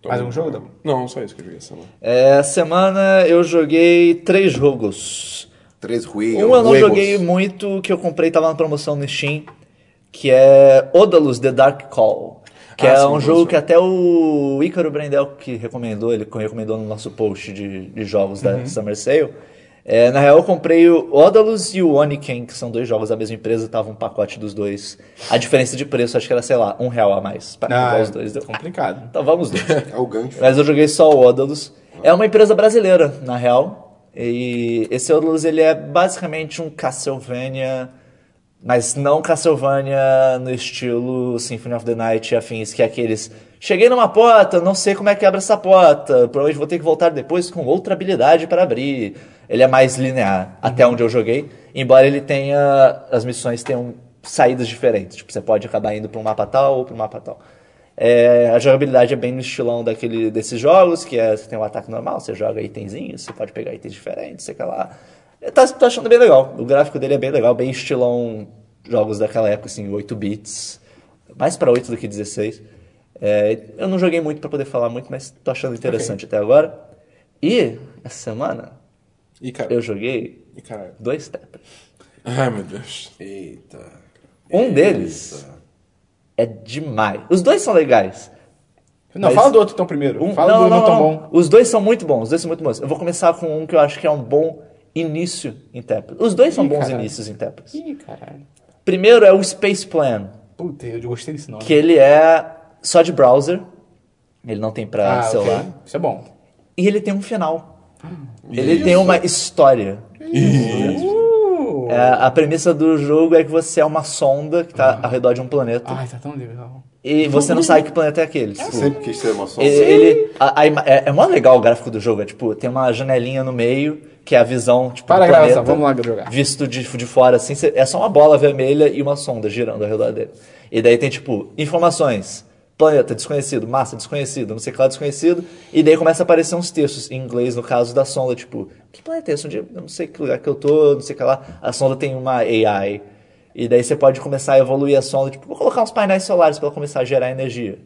C: Tô-
A: Mais um jogo, Dabu?
C: Não, só isso que eu joguei essa semana.
D: É, semana eu joguei três jogos.
B: Três ruídos.
D: Um eu não
C: Juegos.
D: joguei muito, que eu comprei, tava na promoção no Steam, que é Odalus The Dark Call. Que
C: Ah,
D: é um jogo que até o Ícaro Brendel que recomendou, ele recomendou no nosso post de, de jogos
C: Uhum.
D: da Summer Sale. É, na real, eu comprei o Odalus e o Oniken, que são dois jogos da mesma empresa, tava um pacote dos dois. A diferença de preço, acho que era, sei lá, um real a mais. Pra
A: Ah,
D: comprar
A: é
D: os dois. Deu.
A: complicado.
D: Então vamos dois.
B: É o gancho.
D: Mas eu joguei só o Odalus. É uma empresa brasileira, na real. E esse Odalus, ele é basicamente um Castlevania, mas não Castlevania no estilo Symphony of the Night e afins, que é aqueles... Cheguei numa porta, não sei como é que abre essa porta, provavelmente vou ter que voltar depois com outra habilidade para abrir. Ele é mais linear, até onde eu joguei, embora ele tenha... As missões tenham saídas diferentes, tipo, você pode acabar indo para um mapa tal ou para um mapa tal. É, a jogabilidade é bem no estilão daquele, desses jogos, que é, você tem um ataque normal, você joga itenzinhos, você pode pegar itens diferentes, sei lá. Eu tá, tô achando bem legal. O gráfico dele é bem legal, bem estilão jogos daquela época, assim, 8 bits. Mais pra 8 do que 16. É, eu não joguei muito pra poder falar muito, mas tô achando interessante até agora. E, essa semana,
C: E
D: eu joguei
C: E
D: dois steppers.
C: Ai, meu Deus.
B: Eita.
D: Um deles é demais. Os dois são legais.
A: Não,
D: Mas-
A: fala do outro então primeiro.
D: Um-
A: fala
D: não,
A: do
D: não,
A: não tão bom.
D: Os dois são muito bons, os dois são muito bons. Eu vou começar com um que eu acho que é um bom início em. Os dois são
A: Ih,
D: bons
A: caralho.
D: inícios em.
A: Ih, caralho.
D: Primeiro é o Space Plan,
A: Puta, eu gostei desse nome.
D: que ele é só de browser. Ele não tem pra
A: ah,
D: celular.
A: ok. Isso é bom.
D: E ele tem um final. Ele tem uma história.
A: Uh.
D: É, a premissa do jogo é que você é uma sonda que tá ao redor de um planeta.
A: Ai, tá tão legal.
D: E você não sabe que planeta é aquele. Tipo,
B: Sempre quis ser uma só.
D: ele, ele- a- a é, é mó legal o gráfico do jogo. É tipo, tem uma janelinha no meio, que é a visão, tipo,
A: Para
D: do
A: a gravação,
D: planeta,
A: vamos lá jogar.
D: Visto de, de fora, assim, é só uma bola vermelha e uma sonda girando ao redor dele. E daí tem, tipo, informações. Planeta desconhecido, massa desconhecido, não sei o que lá desconhecido. E daí começa a aparecer uns textos, em inglês, no caso da sonda, tipo, que planeta é esse? Onde eu não sei que lugar que eu tô, não sei o que lá. A sonda tem uma AI. E daí você pode começar a evoluir a sonda, tipo, vou colocar uns painéis solares para ela começar a gerar energia.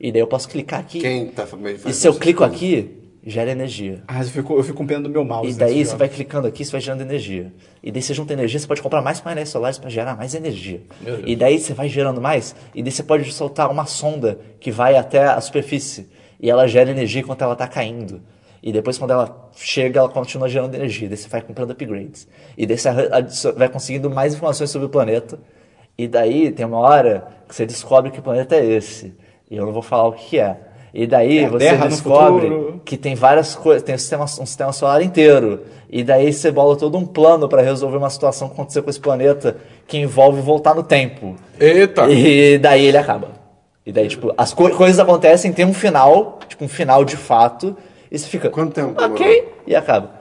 D: E daí eu posso clicar aqui.
B: Quem tá fazendo
D: E se eu clico aqui, gera energia.
A: Ah, eu fico, eu fico com pena do meu mouse.
D: E daí
A: nesse
D: você
A: jogo.
D: vai clicando aqui, você vai gerando energia. E daí você junta energia, você pode comprar mais painéis solares para gerar mais energia. E daí você vai gerando mais, e daí você pode soltar uma sonda que vai até a superfície. E ela gera energia enquanto ela está caindo. E depois, quando ela chega, ela continua gerando energia. Daí você vai comprando upgrades. E daí você vai conseguindo mais informações sobre o planeta. E daí tem uma hora que você descobre que planeta é esse. E eu não vou falar o que é. E daí
A: É a
D: você descobre que tem várias coisas, tem um sistema, um sistema solar inteiro. E daí você bola todo um plano para resolver uma situação que aconteceu com esse planeta que envolve voltar no tempo.
C: Eita!
D: E daí ele acaba. E daí, tipo, as co- coisas acontecem, tem um final, tipo, um final de fato, e você fica.
B: Quanto tempo
D: Ok,
B: demorou?
D: e acaba.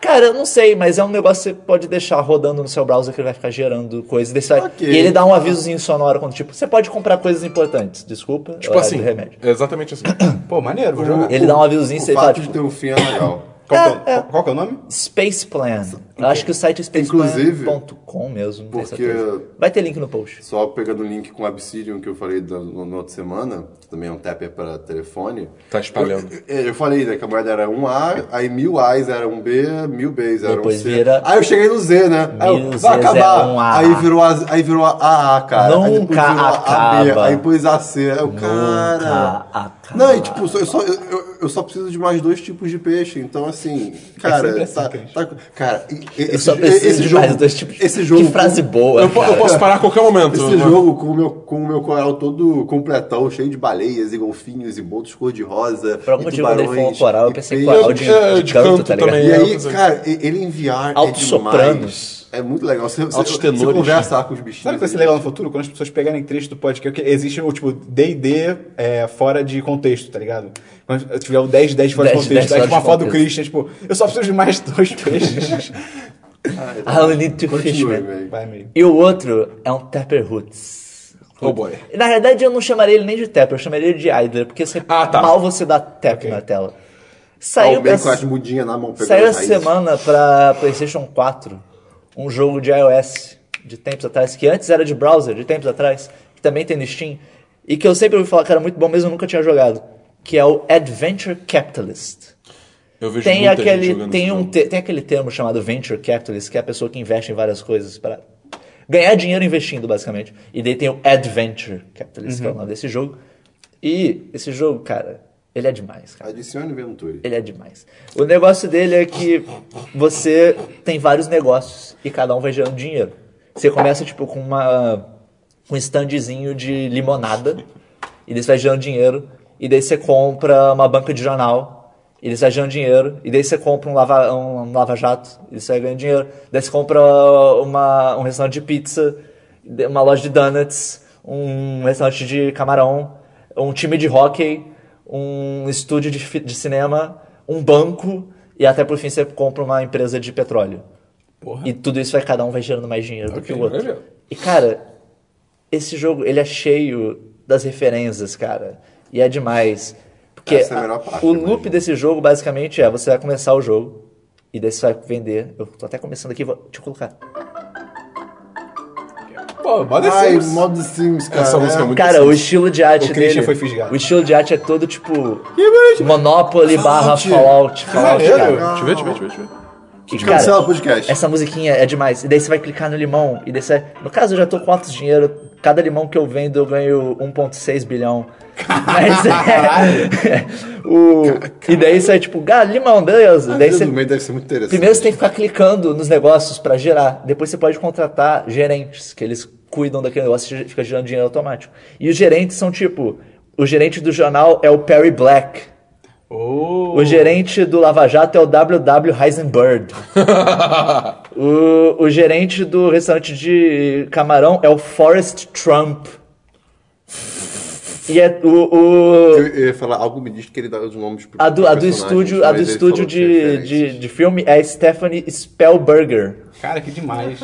D: Cara, eu não sei, mas é um negócio que você pode deixar rodando no seu browser que ele vai ficar gerando coisas. Daí você vai-
B: Ok.
D: E ele dá um avisozinho sonoro quando, tipo, você pode comprar coisas importantes. Desculpa.
C: Tipo
D: horário
C: assim,
D: remédio.
C: é exatamente assim.
A: Pô, maneiro, vou jogar.
D: Ele dá um avisozinho e
B: O
D: você fala,
B: fato de
D: tipo,
B: ter um fim é legal.
A: Qual, que é,
D: É, é.
A: qual que é o nome?
D: Space Plan. Eu acho que o site é
B: Inclusive,
D: spaceplan.com mesmo,
B: porque-.
D: Vai ter link no post.
B: Só pegando o link com o Obsidian que eu falei da, no- na outra semana, que também é um tapper para telefone.
C: Tá espalhando.
B: Eu, eu- eu falei, né, que a moeda era um A, aí mil A's era um B, mil B's era
D: Depois
B: um C.
D: vira-
B: Aí eu cheguei no Z, né? Aí eu, vai acabar.
D: é um A.
B: Aí virou, a, aí virou a AA, cara. aí depois
D: Nunca
B: virou a AB,
D: acaba.
B: aí depois AC. Aí o cara...
D: acaba.
B: Não, e tipo, só- eu só, eu, eu- eu só preciso de mais dois tipos de peixe. Então, assim, cara,
A: sempre assim,
B: tá, tá- cara,
D: Eu
B: esse,
D: só preciso
B: esse
D: de
B: jogo,
D: mais dois tipos.
B: esse jogo,
D: Que frase boa.
C: Eu, eu posso parar a qualquer momento.
B: esse
C: né?
B: jogo com o meu, com o meu coral todo completão, cheio de baleias e golfinhos e botos cor-de-rosa.
D: Por algum motivo, quando ele falou coral, eu pensei coral de,
C: É,
D: de
C: de
D: canto,
C: canto
D: tá ligado?
C: também.
B: E
C: É,
B: aí,
C: é.
B: cara, ele enviar é
D: Altos
B: demais.
D: sopranos.
B: É muito legal. Você, você,
C: Altos
B: você
C: tenores.
B: conversa lá com os bichinhos.
A: Sabe o que vai ser legal no futuro? Quando as pessoas pegarem trecho do podcast, que existe o tipo D&D é, fora de contexto, tá ligado? Quando tiver o 10 10 fora
D: 10,
A: de contexto,
D: 10
A: aí tipo uma foto do. Christian, tipo, eu só preciso de mais dois peixes.
D: I only need two. E o outro é um Tapper Roots.
C: Oh boy.
D: Na verdade, eu não chamaria ele nem de Tapper, eu chamaria ele de Idler, porque você,
C: Ah, tá.
D: mal você dá tap
A: Ok.
D: na tela.
B: Ah,
D: Saiu, essa-
B: com as mudinhas na mão
D: saiu essa semana pra PlayStation 4 um jogo de iOS de tempos atrás, que antes era de browser, de tempos atrás, que também tem no Steam, e que eu sempre ouvi falar que era muito bom, mesmo eu nunca tinha jogado, que é o Adventure Capitalist.
C: Eu vejo
D: Tem aquele, tem, um te- tem aquele termo chamado Venture Capitalist, que é a pessoa que investe em várias coisas para ganhar dinheiro investindo, basicamente. E daí tem o Adventure Capitalist, que é o nome desse jogo. E esse jogo, cara, ele é demais, cara.
B: Adicione Venturi.
D: Ele é demais. O negócio dele é que você tem vários negócios e cada um vai gerando dinheiro. Você começa, tipo, com uma, um standzinho de limonada e daí você vai gerando dinheiro. E daí você compra uma banca de jornal e daí você vai gerando dinheiro. E daí você compra um lava, um, lava-jato e daí você vai ganhando dinheiro. Daí você compra uma, um restaurante de pizza, uma loja de donuts, um restaurante de camarão, um time de hockey, um estúdio de, de cinema, um banco e até por fim você compra uma empresa de petróleo.
A: Porra.
D: E tudo isso vai cada um vai gerando mais dinheiro do que o outro. E cara, esse jogo ele é cheio das referências, cara. E é demais. Porque
B: Essa é a melhor parte,
D: o
B: eu
D: loop
B: imagino.
D: desse jogo basicamente é você vai começar o jogo e daí você vai vender. Eu tô até começando aqui, vou te colocar.
A: Pô, moda
B: Ai,
A: Sims.
B: modo Sims, cara.
C: Essa música é muito
D: Cara, o estilo de arte
A: O Christian
D: dele.
A: foi fisgado.
D: O estilo de arte é todo tipo. Monopoly barra
B: Fallout.
D: Fallout, cara.
C: Deixa eu ver, deixa eu ver, deixa eu ver.
D: Que,
B: Cancela o podcast.
D: Essa musiquinha é demais. E daí você vai clicar no limão. E daí você. No caso, eu já tô com quantos dinheiro? Cada limão que eu vendo, eu ganho 1,6 bilhão. Mas é. o, e daí você é tipo, ah, limão, beleza.
B: A
D: daí você,
B: deve ser muito interessante.
D: primeiro você tem que ficar clicando nos negócios pra gerar. Depois você pode contratar gerentes, que eles cuidam daquele negócio e fica gerando dinheiro automático. E os gerentes são tipo. O gerente do jornal é o Perry Black.
A: Oh.
D: O gerente do Lava Jato é o WW Heisenberg. o, o gerente do restaurante de camarão é o Forrest Trump. E é o, o-
B: Eu ia falar, algo me diz que ele dá os nomes pro
D: a do, a do estúdio, a do estúdio
B: falou
D: de, de, de filme é Stephanie Spellberger.
A: Cara, que demais.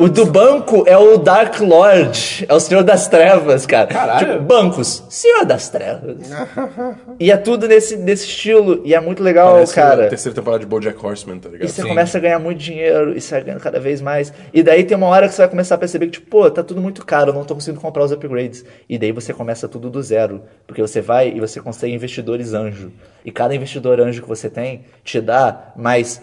D: O do banco é o Dark Lord, é o Senhor das Trevas, cara.
A: Caralho.
D: Tipo, bancos, Senhor das Trevas. e é tudo nesse, nesse estilo, e é muito legal,
C: Parece
D: cara.
C: a terceira temporada de BoJack Horseman, tá ligado?
D: E você começa a ganhar muito dinheiro e você vai ganhando cada vez mais. E daí tem uma hora que você vai começar a perceber que, tipo, pô, tá tudo muito caro, eu não tô conseguindo comprar os upgrades. E daí você começa tudo do zero. Porque você vai e você consegue investidores anjo. E cada investidor anjo que você tem te dá mais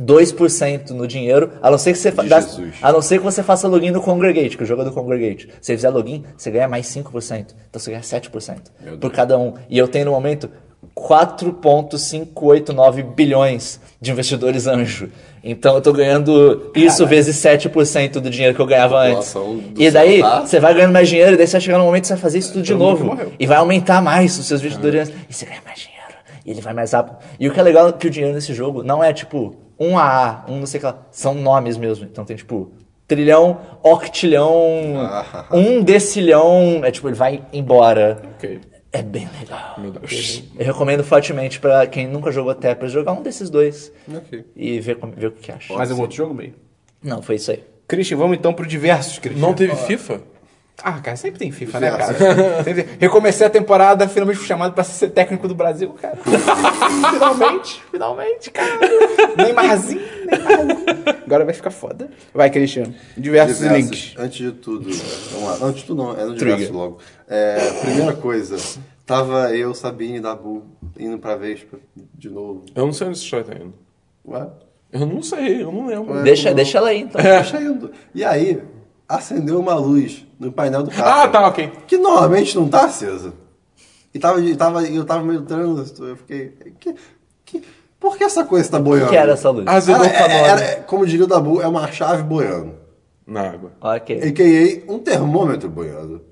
D: 2% no dinheiro, a não ser que você
B: De
D: a não ser que você faça login no Congregate, que o jogo é do Congregate. Se você fizer login, você ganha mais 5%. Então você ganha 7% por cada um. E eu tenho no momento 4,589 bilhões de investidores anjo. Então eu tô ganhando isso vezes 7% do dinheiro que eu ganhava antes. E daí
B: tá?
D: você vai ganhando mais dinheiro, e daí você vai chegar no momento que você vai fazer isso tudo de novo. E vai aumentar mais os seus investidores anjos. E você ganha mais dinheiro. E ele vai mais rápido. E o que é legal é que o dinheiro nesse jogo não é tipo um AA, um não sei o que lá. São nomes mesmo. Então tem tipo trilhão, octilhão,
B: Ah.
D: um decilhão. É tipo, ele vai embora.
C: Ok.
D: É bem legal.
C: Meu Deus.
D: Eu recomendo fortemente pra quem nunca jogou Tetris jogar um desses dois
B: Ok.
D: e ver, como- ver o que acha.
A: Mais um outro jogo, meio.
D: Não, foi isso aí.
A: Christian, vamos então pro diversos, Christian.
C: Não teve FIFA?
A: Ah, cara, sempre tem FIFA, né, cara? Sempre- Recomecei a temporada, finalmente fui chamado pra ser técnico do Brasil, cara. finalmente, finalmente, cara. Neymarzinho, Neymarzinho. Agora vai ficar foda. Vai, Christian. Diversos,
B: Diversos.
A: links.
B: Antes de tudo, vamos lá. Antes de tudo não, é no
A: Trigger.
B: diverso logo. É, primeira coisa, tava eu, Sabine e Dabu indo pra Vespa de novo.
C: Eu não sei onde essa história tá indo.
B: Ué?
C: Eu não sei, eu não lembro.
B: Ué,
D: Deixa,
B: não.
D: deixa ela aí, então.
B: Deixa indo. E aí, acendeu uma luz no painel do carro.
C: Ah, tá, ok.
B: Que normalmente não tá acesa. E tava, e tava, eu tava meio trânsito, eu fiquei. Que, que, por que essa coisa tá boiando?
D: O que era essa luz?
C: Azedou
B: Era,
C: pra nós.
B: era, era- como diria o Dabu, é uma chave boiando.
C: Na água.
D: Ok.
B: A.K.A. um termômetro boiando.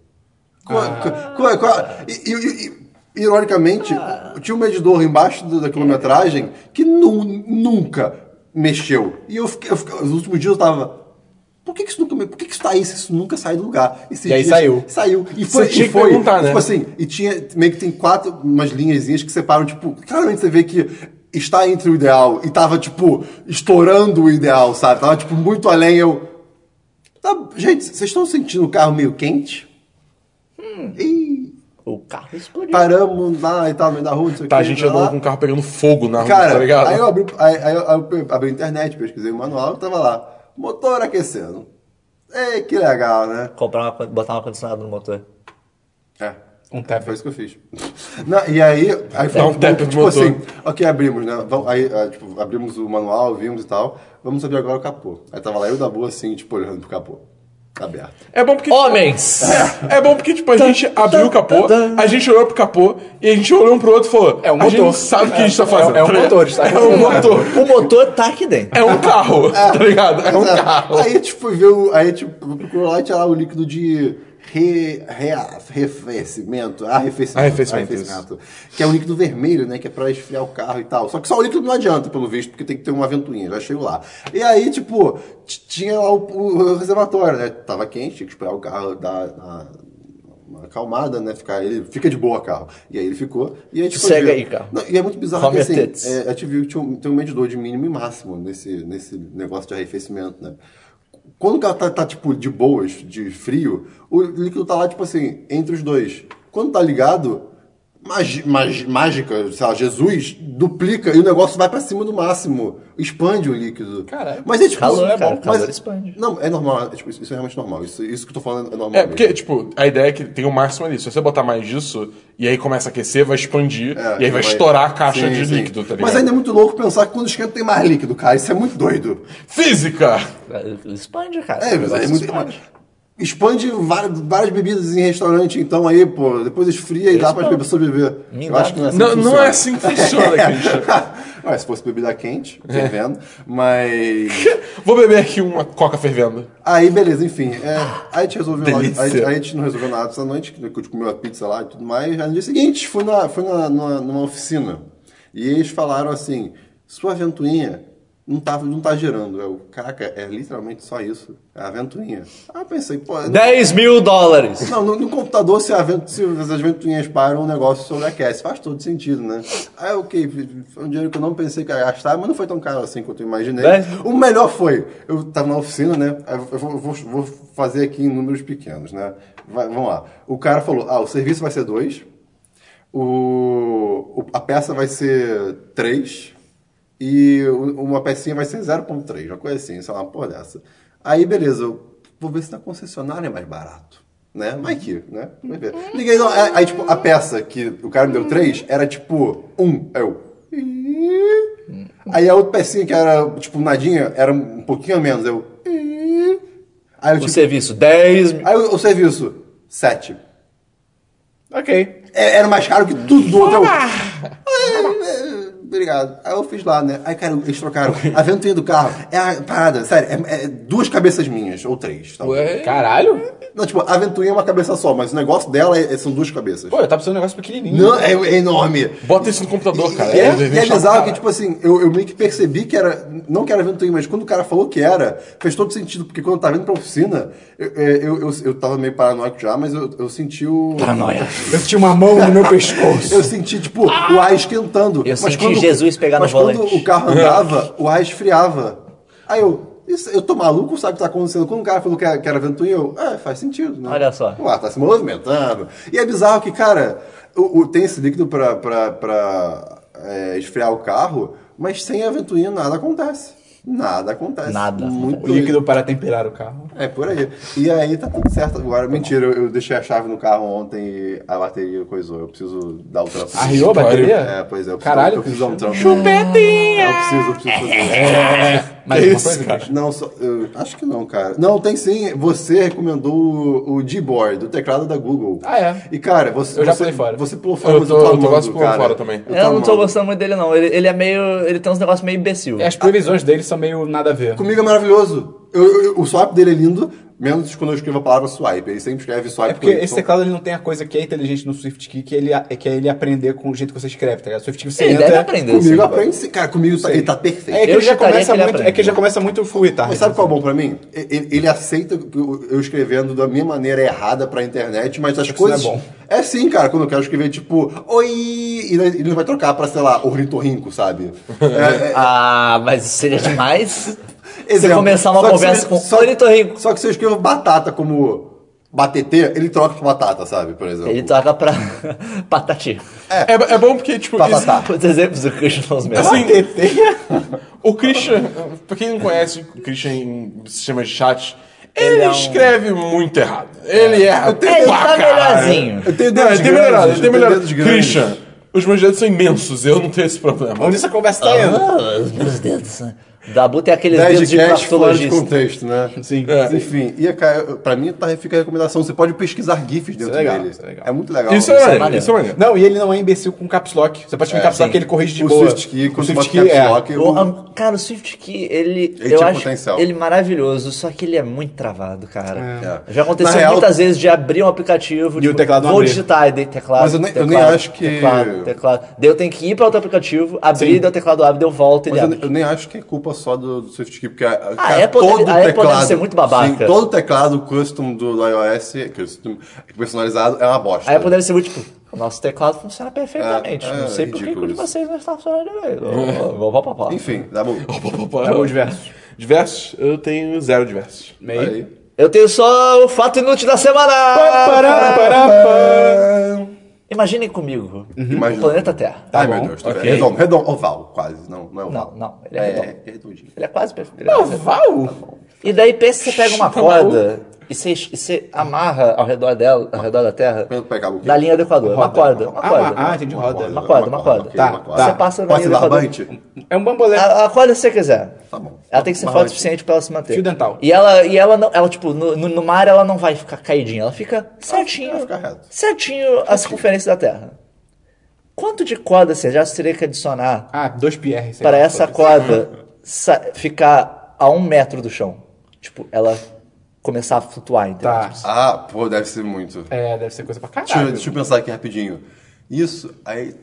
B: Com a-
C: Ah.
B: com a- com a- e, e- e- ironicamente, tinha um medidor embaixo da quilometragem que nu- nunca mexeu. E eu fiquei, eu fiquei- os últimos dias eu tava. Por que, que isso nunca Por que, que isso tá aí se isso nunca sai do lugar?
A: E aí saiu.
B: Saiu. E foi.
C: Você tinha
B: e
C: que
B: foi
C: perguntar, né?
B: Tipo assim, e tinha. Meio que tem quatro, umas linhazinhas que separam, tipo, claramente você vê que está entre o ideal e tava, tipo, estourando o ideal, sabe? Tava, tipo, muito além. Eu. Tá, gente, vocês estão sentindo o carro meio quente? Ih,
D: O carro explodiu.
B: paramos lá e tal, no meio da rua, não sei o
C: Tá,
B: que.
C: a gente andou com o carro pegando fogo na rua,
B: Cara,
C: tá ligado?
B: aí eu abri, aí, aí eu, abri a internet, pesquisei o manual, tava lá. Motor aquecendo. Ei, que legal, né?
D: Comprar uma, botar um ar-condicionado no motor.
B: É.
A: Um tap.
B: Foi isso que eu fiz. Não, e aí, aí foi
C: um
B: tipo,
C: tap
B: tipo
C: motor.
B: assim, ok, abrimos, né? Vamos, aí, ah, tipo, abrimos o manual, vimos e tal. Vamos abrir agora o capô. Aí tava lá eu da boa assim, tipo, olhando pro capô. Aberto.
C: É bom porque.
D: Homens!
C: É bom porque, tipo, a gente abriu o capô, a gente olhou pro capô e a gente olhou um pro outro e falou:
A: É um
C: A gente
A: motor.
C: sabe o que a gente tá fazendo.
A: É um
C: tá ligado?
A: motor, está
C: É um motor.
D: O motor tá aqui dentro.
C: É um carro, tá ligado? É um carro.
B: Aí, tipo, ver o, aí, tipo, procurou lá e tinha lá o líquido de re, re, arrefecimento, arrefecimento,
C: Arrefecimento,
B: que é um líquido vermelho, né, que é pra esfriar o carro e tal. Só que só o líquido não adianta, pelo visto, porque tem que ter uma ventoinha, já chego lá. E aí, tipo, tinha lá o, o reservatório, né, tava quente, tinha que esperar o carro dar uma acalmada, né, ficar, ele fica de boa carro. E aí ele ficou, e aí, tipo...
D: Segue aí, carro.
B: Não, e é muito bizarro
D: Come
B: que,
D: your
B: assim, é, a gente viu que tinha um, tem um medidor de mínimo e máximo nesse, nesse negócio de arrefecimento, né? Quando o carro tá, tá, tipo, de boas, de frio, o líquido tá lá, tipo assim, entre os dois. Quando tá ligado, magi- magi- mágica, sei lá, Jesus, duplica e o negócio vai pra cima do máximo. Expande o líquido.
A: Caralho.
B: Mas é tipo.
D: Calor,
B: é
D: cara,
B: bom,
D: calor
B: mas-
D: expande.
B: Não, é normal. é, tipo, isso, isso é realmente normal. Isso, isso que eu tô falando é normal.
C: É, porque,
B: mesmo.
C: tipo, a ideia é que tem o máximo ali. Se você botar mais disso, e aí começa a aquecer, vai expandir,
B: É,
C: e aí vai, estourar a caixa
B: Sim,
C: de
B: sim.
C: líquido, tá ligado?
B: Mas ainda é muito louco pensar que quando esquenta tem mais líquido, cara. Isso é muito doido.
C: Física!
D: Expande, cara.
B: É, é muito.
D: expande.
B: Expande várias, várias bebidas em restaurante, então aí, pô, depois esfria e dá pra pessoa beber.
D: Me
B: Eu acho que não é assim
C: Não,
B: que
C: não
B: funciona.
C: é assim que funciona, Christian.
B: Ué, se fosse bebida quente, fervendo. Mas.
C: Vou beber aqui uma coca fervendo.
B: Aí, beleza, enfim. É, aí a gente resolveu. lá-. Aí, aí a gente não resolveu nada essa noite, que a gente comeu a pizza lá e tudo mais. Aí no dia seguinte, fui, na, fui na, numa, numa oficina. E eles falaram assim: sua ventoinha não tá, não tá girando. Eu, caraca, é literalmente só isso. É a ventoinha. Aí eu pensei, pô.
D: 10 mil dólares.
B: Não, no, no computador, se, a vent- se as ventoinhas param, o negócio sobreaquece. Faz todo sentido, né? Aí, ok, foi um dinheiro que eu não pensei que ia gastar, mas não foi tão caro assim quanto eu imaginei.
D: Dez?
B: O melhor foi, eu tava na oficina, né? Eu vou, vou- vou fazer aqui em números pequenos, né? Vai- vamos lá. O cara falou, ah, o serviço vai ser dois, o- a peça vai ser três e o- uma pecinha vai ser 0.3, uma coisa assim, sei lá, uma porra dessa. Aí, beleza, eu vou ver se na concessionária é mais barato. Né? Vai que, né? Vai ver. Liguei, não, é- aí, tipo, a peça que o cara me deu três era tipo um. Aí eu. Aí a outra pecinha que era, tipo, nadinha, era um pouquinho a menos. Eu. Aí eu,
D: O
B: tipo,
D: serviço, 10 mil.
B: aí o, o serviço, sete.
A: Ok.
B: É, Era mais caro que tudo do outro. Eu, "Ah, é, Obrigado. Aí eu fiz lá, né? Aí, cara, eles trocaram. A ventoinha do carro é a parada, sério, é, é duas cabeças minhas, ou três. Tá?
A: Caralho.
B: Não, tipo, a ventoinha é uma cabeça só, mas o negócio dela é- são duas cabeças.
A: Pô, eu tava pensando um negócio pequenininho.
B: Não, é, é enorme.
C: Bota isso no computador, cara.
B: E é, e
C: ver
B: é
C: chato.
B: bizarro que, tipo assim, eu, eu meio que percebi que era. Não que era ventoinha, mas quando o cara falou que era, fez todo sentido. Porque quando eu tava indo pra oficina, eu, eu, eu, eu tava meio paranoico já, mas eu, eu senti o.
D: Paranoia.
A: Eu tinha uma mão no meu pescoço.
B: Eu senti, tipo, o ar esquentando.
D: Eu
B: mas
D: senti Jesus pegar no
B: mas quando
D: volante.
B: o carro andava, o ar esfriava. Aí eu. Isso, eu tô maluco, sabe o que tá acontecendo? Quando o cara falou que era, que era ventoinha, eu. É, faz sentido, né?
D: Olha só.
B: O ar tá se movimentando. E é bizarro que, cara, o, o- tem esse líquido pra, pra, pra é, esfriar o carro, mas sem a ventoinha nada acontece. Nada acontece.
D: Nada.
B: Muito
A: O líquido para temperar o carro.
B: É, por aí. E aí tá tudo certo agora. Mentira, eu, eu deixei a chave no carro ontem e a bateria coisou. Eu preciso dar o trampo.
A: Arriou a bateria?
B: É, pois é. Eu preciso,
A: Caralho,
B: eu preciso dar um trampo.
C: Chupetinha!
B: É, eu preciso, eu preciso fazer.
A: Mais
C: Que
A: uma
C: isso,
A: coisa,
C: cara?
B: Não, só, eu acho que não, cara. Não, tem sim. Você recomendou o, o Gboard, o teclado da Google.
A: Ah, é?
B: E, cara, você...
A: Eu já
B: você,
A: pulei fora.
B: Você pulou fora,
C: Eu
B: mas
C: tô-
B: eu tô
C: eu tô
B: amando,
C: quase pulando
B: cara.
C: fora também.
B: Eu
D: Eu não tô gostando muito dele, não. Ele, ele é meio. Ele tem uns negócios meio imbecil.
A: É, as previsões dele são meio nada a ver.
B: Comigo é maravilhoso. Eu- eu- o swap dele é lindo, menos quando eu escrevo a palavra swipe. Ele sempre escreve swipe.
A: É porque esse teclado ele não tem a coisa que é inteligente no SwiftKey, que, ele, é que é ele aprender com o jeito que você escreve, tá ligado? SwiftKey você
D: Ele
A: entra...
D: deve aprender.
B: Comigo
D: sim.
B: aprende, sim. cara, comigo tá, ele tá perfeito.
A: É que ele já começa
D: que ele
A: muito,
D: aprende.
A: é que ele já começa muito fluid, tá?
B: Mas sabe qual é bom pra mim? Ele, ele aceita eu escrevendo da minha maneira errada pra internet, mas as
A: Isso
B: coisas.
A: não é bom.
B: É sim, cara, quando eu quero escrever, tipo, oi, e ele não vai trocar pra, sei lá, ornitorrinco, sabe? É, é,
D: Ah, mas seria demais. Você
B: exemplo.
D: começar uma
B: Só
D: conversa
B: se-
D: com
B: só-
D: ornitorrinco.
B: Só que se eu escrevo batata como batetê, ele troca pra batata, sabe? Por exemplo.
D: Ele toca pra patati.
C: É, é bom porque, tipo,
B: Patatá.
D: Os exemplos do Christian são os mesmos.
C: Assim, o Christian, pra quem não conhece o Christian em sistemas de chat, ele,
D: Ele é um-
C: escreve muito errado. Ele erra.
D: Ele
C: pra
D: tá
C: caralho.
D: melhorzinho.
B: Eu tenho
C: Não,
B: dedos
C: ele tem
B: grandes,
C: melhorado, ele
B: eu tenho
C: melhorado.
B: dedos grandes.
C: Christian, os meus dedos são imensos, eu não tenho esse problema.
A: Onde essa conversa tá indo?
D: Ah, os meus dedos. Dabu tem aqueles
B: 10
D: dedos
B: de fora de
D: cartologista.
B: contexto, né?
A: Sim.
C: É.
B: Enfim, e pra mim tá, fica a recomendação. Você pode pesquisar GIFs dentro
A: é legal,
B: dele.
A: isso é legal.
B: É muito legal.
C: Isso é maneiro,
D: maneiro.
C: isso é maneiro.
A: Não, e ele não é imbecil com caps lock. Você pode escrever
B: É,
A: caps lock ele corrige de
B: o
A: boa.
B: Swift Key, quando
A: o Swift Key
B: caps
A: é.
B: lock,
D: O- cara, o Swift Key, ele.
B: Ele
D: eu acho
B: potencial.
D: ele maravilhoso, só que ele é muito travado, cara.
B: É.
D: Já aconteceu
B: Na real-
D: muitas vezes de abrir um aplicativo.
A: E o teclado não
D: Vou digitar, e daí teclado.
B: Mas eu nem- eu
D: teclado,
B: nem acho que-
D: Teclado, teclado. Daí eu tenho que ir para outro aplicativo, abrir, daí o teclado abre, daí eu volto e ele abre.
B: eu, eu nem acho que é culpa só do, do Swift Key, porque a,
D: a Apple deve- a Apple deve ser muito babaca.
B: Sim, todo teclado custom do, do iOS, custom, personalizado, é uma bosta.
D: Aí a Apple deve ser muito tipo. O nosso teclado funciona perfeitamente.
B: É, é
D: não sei por que o de vocês não está funcionando direito. Vou pá, pá, pá.
B: Enfim, dá bom.
A: Tá bom, diversos.
C: Diversos? Eu tenho zero diversos.
A: Meio.
B: Aí.
D: Eu tenho só o fato inútil da semana!
A: Pará, pará, pará.
D: Imaginem comigo o
B: Imagina.
D: planeta Terra.
A: Tá
B: Ai,
A: bom.
B: meu Deus. Tá
C: Ok.
B: vendo? Redondo, redondo, oval, quase. Não, não é oval.
D: Não, não, ele é
B: é,
D: redondo.
B: é redondinho.
D: Ele é quase perfeito. é quase perfeito.
A: Val?
D: E daí pensa que você pega uma
C: Tá
D: corda e você, e você amarra ao redor dela, ao redor da Terra, na linha do Equador. Uma corda, uma
A: Ah,
D: corda.
A: ah, entendi, roda.
D: Uma corda, uma corda.
A: Tá,
B: uma corda.
D: Você passa na linha do Equador.
B: barbante?
A: É um bambolê.
D: A, a corda se você quiser.
B: Tá bom.
D: Ela tem que ser forte o suficiente pra ela se manter.
A: Fio dental.
D: E ela, e ela não, ela, tipo, no, no, no mar ela não vai ficar caidinha, ela fica certinho.
B: ela fica reta.
D: Certinho a circunferência da Terra. Quanto de corda você já teria que adicionar
A: Ah, dois PR. sei
D: para essa corda ficar a um metro do chão? Tipo, ela começar a flutuar, entendeu?
A: Tá.
D: Tipo,
B: Ah, pô, deve ser muito.
A: É, deve ser coisa pra
B: Deixa, eu-
A: caralho.
B: deixa eu pensar aqui rapidinho. Isso, aí.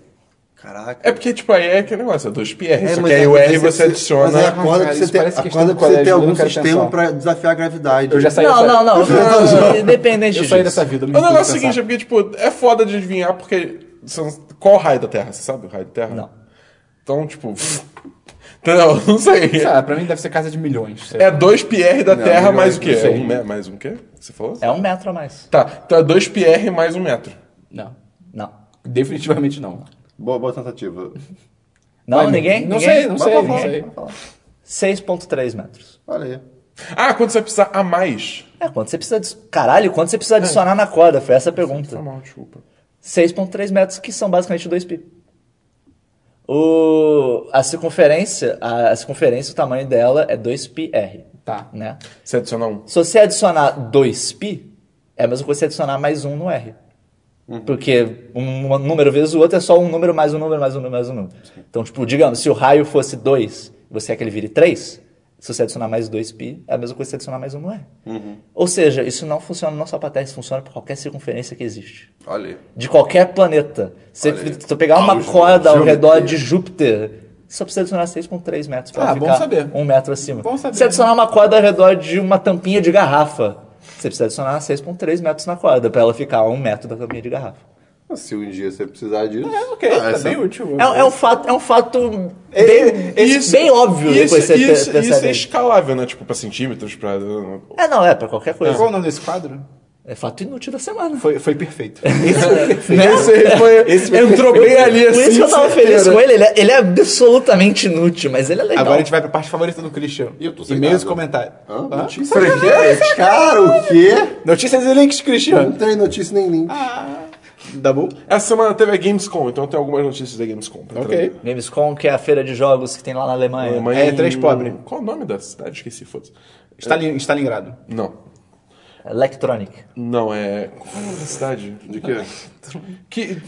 B: Caraca.
C: É porque, tipo, aí é aquele negócio, é 2PR.
B: É,
C: só que aí
B: é-
C: o R você adiciona.
B: Mas aí a corda
A: cara,
B: precisa
A: isso
B: ter,
A: parece
B: a
A: questão do
B: ter
A: colégio, eu
B: algum
A: não quero
B: sistema pra desafiar a gravidade.
A: Eu já saí
D: não,
A: dessa...
D: não, não. Independente
A: Eu
D: disso.
A: saí dessa vida. me
C: O negócio é o seguinte, é porque, tipo, é foda de adivinhar, porque. são- Qual o raio da Terra? Você sabe o raio da Terra?
D: Não.
C: Então, tipo. Entendeu? Não sei.
A: Ah, pra mim deve ser casa de milhões. sei lá.
C: É 2 PR da Terra
B: milhões,
C: mais o quê?
A: não sei.
C: É um me- mais um quê? Você falou?
D: É um metro a mais.
C: Tá, então é 2 PR mais um metro.
A: Não.
D: Não.
A: Definitivamente não.
B: Boa, boa tentativa.
D: Não,
A: Vai,
D: ninguém?
A: Não
D: ninguém?
A: sei, não
B: Mas
A: sei, não sei.
D: 6.3 metros.
B: Olha aí.
C: Ah, quando você vai precisar a mais.
D: É, quanto você precisa... adi- Caralho, quanto você precisa adicionar na corda? Foi essa a pergunta.
C: Tá mal, desculpa.
D: 6.3 metros, que são basicamente 2π. O, a circunferência, a, a circunferência, o tamanho dela é 2πr.
A: Tá.
D: Né?
C: Você adiciona um.
D: Se você adicionar 2π, é a mesma coisa que você adicionar mais um no r. Porque um número vezes o outro é só um número mais um número mais um número mais um número. Então, tipo, digamos, se o raio fosse 2 e você quer que ele vire 3, se você adicionar mais 2π, é a mesma coisa que você adicionar mais um no r. Ou seja, isso não funciona não só para Terra, isso funciona para qualquer circunferência que existe.
B: Olha.
D: De qualquer planeta. Se você pegar uma
B: Álgebra,
D: corda ao redor de Júpiter, só precisa adicionar 6,3 metros para
A: Ah, bom
D: ficar
A: saber.
D: um metro acima.
A: Bom saber.
D: Se adicionar uma corda ao redor de uma tampinha de garrafa, você precisa adicionar 6,3 metros na corda para ela ficar a um metro da tampinha de garrafa.
B: Se um dia você precisar disso.
A: É, ok,
B: ah,
A: tá
B: essa-
A: bem útil.
D: É, é um fato, é um fato
A: É,
D: bem,
C: Isso-
D: bem óbvio
C: isso,
D: depois você
C: isso, isso é escalável, né? Tipo, pra centímetros, pra.
D: É, não, é para qualquer coisa.
A: Qual o nome desse quadro?
D: É fato inútil da semana.
A: Foi, foi perfeito. Esse foi perfeito.
D: Né?
C: Esse foi,
A: Esse foi
C: entrou bem ali
D: Por
C: assim.
D: isso que eu tava feliz com ele. Ele é, ele é absolutamente inútil, mas ele é legal.
A: Agora a gente vai pra parte favorita do Christian.
B: Ih, eu tô sem
A: E-mails e comentários.
B: Hã?
A: Hã?
B: Notícia? Cara, o quê?
A: Notícias e links,
B: Não
A: Christian.
B: tem notícia nem link.
A: Bom?
C: Essa semana teve a Gamescom, então tem algumas notícias da Gamescom. pra
A: Ok.
C: trazer.
D: Gamescom, que é a feira de jogos que tem lá na Alemanha.
C: Alemanha
A: É,
C: em-
A: três pobre.
C: Qual o nome da cidade? Esqueci, foda-se.
A: Stalin, Stalingrado.
C: Não.
D: Electronic.
C: Não, é. Qual é o nome da cidade?
B: De quê?
C: Que.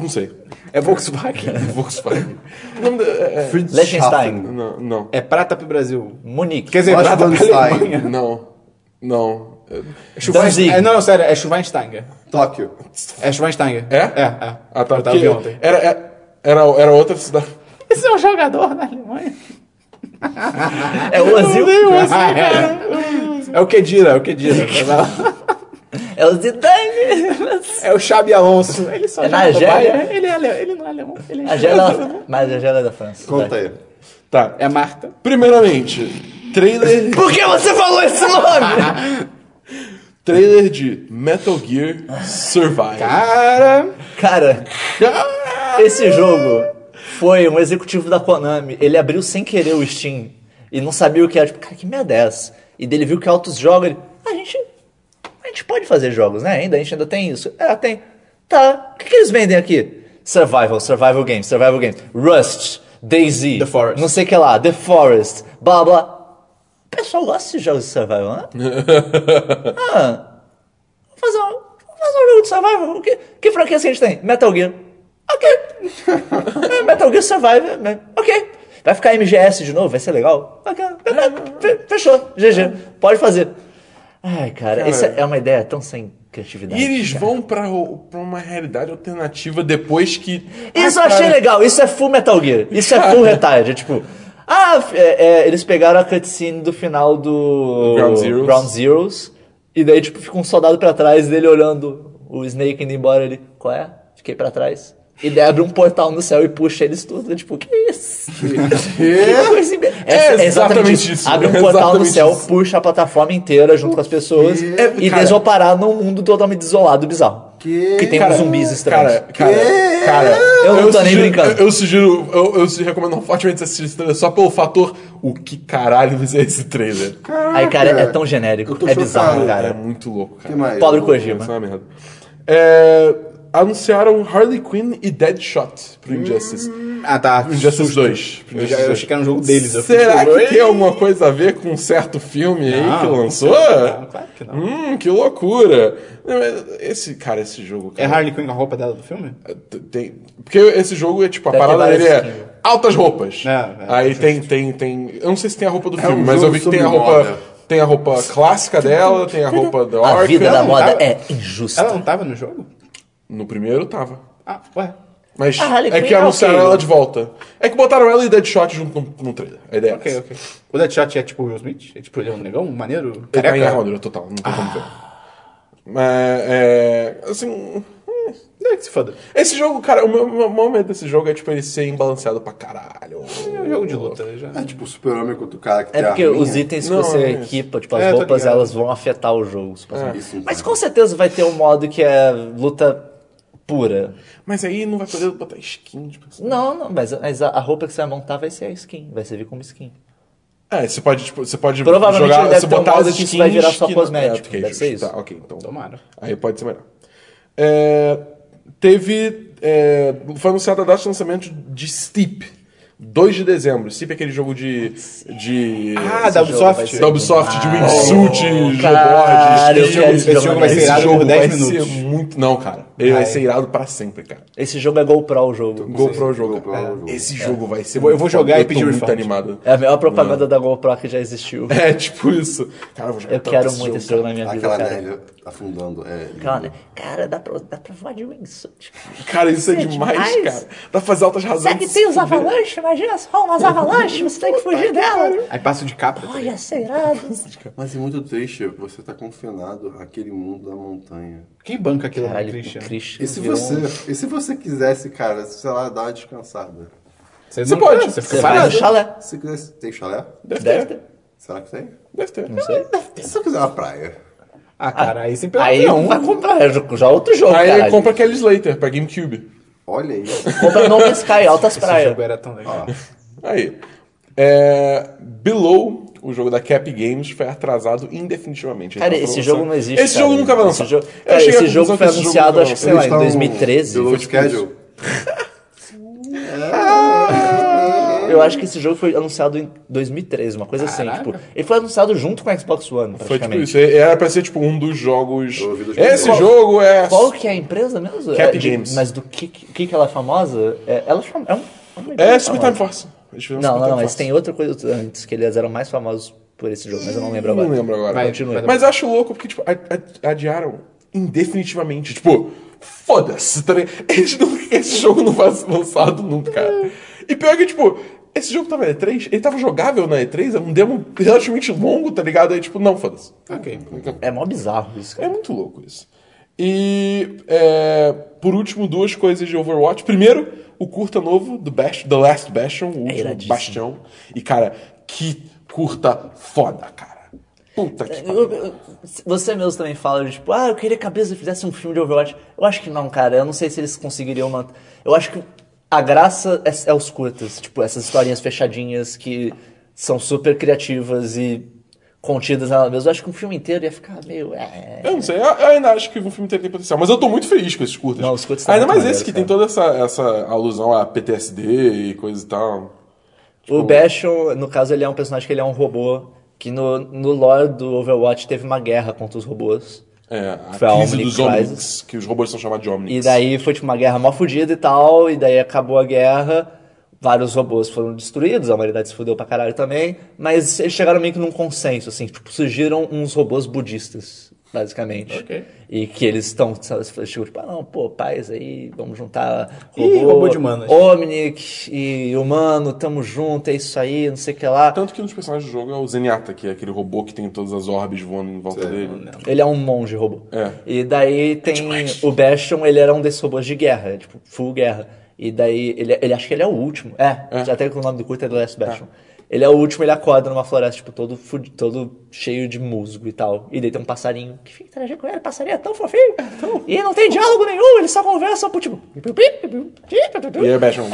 C: Não sei.
A: É Volkswagen.
C: Volkswagen. O nome da. É,
D: Liechtenstein.
C: não, não.
A: É prata pro Brasil.
D: Munique.
A: Quer dizer, prata pra. Alemanha.
C: Não. Não.
A: Schweinsteiger.
D: Danzig.
A: É, não, sério, é Schweinsteiger.
B: Tóquio.
A: É Schweinsteiger.
C: É?
A: É, é.
C: Ah, tá.
A: Eu tava
C: porque
A: vendo ontem.
C: Era, era, era, era outra cidade.
A: Esse é um jogador na Alemanha.
D: É o Azil.
A: é. é o Kedira, é o Kedira.
D: É o Zidane.
A: É o Xabi Alonso. Ele só
D: É
A: joga
D: na Argélia?
A: Ele, é ele não é alemão. Ele é,
D: A Gela, mas a Gela é da França.
B: Conta aí.
C: Tá.
A: é Marta.
C: Primeiramente, trailer,
D: Por que você falou esse nome?
C: Trailer de Metal Gear Survive.
A: Cara.
D: Cara, esse jogo foi um executivo da Konami. Ele abriu sem querer o Steam e não sabia o que era. Tipo, cara, que merda é essa? E dele viu que Autos joga. Ele, "Ah, a gente, a gente pode fazer jogos, né? Ainda, a gente ainda tem isso. É, tem. Tá. O que, que eles vendem aqui? Survival, survival games, survival games. Rust, DayZ.
A: The Forest.
D: Não sei o que lá. The Forest. Blá, blá. O pessoal gosta de jogos de survival, né? ah, vamos fazer um, vamos fazer um jogo de survival. Que, que franquia assim a gente tem? Metal Gear. Ok. É, Metal Gear Survive. né? Ok. Vai ficar MGS de novo? Vai ser legal? Ok. Fechou. GG. Pode fazer. Ai, cara, isso é uma ideia tão sem criatividade.
C: E eles
D: cara.
C: vão pra, pra uma realidade alternativa depois que.
D: Isso eu
C: Ah,
D: achei
C: cara,
D: legal. Isso é full Metal Gear. Isso é full retard. É tipo... Ah, é, é, eles pegaram a cutscene do final do...
C: Ground Zeroes.
D: Ground Zeroes. E daí, tipo, fica um soldado pra trás dele olhando o Snake indo embora. Ele, qual é? Fiquei pra trás. E daí abre um portal no céu e puxa eles tudo. Tipo, que isso? Que coisa imbe-
C: É exatamente isso.
D: Abre um
C: É
D: portal no
C: exatamente
D: céu,
C: isso.
D: puxa a plataforma inteira junto com as pessoas.
C: É,
D: e
C: cara-
D: eles vão parar num mundo totalmente desolado bizarro.
B: Que?
D: Que tem
C: Cara,
D: uns zumbis estranhos.
C: Cara, cara, cara,
D: Eu não tô nem
C: sugiro,
D: brincando.
C: Eu, eu sugiro, eu, eu se recomendo fortemente você assistir esse trailer só pelo fator o que caralho ser esse trailer.
D: Aí, cara, é tão genérico.
B: Eu tô
D: É bizarro,
B: chocado.
C: É
D: cara.
C: muito louco,
B: que
C: cara.
B: mais?
D: Pobre
B: Eu-
D: Kojima.
C: É. É, anunciaram Harley Quinn e Deadshot pro Injustice.
A: Ah, tá.
C: Injustice 2.
A: Eu, já, eu achei que era um jogo deles. Eu
C: Será
A: fiquei,
C: que
A: tipo,
C: tem alguma coisa a ver com um certo filme aí
A: Não,
C: que lançou?
A: não, claro que não.
C: Hum, que loucura. Esse, cara, esse jogo,
A: É
C: cara.
A: Harley Quinn com a roupa dela do filme?
C: Tem, porque esse jogo é tipo, a
D: Deve
C: parada dele é altas roupas.
A: É, é,
C: Aí tem, tem, tem. Eu não sei se tem a roupa do
B: É
C: filme,
B: um
C: mas eu vi que tem a roupa.
B: moda.
C: Tem a roupa clássica dela, tem a roupa da
D: A
C: Orca.
D: vida da moda
A: tava-
D: é injusta.
A: Ela não tava no jogo?
C: No primeiro tava.
A: Ah, ué.
C: Mas
D: A Harley
C: é
D: Quinn
C: que
D: é
C: anunciaram
D: ok.
C: ela de volta. É que botaram ela e Deadshot junto no, no trailer. A ideia é
A: Ok,
C: essa.
A: ok. O Deadshot é tipo o Will Smith? É tipo, ele é um negão, um maneiro?
C: Ele tá em
A: Careca?
C: armadura total, não tem como ver. Mas, é. Assim.
A: É que se foda.
C: Esse jogo, cara, o meu, meu maior medo desse jogo é, tipo, ele ser imbalanceado pra caralho.
A: É um jogo de luta. Já.
B: É tipo o super-homem contra o cara que
D: É
B: tem
D: porque
B: arminha.
D: os itens que
C: Não,
D: você
C: é isso.
D: equipa, tipo, as
A: É, tô
D: roupas,
A: ligado.
D: elas vão afetar o jogo. supostamente.
B: Isso
D: Mas
B: tem.
D: com certeza vai ter um modo que é luta pura.
C: Mas aí não vai poder botar skin, tipo assim.
D: Não, não, mas, mas a, a roupa que você vai montar vai ser a skin, vai servir como skin.
C: É, você pode, tipo, você pode
D: Provavelmente
C: jogar,
D: deve
C: você
D: ter um
C: botar
D: modo
C: as
D: que isso
C: skins
D: vai virar só
C: que-
D: cosmético,
C: É,
D: deve ser isso.
C: Tá, ok, então.
A: Tomara.
C: Aí pode ser melhor. É, teve. é, foi anunciada a data de lançamento de Steep. 2 de dezembro. Steep é aquele jogo de. de
A: Ah, da
D: jogo
A: Ubisoft?
C: da Ubisoft, de wingsuit,
D: Caralho, eu
C: snowboard.
A: esse jogo vai ser
C: Esse
A: irado
C: jogo
A: por
C: vai
A: 10 minutos.
C: ser muito. Não, cara. Ele vai
A: Vai.
C: ser irado pra sempre, cara.
D: Esse jogo é GoPro o jogo.
C: GoPro o jogo.
B: GoPro é o jogo.
C: Esse jogo vai ser
A: Eu vou- eu
C: muito
A: vou jogar e pedir
C: muito animado.
D: É a melhor propaganda da GoPro que já existiu.
C: É, tipo isso. Cara, eu vou jogar
D: Eu quero
C: esse
D: muito
C: jogo,
D: esse jogo na minha vida,
B: Aquela
D: cara.
B: neve afundando. É,
D: Cara, cara, dá pra, dá pra voar de wingsuit.
C: Cara, isso é
D: é
C: demais,
D: demais.
C: cara. Dá pra fazer altas razões.
D: Será que tem os avalanches? Imagina só umas avalanches, você tem que fugir dela.
A: Aí passo de capa.
D: Olha, ser irado.
B: Mas é muito triste, você tá confinado àquele mundo da montanha.
A: Quem banca aquilo lá, Christian?
D: Christian
B: E se
D: virou
B: você,
D: um-
B: e se você quisesse, cara, sei lá, dar uma descansada?
A: Você,
C: Você
A: não
C: pode.
A: Você fica
D: Você vai no
A: parado.
D: chalé.
B: Se quisesse, tem chalé?
C: Deve
D: Deve
C: ter.
D: ter.
B: Será que tem?
C: Deve ter.
D: Não sei.
B: E se eu quiser uma praia?
A: Ah, cara, aí sem pelo
D: Aí
A: não.
D: vai comprar, é já outro jogo,
C: Aí
D: caralho.
C: compra Kelly Slater pra GameCube.
B: Olha aí.
D: Compra No Man's Sky, altas
A: Esse
D: praias.
A: jogo era tão legal.
C: Aí. É, Below, o jogo da Cap Games, foi atrasado indefinitivamente.
D: Cara, esse jogo não existe.
C: Esse
D: cara.
C: jogo nunca vai
D: Esse
C: lançar.
D: jogo,
C: Eu
D: cara, esse jogo foi
C: esse jogo
D: anunciado,
C: nunca
D: acho que sei lá, em
B: Eles estão
D: 2013.
B: Below
D: foi tipo
B: schedule.
D: Eu acho que esse jogo foi anunciado em 2013, uma coisa assim. Tipo, ele foi anunciado junto com o Xbox One,
C: Foi tipo
D: praticamente.
C: isso. Era pra ser tipo um dos jogos. Esse
B: jogos.
C: jogo é.
D: Qual que é a empresa mesmo?
C: Cap
D: É de-
C: Games.
D: Mas do que, que que ela é famosa? É, ela é, fam- é, um, é uma
C: É Super. Time Force. Eles fizeram
D: Não, não, não, mas tem outra coisa antes, que eles eram mais famosos por esse jogo, mas eu não lembro agora.
C: Não lembro agora.
A: Vai,
D: Continue.
A: vai dar-
C: Mas eu acho louco porque, tipo, adiaram indefinitivamente. Tipo, foda-se, tá não, esse jogo não vai ser lançado nunca, cara. E pior que, tipo, esse jogo tava na E3, ele tava jogável na E3, é um demo relativamente longo, tá ligado? Aí, tipo, não, foda-se.
A: Ok.
D: É mó bizarro isso,
C: É
D: cara.
C: muito louco isso. E, é, por último, duas coisas de Overwatch. Primeiro, o curta novo do Bast The Last Bastion, o último
D: iradíssimo.
C: bastião. E, cara, que curta foda, cara. Puta que pariu.
D: Você mesmo também fala, de, tipo, ah, eu queria que a Blizzard fizesse um filme de Overwatch. Eu acho que não, cara. Eu não sei se eles conseguiriam manter. Eu acho que a graça é, é os curtas. Tipo, essas historinhas fechadinhas que são super criativas e contidas nela mesma. Eu acho que um filme inteiro ia ficar meio. É...
C: Eu não sei, eu, eu ainda acho que o filme tem potencial, mas eu tô muito feliz com esses curtas.
D: Não, os curtas
C: Ainda mais esse que tem toda essa, essa alusão a PTSD e coisa e tal.
D: O Bastion, no caso, ele é um personagem que ele é um robô. Que no, no lore do Overwatch teve uma guerra contra os robôs.
C: É, a
D: Foi a
C: crise
D: Omni
C: dos. Omnics, que os robôs são chamados de Omnics.
D: E daí foi tipo uma guerra mó fudida e tal, e daí acabou a guerra, vários robôs foram destruídos, a humanidade se fudeu pra caralho também, mas eles chegaram meio que num consenso, assim, tipo, surgiram uns robôs budistas, basicamente.
A: Ok.
D: E que eles estão, sabe, tipo, ah, não, pô, paz aí, vamos juntar
A: Ih, robô de humanos.
D: Omnic e humano, tamo junto, é isso aí, não sei o que lá.
C: Tanto que um dos personagens do jogo é o Zenyatta, que é aquele robô que tem todas as orbes voando em volta dele.
D: Ele é um monge robô.
C: É.
D: E daí tem o Bastion, ele era um desses robôs de guerra, tipo, full guerra. E daí ele, ele acho que ele é o último. É,
C: É.
D: até que o nome do curto é The Last Bastion. Ele é o último, ele acorda numa floresta, tipo, todo, todo cheio de musgo e tal. E daí tem um passarinho que fica interagindo com ele, o passarinho é tão fofinho. E não tem diálogo nenhum, eles só conversam tipo.
C: E aí o Batman.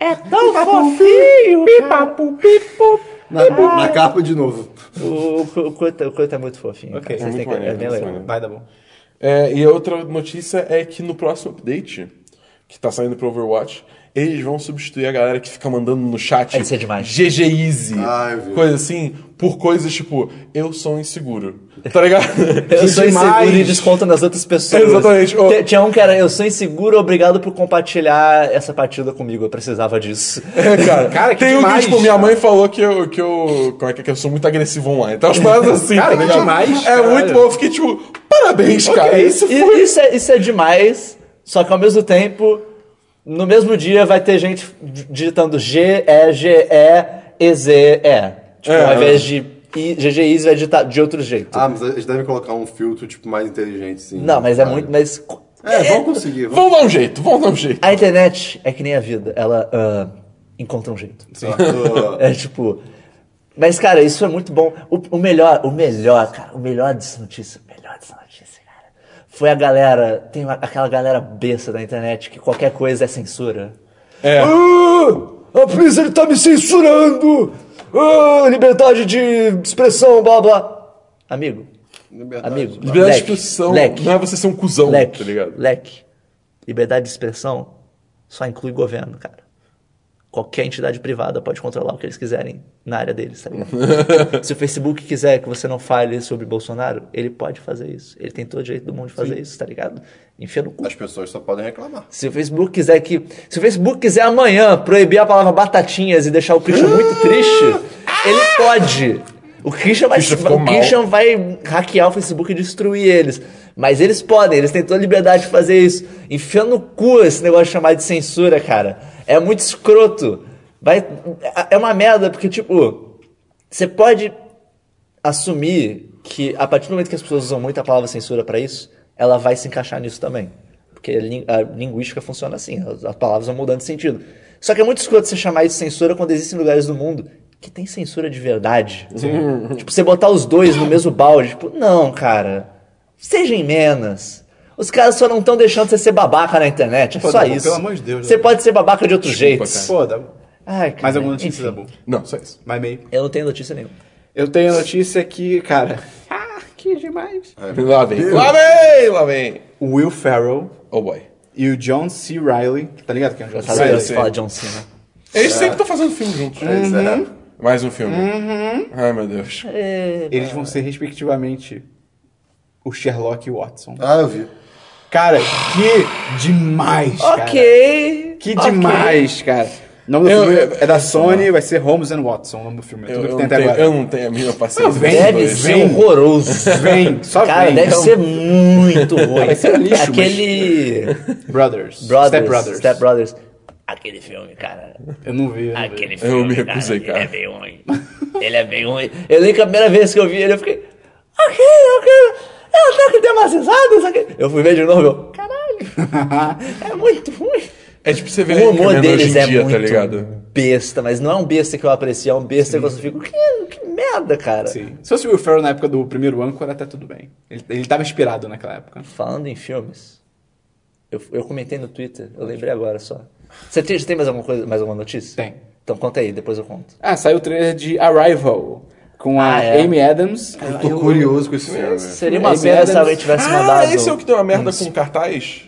D: É, é tão fofinho!
B: Na, na capa de novo.
D: O, o, o o Kurt é muito fofinho.
A: Ok.
D: cara. Vocês
C: É
D: têm
C: muito
D: que- é bem legal.
A: Vai dar bom.
C: É, e a outra notícia é que no próximo update, que tá saindo pro Overwatch, eles vão substituir a galera que fica mandando no chat
D: Vai ser demais.
C: GG Easy,
B: Ah, vi.
C: coisa assim, por coisas tipo, eu sou inseguro. Tá ligado?
D: Eu sou
A: demais.
D: inseguro e desconto nas outras pessoas.
C: Exatamente.
D: T- Tinha um que era, eu sou inseguro, obrigado por compartilhar essa partida comigo, eu precisava disso.
C: É, cara,
A: Cara, que
C: tem um que,
A: demais,
C: tipo, minha
A: cara.
C: mãe falou que eu, que eu. Como é que é? Que eu sou muito agressivo online. Então, as paradas assim,
A: Cara,
C: tá
A: que
C: ligado?
A: demais,
C: É
A: caralho.
C: muito bom. Eu fiquei tipo, parabéns,
A: Ok,
C: cara.
A: isso
D: E- Isso é, isso é demais, só que ao mesmo tempo, no mesmo dia vai ter gente digitando G, E, G, E, E, Z, E. Tipo,
C: É,
D: ao
C: é.
D: invés de I, GG Easy vai digitar de outro jeito.
B: Ah, mas eles devem colocar um filtro, tipo, mais inteligente, sim.
D: Não, mas é
B: Cara.
D: muito. Mas
B: É, vão conseguir. Vão...
C: Vão dar um jeito, vão dar um jeito.
D: a internet é que nem a vida, ela ah, encontra um jeito.
B: Uh,
D: É tipo. Mas, cara, isso é muito bom. O, o melhor, o melhor, cara, o melhor dessa notícia, o melhor dessa notícia, cara, foi a galera. Tem uma- aquela galera besta da internet que qualquer coisa é censura.
C: É.
D: Ah, a polícia ele tá me censurando! Ah, liberdade de expressão, blá blá. Amigo,
B: liberdade.
D: amigo.
C: Liberdade de
D: leque,
C: expressão
D: leque,
C: não é você ser um cuzão,
D: leque,
C: tá ligado?
D: leque. Liberdade de expressão só inclui governo, cara. Qualquer entidade privada pode controlar o que eles quiserem na área deles, tá ligado? Se o Facebook quiser que você não fale sobre Bolsonaro, ele pode fazer isso. Ele tem todo o direito do mundo de fazer isso, tá ligado? Enfia no cu.
B: As pessoas só podem reclamar.
D: Se o Facebook quiser que. Se o Facebook quiser amanhã proibir a palavra batatinhas e deixar o Christian muito triste, ele pode. O Christian vai, o. Christian vai hackear o Facebook e destruir eles. Mas eles podem, eles têm toda a liberdade de fazer isso. Enfia no cu esse negócio de chamar de censura, cara. É muito escroto. Vai, é uma merda, porque, tipo, você pode assumir que a partir do momento que as pessoas usam muito a palavra censura pra isso, ela vai se encaixar nisso também. Porque a, lin- a linguística funciona assim, as, as palavras vão mudando de sentido. Só que é muito escroto você chamar isso de censura quando existem lugares do mundo que tem censura de verdade. tipo, você botar os dois no mesmo balde, tipo, não, cara. Sejam menos. Os caras só não estão deixando você ser babaca na internet, é
A: Pô,
D: só
A: Dabu,
D: isso.
A: pelo amor de Deus,
D: Você
A: Dabu.
D: pode ser babaca de outro jeito.
C: cara.
A: Pô, dá...
D: Ai, cara,
A: mais alguma notícia,
D: enfim.
A: Dabu?
C: Não, só isso.
A: Mais meio.
D: Eu não tenho notícia nenhuma.
A: Eu tenho notícia que, cara... Ah, que demais.
C: Lá vem. Lá vem, lá vem.
A: O Will Ferrell
C: Oh boy.
A: e o John C. Riley... Tá ligado quem é o John
D: Eu
A: C.
D: que
C: sim.
D: você fala John Cena.
C: Eles sempre estão fazendo filme juntos.
B: É, isso é.
C: Mais um filme. Ai, meu Deus.
A: Eles vão ser, respectivamente, o Sherlock Watson.
B: Ah, eu vi.
A: Cara, que demais, cara.
D: Ok.
A: Que
D: ok.
A: demais, cara. O nome do
C: Eu-
A: filme é da Sony, vai ser Holmes and Watson, o nome do filme. É
C: Eu,
A: tudo
C: eu
A: que tem
C: não
A: até
C: tenho,
A: agora.
C: eu não tenho a mínima paciência.
A: Vem,
C: desses
D: Deve
C: dois.
D: ser
A: Vem.
D: horroroso.
A: Vem, só
D: Cara,
A: vem.
D: deve
A: Então,
D: ser muito ruim.
A: Vai ser um lixo,
D: Aquele.
A: Brothers.
D: Brothers.
A: Step Brothers.
D: Step Brothers. Aquele filme, cara.
A: Eu não vi. Eu não vi.
D: Aquele
C: Eu
D: filme.
C: me recusei, cara.
D: Ele é bem ruim. Ele é bem ruim. Eu lembro que a primeira vez que eu vi ele, eu fiquei. Ok, ok. Eu tenho que ter umas risadas. ok." Eu fui ver de novo, eu. Caralho. é muito ruim.
C: É tipo você vê
D: O humor deles é
C: dia,
D: muito
C: tá
D: besta, mas não é um besta que eu aprecio, é um besta que eu fico. Que, que merda, cara.
A: Sim. Se fosse o Will Ferrell na época do primeiro Anchor, até tudo bem. Ele, ele tava inspirado naquela época.
D: Falando em filmes, eu, eu comentei no Twitter, eu lembrei agora só. Você tem, tem mais alguma coisa, mais alguma notícia?
A: Tem.
D: Então conta aí, depois eu conto.
A: Ah, saiu o trailer de Arrival. Com a
D: Ah, é.
A: Amy Adams.
B: Eu tô curioso com esse filme.
D: Seria uma
A: Amy
D: pena se alguém tivesse
C: Ah,
D: mandado.
C: esse é o que deu uma merda com cartaz?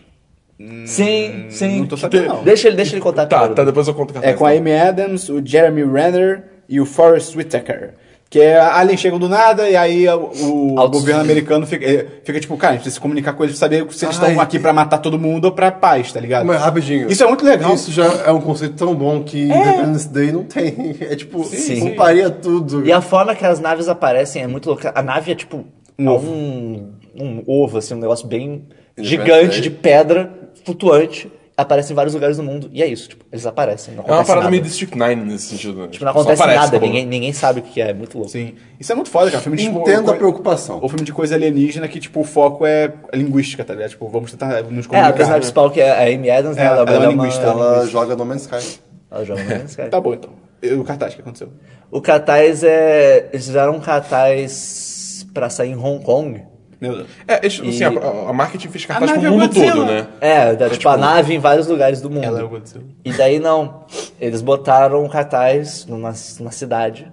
D: Sim, sim.
A: Não tô sabendo, não.
D: Deixa ele, deixa ele contar
C: Tá, tá, depois eu conto o cartaz.
A: É com a Amy Adams, o Jeremy Renner e o Forrest Whitaker. Que é, aliens chegam do nada e aí o,
D: Altos-
A: governo americano fica, eh, fica tipo, cara, a gente precisa se comunicar com eles pra saber se eles
B: Ai.
A: estão aqui pra matar todo mundo ou pra paz, tá ligado?
B: Mas rapidinho.
A: Isso é muito legal.
B: Isso já é um conceito tão bom que Independence Day não tem. É tipo,
D: Sim.
B: comparia tudo.
D: E a forma que as naves aparecem é muito louca. A nave é tipo um, um, um ovo, assim, um negócio bem gigante de pedra, flutuante. Aparece em vários lugares do mundo. E é isso, tipo, eles aparecem. Não
C: É uma parada
D: nada.
C: meio District 9 nesse sentido. né?
D: Tipo, não acontece
C: aparece,
D: nada, ninguém, ninguém sabe o que é, é muito louco.
A: Sim. Isso é muito foda, cara. Filme de, tipo,
B: Entenda
A: coi-
B: a preocupação.
A: Ou filme de coisa alienígena que, tipo, o foco é linguística, tá ligado? Tipo, vamos tentar nos
D: É, a
A: comunicar.
D: personagem principal, que é a Amy Adams, né?
A: É, ela é uma
D: uma
A: linguista,
B: Ela joga No Man's Sky.
D: Ela joga no Man's Sky.
A: Tá bom, então. E O cartaz, o que aconteceu?
D: O cartaz é. Eles fizeram um cartaz pra sair em Hong Kong.
A: Meu Deus.
C: É, eles- assim, a, a marketing fez cartaz pro
A: é
C: mundo
A: Godzilla.
C: todo, né?
D: É, da, tipo, a nave em vários lugares do mundo.
A: Ela é o Godzilla.
D: E daí não. Eles botaram um cartaz numa, numa cidade.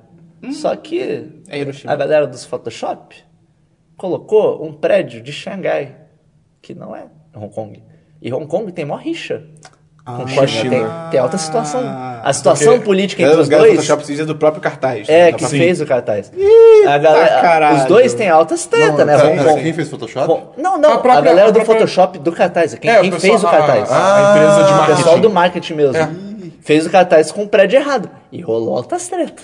D: Só que
A: É
D: a galera dos Photoshop colocou um prédio de Xangai, que não é Hong Kong. E Hong Kong tem mó rixa. Com China.
C: China.
D: Tem, tem alta situação. A situação
A: Porque
D: política entre
A: os do
D: dois.
A: Photoshop precisa do próprio cartaz.
D: É,
A: né?
D: que
A: Dá pra-
D: fez o cartaz.
A: Eita,
D: A galera-
A: caralho.
D: os dois têm altas treta,
B: Não,
D: né?
B: pera,
D: Hong
B: pera,
D: Kong.
B: quem fez Photoshop?
D: Bom, Não, não,
C: A
D: a,
C: própria-
D: galera
C: a
D: do
C: própria-
D: Photoshop do cartaz, é quem,
C: É, o
D: quem
C: pessoal-
D: fez o
C: a-
D: cartaz.
C: A, empresa de
D: o
C: marketing.
D: pessoal do marketing mesmo.
C: É.
D: Fez o cartaz com o prédio errado. E rolou altas treta.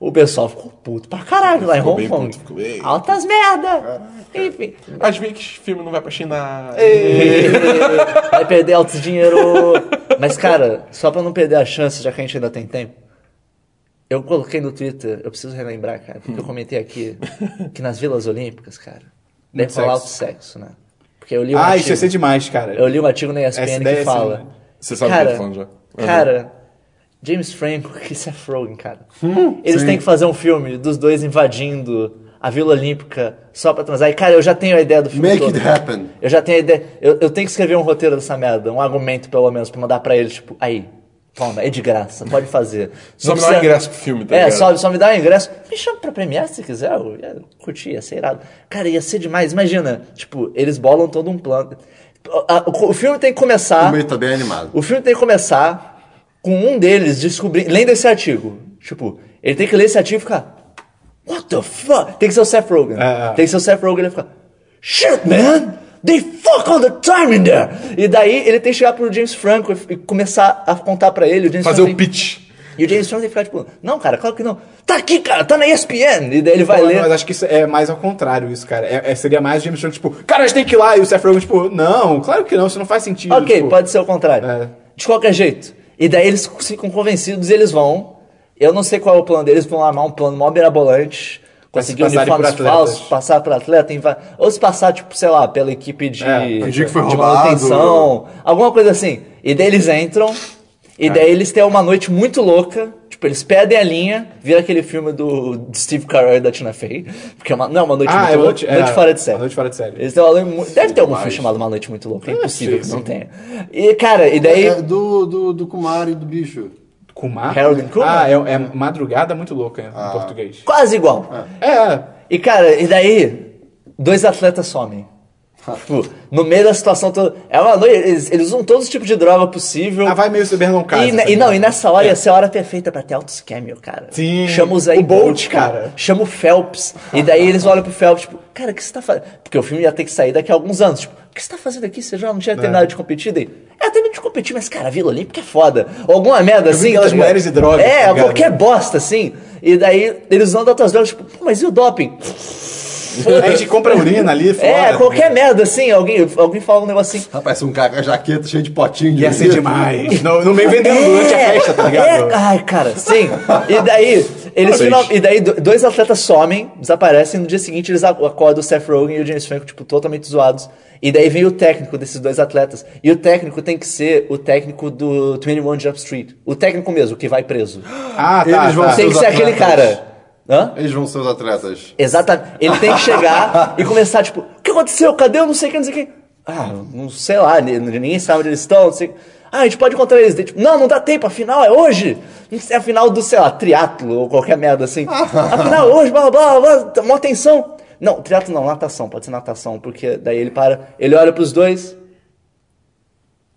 D: O pessoal ficou puto pra caralho lá em Hong Kong. Altas merda. Enfim.
C: Às vezes filme não vai pra China.
D: Vai perder altos dinheiro. Mas, cara, só pra não perder a chance, já que a gente ainda tem tempo, eu coloquei no Twitter, eu preciso relembrar, cara, porque eu comentei aqui que nas Vilas Olímpicas, cara, deve rolar alto
A: sexo.
D: né? Porque eu li um
A: Ah,
D: artigo,
A: isso ia ser demais, cara.
D: eu li um artigo na ESPN que
A: é
D: fala.
A: assim,
C: Você sabe o que eu tô falando já. Uhum.
D: Cara, James Franco e Seth Rogen, cara.
A: Hum,
D: Eles têm que fazer um filme dos dois invadindo a Vila Olímpica só pra transar. E, cara, eu já tenho a ideia do filme
B: Make
D: todo.
B: it happen.
D: Eu já tenho a ideia. Eu, eu tenho que escrever um roteiro dessa merda, um argumento pelo menos, pra mandar pra eles, tipo, aí, toma, é de graça, pode fazer.
C: Só
D: Não
C: me dá um
D: precisa-
C: ingresso pro filme, tá
D: É,
C: ligado?
D: só, só me dá um ingresso. Me chama pra premiar se quiser, eu ia curtir, ia ser irado. Cara, ia ser demais. Imagina, tipo, eles bolam todo um plano. O, o filme tem que começar.
B: O meio tá bem animado.
D: O filme tem que começar com um deles descobrindo, lendo esse artigo. Tipo, ele tem que ler esse artigo e ficar. What the fuck? Tem que ser o Seth Rogen.
A: É, é.
D: Tem que ser o Seth Rogen e ficar. Shit, man! They fuck all the time in there! E daí ele tem que chegar pro James Franco e, e começar a contar pra ele. O James
C: Fazer
D: Franco
C: o
D: tem-
C: pitch.
D: E o James Franco tem que ficar tipo, não, cara, claro que não. Tá aqui, cara, tá na ESPN. E daí ele vai
A: Pô,
D: ler.
A: Mas acho que isso é mais ao contrário, isso, cara. É, é- seria mais James Franco, tipo, cara, a gente tem que ir lá. E o Seth Rogen, tipo, não, claro que não, isso não faz sentido.
D: Ok,
A: tipo,
D: pode ser o contrário.
A: É.
D: De qualquer jeito. E daí eles ficam convencidos e eles vão. Eu não sei qual é o plano deles, vão armar um plano mó mirabolante. Conseguir uniformes falsos, passar por atleta, ou se passar, tipo, sei lá, pela equipe de,
A: É,
B: fingir que foi
D: de
B: roubado.
D: manutenção, alguma coisa assim. E daí eles entram, e daí eles têm uma noite muito louca, tipo, eles perdem a linha, vira aquele filme do Steve Carell e da Tina Fey, porque é uma, não é uma noite
A: Ah,
D: muito
A: é
D: louca,
A: noite-
D: noite,
A: é,
D: fora de série.
A: noite fora de série.
D: Eles têm uma noite Deve ter algum filme chamado Uma Noite Muito Louca, é impossível que não
A: sim.
D: tenha. E, cara, e daí...
B: É do, do, do Kumar e do bicho.
A: Kumar?
D: Harold and Kumar?
A: Ah, é, é madrugada muito louca em português.
D: Quase igual.
A: É, é.
D: E, cara, e daí, dois atletas somem. Tipo, no meio da situação toda. É uma noite, eles, eles usam todo tipo de droga possível.
A: Ah, vai meio Cyber não casa.
D: E, e não, e nessa hora ia ser a hora perfeita pra ter altos cameo, cara.
A: Sim.
D: Chama o Zay
A: Bolt,
D: cara.
A: cara.
D: Chama o Phelps. E daí eles olham pro Phelps, tipo, cara, o que você tá fazendo? Porque o filme ia ter que sair daqui a alguns anos. Tipo, o que você tá fazendo aqui? Você já não tinha terminado de competir? Daí, é, terminei de competir, mas, cara, a Vila Olímpica é foda. Ou alguma merda assim.
A: aquelas
D: tá
A: mulheres e drogas,
D: É,
A: tá
D: qualquer bosta, assim. E daí eles usando outras drogas, tipo, pô, mas e o doping?
A: A gente compra urina ali fora.
D: É, qualquer merda, assim. Alguém, alguém fala um negócio assim.
B: Rapaz, um cara com a jaqueta cheio de potinho de
A: Ia ser demais. No, no meio vendendo durante a festa, tá ligado?
D: É, ai, cara, sim. E daí, eles final, e daí do- dois atletas somem, desaparecem, no dia seguinte eles ac- acordam o Seth Rogen e o James Franco, tipo, totalmente zoados. E daí vem o técnico desses dois atletas. E o técnico tem que ser o técnico do 21 Jump Street. O técnico mesmo, que vai preso.
A: Ah, tá.
B: Eles vão
A: tá.
B: ser
D: tem que ser aquele
B: atletas.
D: cara. Hã?
B: Eles vão ser os atletas.
D: Exatamente. Ele tem que chegar e começar, tipo, o que aconteceu? Cadê eu não sei quem, não sei quem? Ah, não sei lá, ni- ninguém sabe onde eles estão, não sei. Ah, a gente pode encontrar eles. Tipo, não, não dá tempo, afinal é hoje. É a final do, sei lá, triatlo ou qualquer merda assim. Afinal, hoje, blá, blá, blá, blá, mó atenção. Não, triatlo não, natação, pode ser natação, porque daí ele para, ele olha pros dois.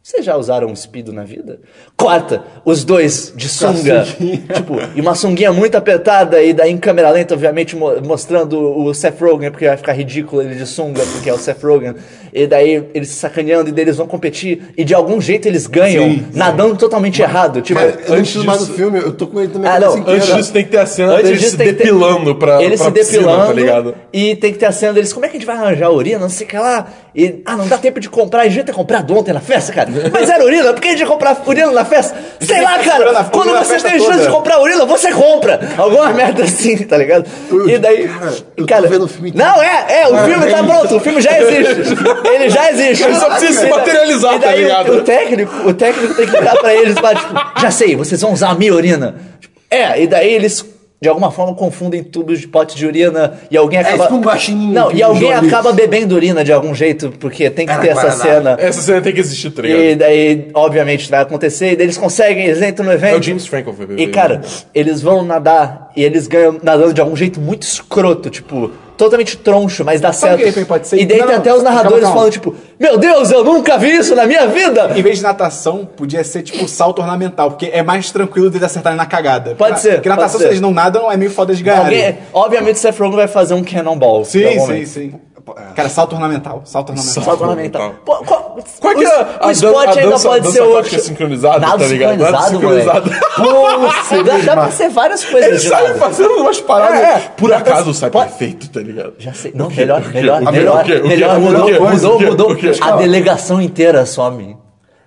D: Vocês já usaram um speedo na vida? Corta os dois de sunga. tipo, e uma sunguinha muito apertada, e daí em câmera lenta, obviamente, mo- mostrando o Seth Rogen, porque vai ficar ridículo ele de sunga, porque é o Seth Rogen. E daí eles se sacaneando, e daí eles vão competir, e de algum jeito eles ganham,
A: Sim, sim.
D: nadando totalmente errado. Tipo,
B: Mas eu não
C: antes
B: preciso mais do
C: disso-
B: filme, eu tô com ele também
D: Ah, não,
B: inteira.
C: Antes disso tem que ter a cena
D: Antes
C: deles
D: disso
C: se
D: tem que ter-
C: depilando pra,
D: Eles
C: pra
D: se
C: piscina,
D: depilando
C: tá ligado?
D: e tem que ter a cena deles, como é que a gente vai arranjar a urina, não sei o que lá. E, ah, não dá tempo de comprar, a gente devia ter comprado ontem na festa, cara. Mas era urina, por que a gente ia comprar urina na festa? Sei lá, cara, quando você tem chance
A: toda.
D: de comprar urina, você compra. Alguma merda assim, tá ligado? E daí.
B: Cara, eu tô
D: cara,
B: vendo o filme
D: Não, é, é, o filme tá pronto, o filme já existe. Ele já existe.
C: Ele só precisa se materializar,
D: e daí
C: tá ligado?
D: O, o técnico, o técnico tem que virar pra eles e falar, tipo, já sei, vocês vão usar a minha urina. Tipo, é, e daí eles. De alguma forma confundem tubos de pote de urina e alguém acaba.
B: tipo um guaxinim
D: Não, e alguém acaba bebendo urina de algum jeito, porque tem que
B: Era
D: ter essa
B: Guaraná.
D: cena.
C: Essa cena tem que existir, tá ligado?
D: E daí, obviamente, vai acontecer, e daí eles conseguem, eles entram no evento.
C: É o James Franco vai beber.
D: E, cara, eles vão nadar e eles ganham nadando de algum jeito muito escroto, tipo, totalmente troncho, mas dá certo.
A: pode ser?
D: E daí
A: Não,
D: tem
A: não,
D: até os narradores
A: calma.
D: falando, tipo, meu Deus, eu nunca vi isso na minha vida!
A: Em vez de natação, podia ser tipo salto ornamental, porque é mais tranquilo deles acertarem na cagada.
D: Pode ser,
A: Porque natação,
D: pode
A: se
D: ser.
A: eles não nadam, é meio foda de ganhar.
D: Alguém, obviamente, o Seth Rogen vai fazer um cannonball.
A: Sim, sim, sim. Cara, salto ornamental. Salto ornamental.
D: Salto ornamental. Pô, qual,
C: Qual que
D: o,
C: é a
D: o
C: dan-
D: spot
C: a
D: ainda pode
C: dança
D: ser outro.
C: sincronizada,
D: Nada
C: tá ligado? Nada
D: sincronizado,
C: sincronizado.
D: Pô, dá, dá pra ser várias coisas
C: saem
D: nada.
C: fazendo umas paradas.
D: É, é.
C: Por acaso sai
D: Pode-
C: perfeito, tá ligado?
D: Já sei. Não, melhor, melhor,
C: O
D: melhor,
C: O? O
D: melhor,
C: O
D: mudou,
C: O
D: mudou,
C: O
D: mudou.
C: O?
D: A delegação inteira some.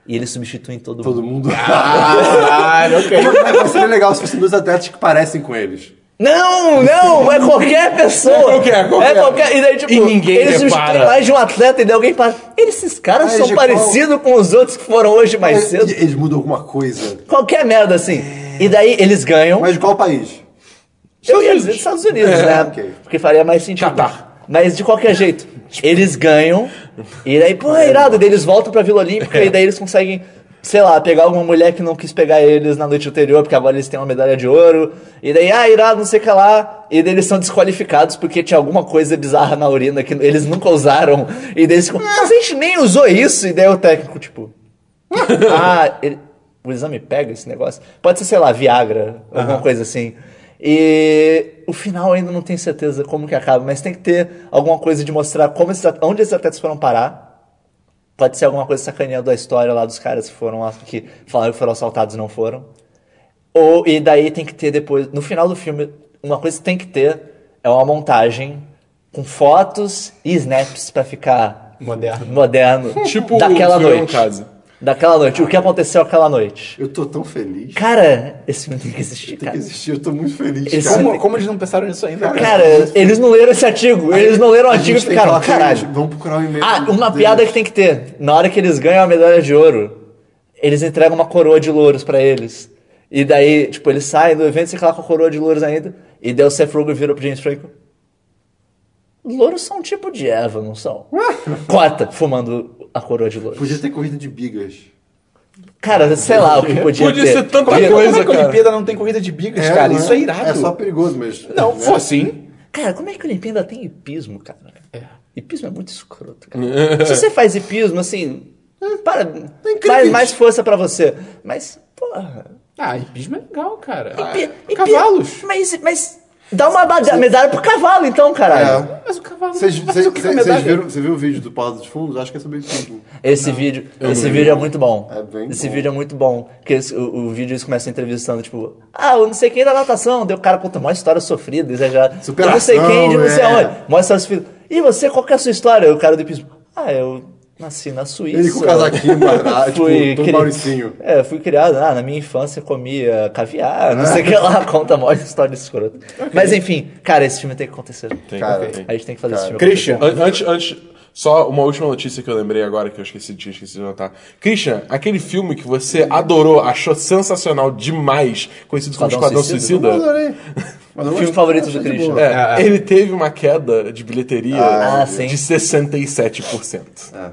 D: E eles substituem todo,
B: Todo
D: mundo.
B: mundo.
A: Caralho, ok.
B: Mas vai ser legal se fossem dois atletas que parecem com eles.
D: Não, não, é qualquer pessoa.
C: É qualquer, qualquer.
D: É qualquer. E daí, tipo,
C: E ninguém
D: eles
C: repara.
D: mais de um atleta e daí alguém para. Esses caras
B: Ah,
D: são parecidos com os outros que foram hoje mais cedo.
B: Eles mudam alguma coisa.
D: Qualquer merda assim. E daí eles ganham.
B: Mas de qual país?
D: Eu ia dizer Estados Unidos,
C: É,
D: né?
B: ok.
D: Porque faria mais sentido.
C: Catar.
D: Mas de qualquer jeito, eles ganham, e daí, pô, é irado, daí eles voltam pra Vila Olímpica, e daí eles conseguem, sei lá, pegar alguma mulher que não quis pegar eles na noite anterior, porque agora eles têm uma medalha de ouro, e daí, ah, irado, não sei o que lá, e daí eles são desqualificados porque tinha alguma coisa bizarra na urina que eles nunca usaram, e daí eles ficam, mas a gente nem usou isso, e daí o técnico, tipo, ah, ele- o exame pega esse negócio. Pode ser, sei lá, Viagra, alguma coisa assim. E o final ainda não tenho certeza como que acaba, mas tem que ter alguma coisa de mostrar como esses, onde esses atletas foram parar. Pode ser alguma coisa sacaneando a história lá dos caras que foram que falaram que foram assaltados e não foram. Ou, e daí tem que ter depois, no final do filme, uma coisa que tem que ter é uma montagem com fotos e snaps pra ficar
A: Moderno.
D: moderno
C: Tipo
D: daquela noite.
C: Casa.
D: Daquela noite. O que aconteceu aquela noite?
B: Eu tô tão feliz.
D: Cara, esse filme tem que existir,
B: Tem que
D: cara.
B: existir, eu tô muito feliz.
D: Esse-
B: cara.
A: Como, como eles não pensaram nisso ainda? cara?
D: Cara, eles não leram esse artigo. Eles não leram o artigo e ficaram, caralho.
B: Vamos procurar o e-mail.
D: Ah, uma piada que tem que ter. Na hora que eles ganham a medalha de ouro, eles entregam uma coroa de louros pra eles. E daí, tipo, eles saem do evento, você lá com a coroa de louros ainda. E daí o Seth Rogen vira pro James Franco. Louros são um tipo de erva, não são? Corta, fumando a coroa de louros.
B: Podia ter corrida de bigas.
D: Cara, sei lá o que podia,
C: Podia
D: ter.
C: ser tanta
A: é, que-
C: coisa,
A: como é que a
C: cara.
A: Olimpíada não tem corrida de bigas, cara?
B: não
A: Isso é irado.
B: É só perigoso, mas.
A: Não,
B: né?
A: for assim.
D: Cara, como é que o Olimpíada tem hipismo, cara? Hipismo é muito escroto, cara. Se você faz hipismo, assim, para, mais, mais força pra você. Mas, porra...
A: Ah, hipismo é legal, cara.
D: hipi-
A: Ah,
D: hipi-
A: Cavalos.
D: Mas, mas dá uma meda- medalha pro cavalo, então, caralho.
B: É.
A: Mas o cavalo.
B: Vocês
A: é
B: viram, você viu o vídeo do Paulo dos Fundos? Acho que é sobre hipismo.
D: Esse vídeo, esse
B: vi.
D: vídeo é muito bom.
B: É bem
D: esse
B: bom.
D: vídeo é muito bom. Porque esse- o, o vídeo eles começam entrevistando, tipo, ah, eu não sei quem da natação. Daí o cara conta uma história sofrida, exagerada. Eu
B: Superação,
D: não sei quem, de não sei
B: é.
D: aonde. História sofrida. E você, qual que é a sua história? O cara do hipismo, ah, eu nasci na Suíça.
B: Ele com o casaquinho quadrado, tipo,
D: Fui
B: todo
D: cri-
B: Mauricinho.
D: É, fui criado, ah, na minha infância comia caviar, não sei o que lá, conta a maior história escrota. Mas enfim, cara, esse filme tem que acontecer.
C: Tem,
B: Cara,
C: tem.
D: A gente tem que fazer esse filme
A: Christian.
C: An- Antes, antes, só uma última notícia que eu lembrei agora, que eu esqueci, tinha esquecido de notar. Christian, aquele filme que você adorou, achou sensacional demais, conhecido como
D: Esquadrão Suicida?
C: Suicida,
B: Eu adorei. Mas eu
D: Filme favorito do
B: de
D: Christian.
B: boa.
C: é, ele teve uma queda de bilheteria
D: Ah, sim.
C: de 67%.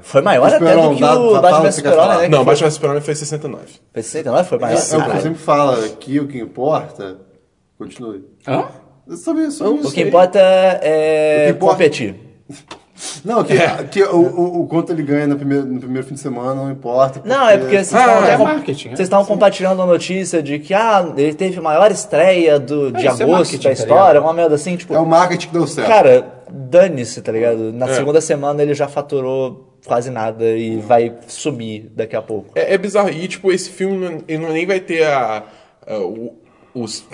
D: Foi maior até do que o Batman vs Superman, né?
C: Não, Batman vs Superman foi 69.
D: Foi 69? Foi maior?
B: É o que eu sempre falo aqui, o que importa. Continue.
A: Hã?
B: Sobre isso, sobre
D: O
B: isso
D: que
B: aí.
D: importa é
B: O que importa-
D: competir.
B: Não, que, que o, o, o quanto ele ganha no primeiro, no primeiro fim de semana não importa.
D: Não, é porque vocês
C: Ah,
D: estavam
C: é
D: até-
A: marketing, é.
D: vocês estavam compartilhando a notícia de que ah, ele teve a maior estreia do, de
A: é
D: agosto
A: marketing,
D: da
A: tá
D: história, uma merda assim, tipo.
B: É o marketing que deu certo.
D: Cara, dane-se, tá ligado? Na
C: É.
D: segunda semana ele já faturou quase nada e vai subir daqui a pouco.
C: É, é bizarro. E, tipo, esse filme não- ele não- nem vai ter a, a, o- os-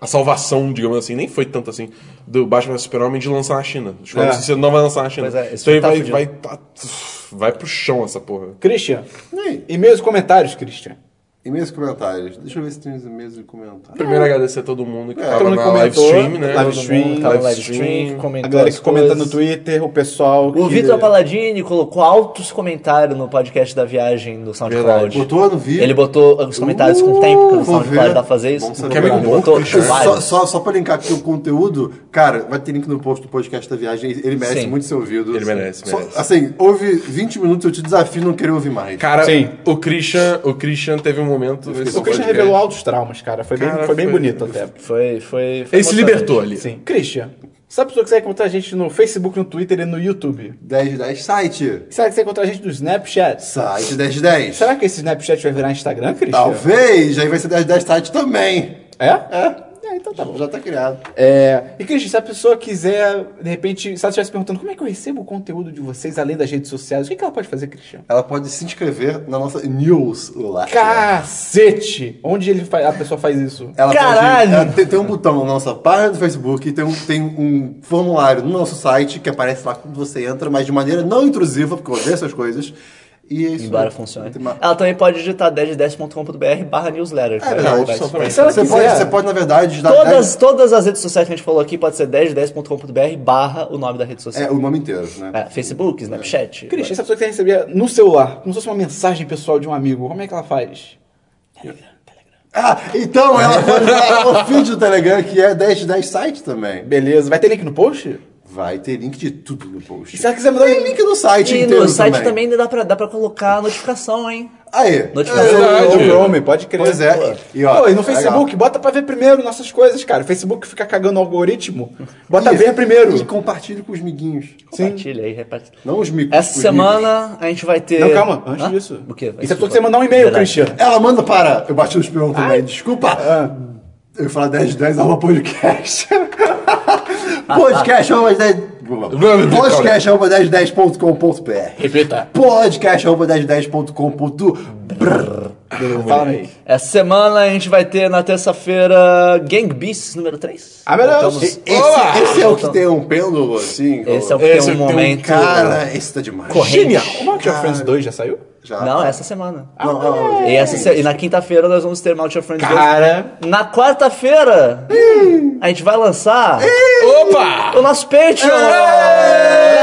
C: a salvação, digamos assim, nem foi tanto assim, do Batman Super-Homem de lançar na China. O Esquadrão
A: É.
C: Suicida não vai lançar na China.
D: Pois é, esse
C: então
D: tá
C: vai,
D: fudido.
C: vai tá- vai pro chão essa porra.
A: Christian,
B: E
A: e comentários, Christian.
B: E-mails e comentários. Deixa eu ver se tem os e-mails e comentários.
C: Primeiro agradecer a todo mundo que
B: É,
C: tava na live stream, né?
A: live stream,
D: Tava
C: live
D: stream,
A: A
D: comentou
A: galera
D: as
A: que comenta no. Twitter, o pessoal que...
D: O Vitor Paladini colocou altos comentários no podcast da viagem do SoundCloud.
C: Verdade.
B: Botou no vídeo?
D: Ele botou os comentários com o tempo,
B: Uh, vou
D: SoundCloud
B: ver.
D: dá pra fazer isso.
B: Bom.
C: Que amigo
D: Ele
C: bom,
D: botou.
B: Só, só, só pra linkar aqui o conteúdo, cara, vai ter link no post do podcast da viagem. Ele merece
D: Sim.
B: muito ser ouvido.
C: Ele merece,
B: Só-
C: merece.
B: assim, ouve 20 minutos, eu te desafio a não querer ouvir mais.
C: Cara,
A: Sim.
C: o Christian, o Christian teve um momento.
A: O Christian revelou altos traumas, cara. Foi bem,
C: Cara,
A: foi bem
C: foi-
A: bonito até.
D: Foi, foi, foi
C: Ele se libertou ali.
A: Sim. Christian, sabe a pessoa que você vai encontrar a gente no Facebook, no Twitter e no YouTube?
B: 10 de 10 site.
A: Será que você vai encontrar a gente no Snapchat?
B: Site 10 de 10.
A: Será que esse Snapchat vai virar Instagram, Christian?
B: Talvez, aí vai ser 10 de 10 site também.
A: É?
B: É,
A: É, então tá bom.
B: já tá criado.
A: É, e Christian, se a pessoa quiser, de repente, se ela estivesse perguntando como é que eu recebo o conteúdo de vocês além das redes sociais, o que, que ela pode fazer, Christian?
B: Ela pode se inscrever na nossa news lá.
A: Cacete! Onde ele a pessoa faz isso?
B: Ela
D: Caralho!
B: Pode, ela tem, tem um botão na nossa página do Facebook, tem um, tem um formulário no nosso site que aparece lá quando você entra, mas de maneira não intrusiva, porque eu odeio essas coisas. E é isso.
D: Embora funcione.
B: Uma-
D: Ela também pode digitar 1010.com.br barra newsletter.
B: É
A: Se ela
B: você, pode, você pode, na verdade, dar
D: Todas, todas as redes sociais que a gente falou aqui pode ser 1010.com.br barra o nome da rede social.
B: É, o nome inteiro, né?
D: É, Facebook, Snapchat.
A: Christian, se a pessoa quiser receber no celular, como se fosse uma mensagem pessoal de um amigo, como é que ela faz?
B: Ah, então ela dar o feed do Telegram, que é 10 de 10 site também.
A: Beleza. Vai ter link no post?
B: Vai ter link de tudo no post.
A: E se ela quiser mandar um
B: Tem link no site
D: E
B: inteiro
D: no site também,
B: também.
D: ainda dá pra, dá pra colocar notificação, hein?
B: Aí.
D: Notificação.
C: verdade.
A: No Chrome, pode crer.
B: Pois é. E, ó,
A: Pô, e no
B: é
A: Facebook,
B: legal.
A: bota pra ver primeiro nossas coisas, cara. O Facebook fica cagando o algoritmo. Bota
B: E-
A: ver primeiro.
B: E compartilhe com os miguinhos.
D: Compartilha aí, reparte.
B: Não os micos.
D: Essa semana a gente vai ter.
A: Não, calma, antes
D: Hã?
A: disso.
D: O quê?
A: E se a pessoa quiser mandar um e-mail,
D: Verdade.
A: Christian?
B: Ela manda para. Eu bati no espião também, desculpa. Eu ia falar 10 de 10 arroba podcast. podcast arroba 10. Podcast arroba 1010.com.br.
A: Repita.
B: Podcast arroba 1010.com.br.
A: Fala aí.
D: Essa semana a gente vai ter na terça-feira Gang Beasts número 3.
A: Ah, meu Deus.
B: Esse, esse é o que tem um pêndulo assim?
D: Esse é o que tem um
C: tem um
D: momento.
B: Cara, esse tá demais.
D: Corrente.
A: O Mount of Friends 2 já saiu?
B: Já.
D: Não, essa semana.
B: Não, não,
D: E, essa, e na quinta-feira nós vamos ter Mount of Friends 2.
A: Cara.
D: Na quarta-feira, a gente vai lançar
C: Opa!
D: o nosso Patreon!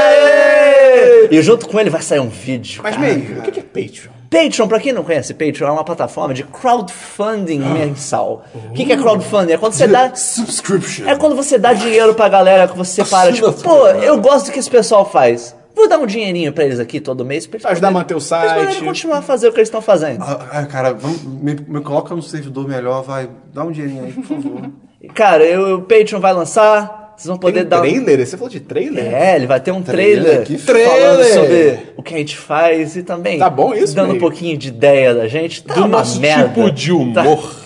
D: Aê! E junto com ele vai sair um vídeo.
A: Mas,
D: cara.
A: meio, o que é Patreon?
D: Patreon, pra quem não conhece, Patreon é uma plataforma de crowdfunding mensal. O que, que é crowdfunding? É quando você dá.
B: Subscription.
D: É quando você dá dinheiro pra galera que você para, tipo, pô, eu gosto do que esse pessoal faz. Vou dar um dinheirinho pra eles aqui todo mês pra
A: Pra ajudar a manter o
D: pra
A: site.
D: continuar a fazer o que eles estão fazendo.
B: Ah, ah, cara, vamos, me, me coloca no servidor melhor, vai. Dá um dinheirinho aí, por favor.
D: Cara, eu- o Patreon vai lançar, vocês vão poder
A: Tem um
D: dar.
A: trailer? Você falou de trailer?
D: É, ele vai ter um
B: Trailer?
D: trailer,
B: Que
D: falando
A: trailer!
D: sobre o que a gente faz e também
A: Tá bom isso,
D: dando um
A: meio?
D: pouquinho de ideia da gente. Tá
C: Do nosso
D: merda.
C: tipo de
D: Tá.
C: humor.
D: É,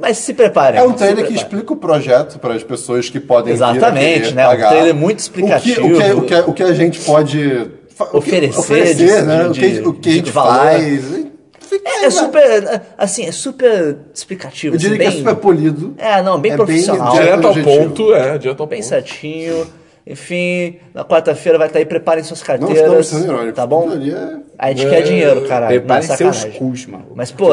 D: Mas se preparem.
B: É um trailer que explica o projeto para as pessoas que podem
D: Exatamente, né? Um
B: pagar.
D: trailer muito
B: O
D: explicativo.
B: que, o que, o que, o que a gente pode o
D: Oferecer
B: oferecer,
D: de-
B: né?
D: de-
B: o que, o que a gente faz.
D: É, é super, assim, é super explicativo.
B: Eu diria
D: assim,
B: que é
D: bem-
B: super polido.
D: É, não, bem
B: É bem
D: profissional.
B: direto
C: Direto ao
B: objetivo.
C: ponto, é, direto ao
D: bem
C: ponto.
D: certinho. Enfim, na quarta-feira vai estar aí, preparem suas
B: Não
D: carteiras.
B: estamos sendo irônicos.
D: Tá bom?
B: É-
D: A gente quer dinheiro, caralho.
A: Preparem
D: não,
A: seus
D: sacanagem.
A: cus, mano.
D: Mas, pô,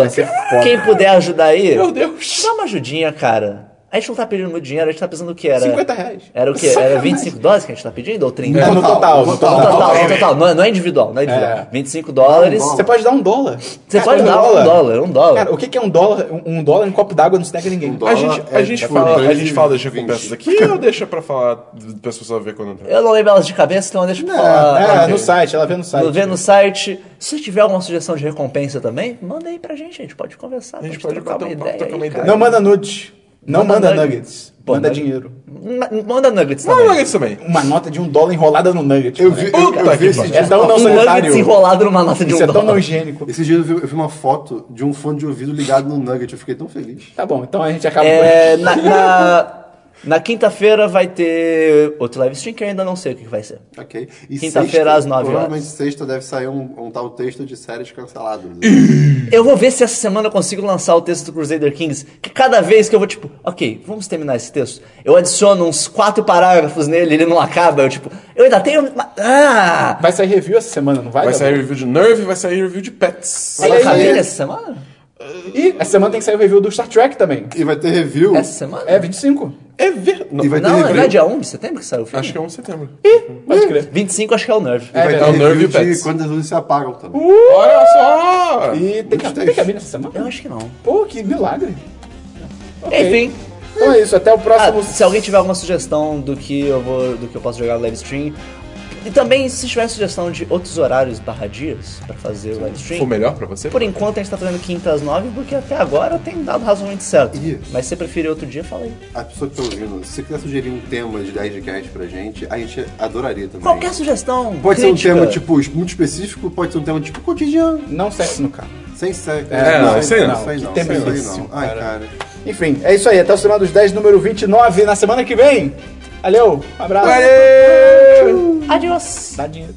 D: quem puder ajudar aí,
C: Meu Deus.
D: dá uma ajudinha, cara. A gente não tá pedindo muito dinheiro, a gente tá pensando o que era.
A: 50 reais.
D: Era o quê? Era 25 dólares que a gente tá pedindo? Ou 30?
A: É, no total, no
D: No
A: total.
D: total, no total. Não é, não é individual, não é individual.
A: É.
D: 25 dólares.
B: Não,
A: Você pode dar um dólar.
D: Você
A: Cara,
D: pode dar um dólar, um dólar.
A: Cara, o que que é um dólar? Um, um dólar em copo d'água não se nega ninguém.
B: dólar.
C: A gente, a
B: é,
C: gente, fala, a gente fala das recompensas aqui ou deixa pra falar pra as pessoas ver quando entrar?
D: Eu não lembro elas de cabeça, então deixa eu falar.
A: É, no site, ela vê no site.
D: Vê no site. Se tiver alguma sugestão de recompensa também, manda aí pra gente, a gente pode conversar.
C: A gente
D: pode
C: pode
D: trocar uma
C: um
D: ideia.
A: Não manda nudes. Não
D: Manda
A: manda,
D: nuggets. Pô,
A: manda dinheiro.
D: Ma- Manda nuggets
C: Não,
D: também.
C: nuggets também.
A: Uma nota de um dólar enrolada no nugget.
B: Eu
A: moleque.
B: vi, eu,
C: Puta
B: eu vi
C: que
B: esse
C: pariu.
B: dia.
A: É tão não
D: um nuggets
A: sanitário.
D: enrolado numa nota de um
A: Isso é tão
D: dólar.
A: não higiênico.
B: Esse dia eu vi, eu vi uma foto de um fone de ouvido ligado no Nugget. Eu fiquei tão feliz.
A: Tá bom, então a gente acaba
D: É, na, na- Na quinta-feira vai ter outro live stream que eu ainda não sei o que vai ser.
B: Ok. E
D: Quinta-feira, às nove horas.
B: Provavelmente sexta deve sair um, um tal texto de séries canceladas.
D: Eu vou ver se essa semana eu consigo lançar o texto do Crusader Kings, que cada vez que eu vou, tipo, ok, vamos terminar esse texto, eu adiciono uns quatro parágrafos nele, ele não acaba, eu, tipo, eu ainda tenho... Ah!
A: Vai sair review essa semana, não vai?
C: Vai sair review de Nerve, vai sair review de Pets.
A: Olha
D: acabei
A: aí.
D: nessa semana?
A: E essa semana tem que sair o review do Star Trek também.
B: E vai ter review.
D: Essa semana?
A: É, 25.
C: É ver...
B: E vai ter
D: Não,
B: review.
D: não é dia 1 de setembro que saiu o filme?
C: Acho que é 1 de setembro.
A: Pode crer.
D: 25 acho que é o Nerve.
B: E vai ter
C: é o Nerve
B: review
C: e Pets.
B: de quando as luzes se apagam também.
C: Olha só!
A: E tem,
B: Gostei.
A: tem cabine essa semana?
D: Eu acho que não.
A: Pô, que milagre. Ok.
D: Enfim,
A: Então é isso, até o
D: ah,
A: próximo.
D: se alguém tiver alguma sugestão do que eu vou, do que eu posso jogar no live stream, e também se tiver sugestão de outros horários barra dias pra fazer o live stream,
C: Foi melhor pra você?
D: Por enquanto a gente tá fazendo quinta às nove, porque até agora tem dado razoavelmente certo.
B: Isso.
D: Mas se você preferir outro dia, fala aí.
B: A pessoa que tá ouvindo, se você quiser sugerir um tema de 10 de cast pra gente, a gente adoraria também.
D: Qualquer sugestão.
B: Pode ser um
D: crítica.
B: tema, tipo, muito específico, pode ser um tema, tipo, cotidiano.
A: Não sexo no carro.
B: Sem sexo.
C: É, não, isso aí não.
B: Aí
A: Que
B: não.
A: tema
B: Isso aí
A: esse,
B: não. Ai,
A: cara?
B: cara.
A: Enfim, é isso aí. Até o Semana dos 10, número 29, na semana que vem. Valeu, um abraço.
C: Valeu!
D: Adiós.
A: Dá dinheiro.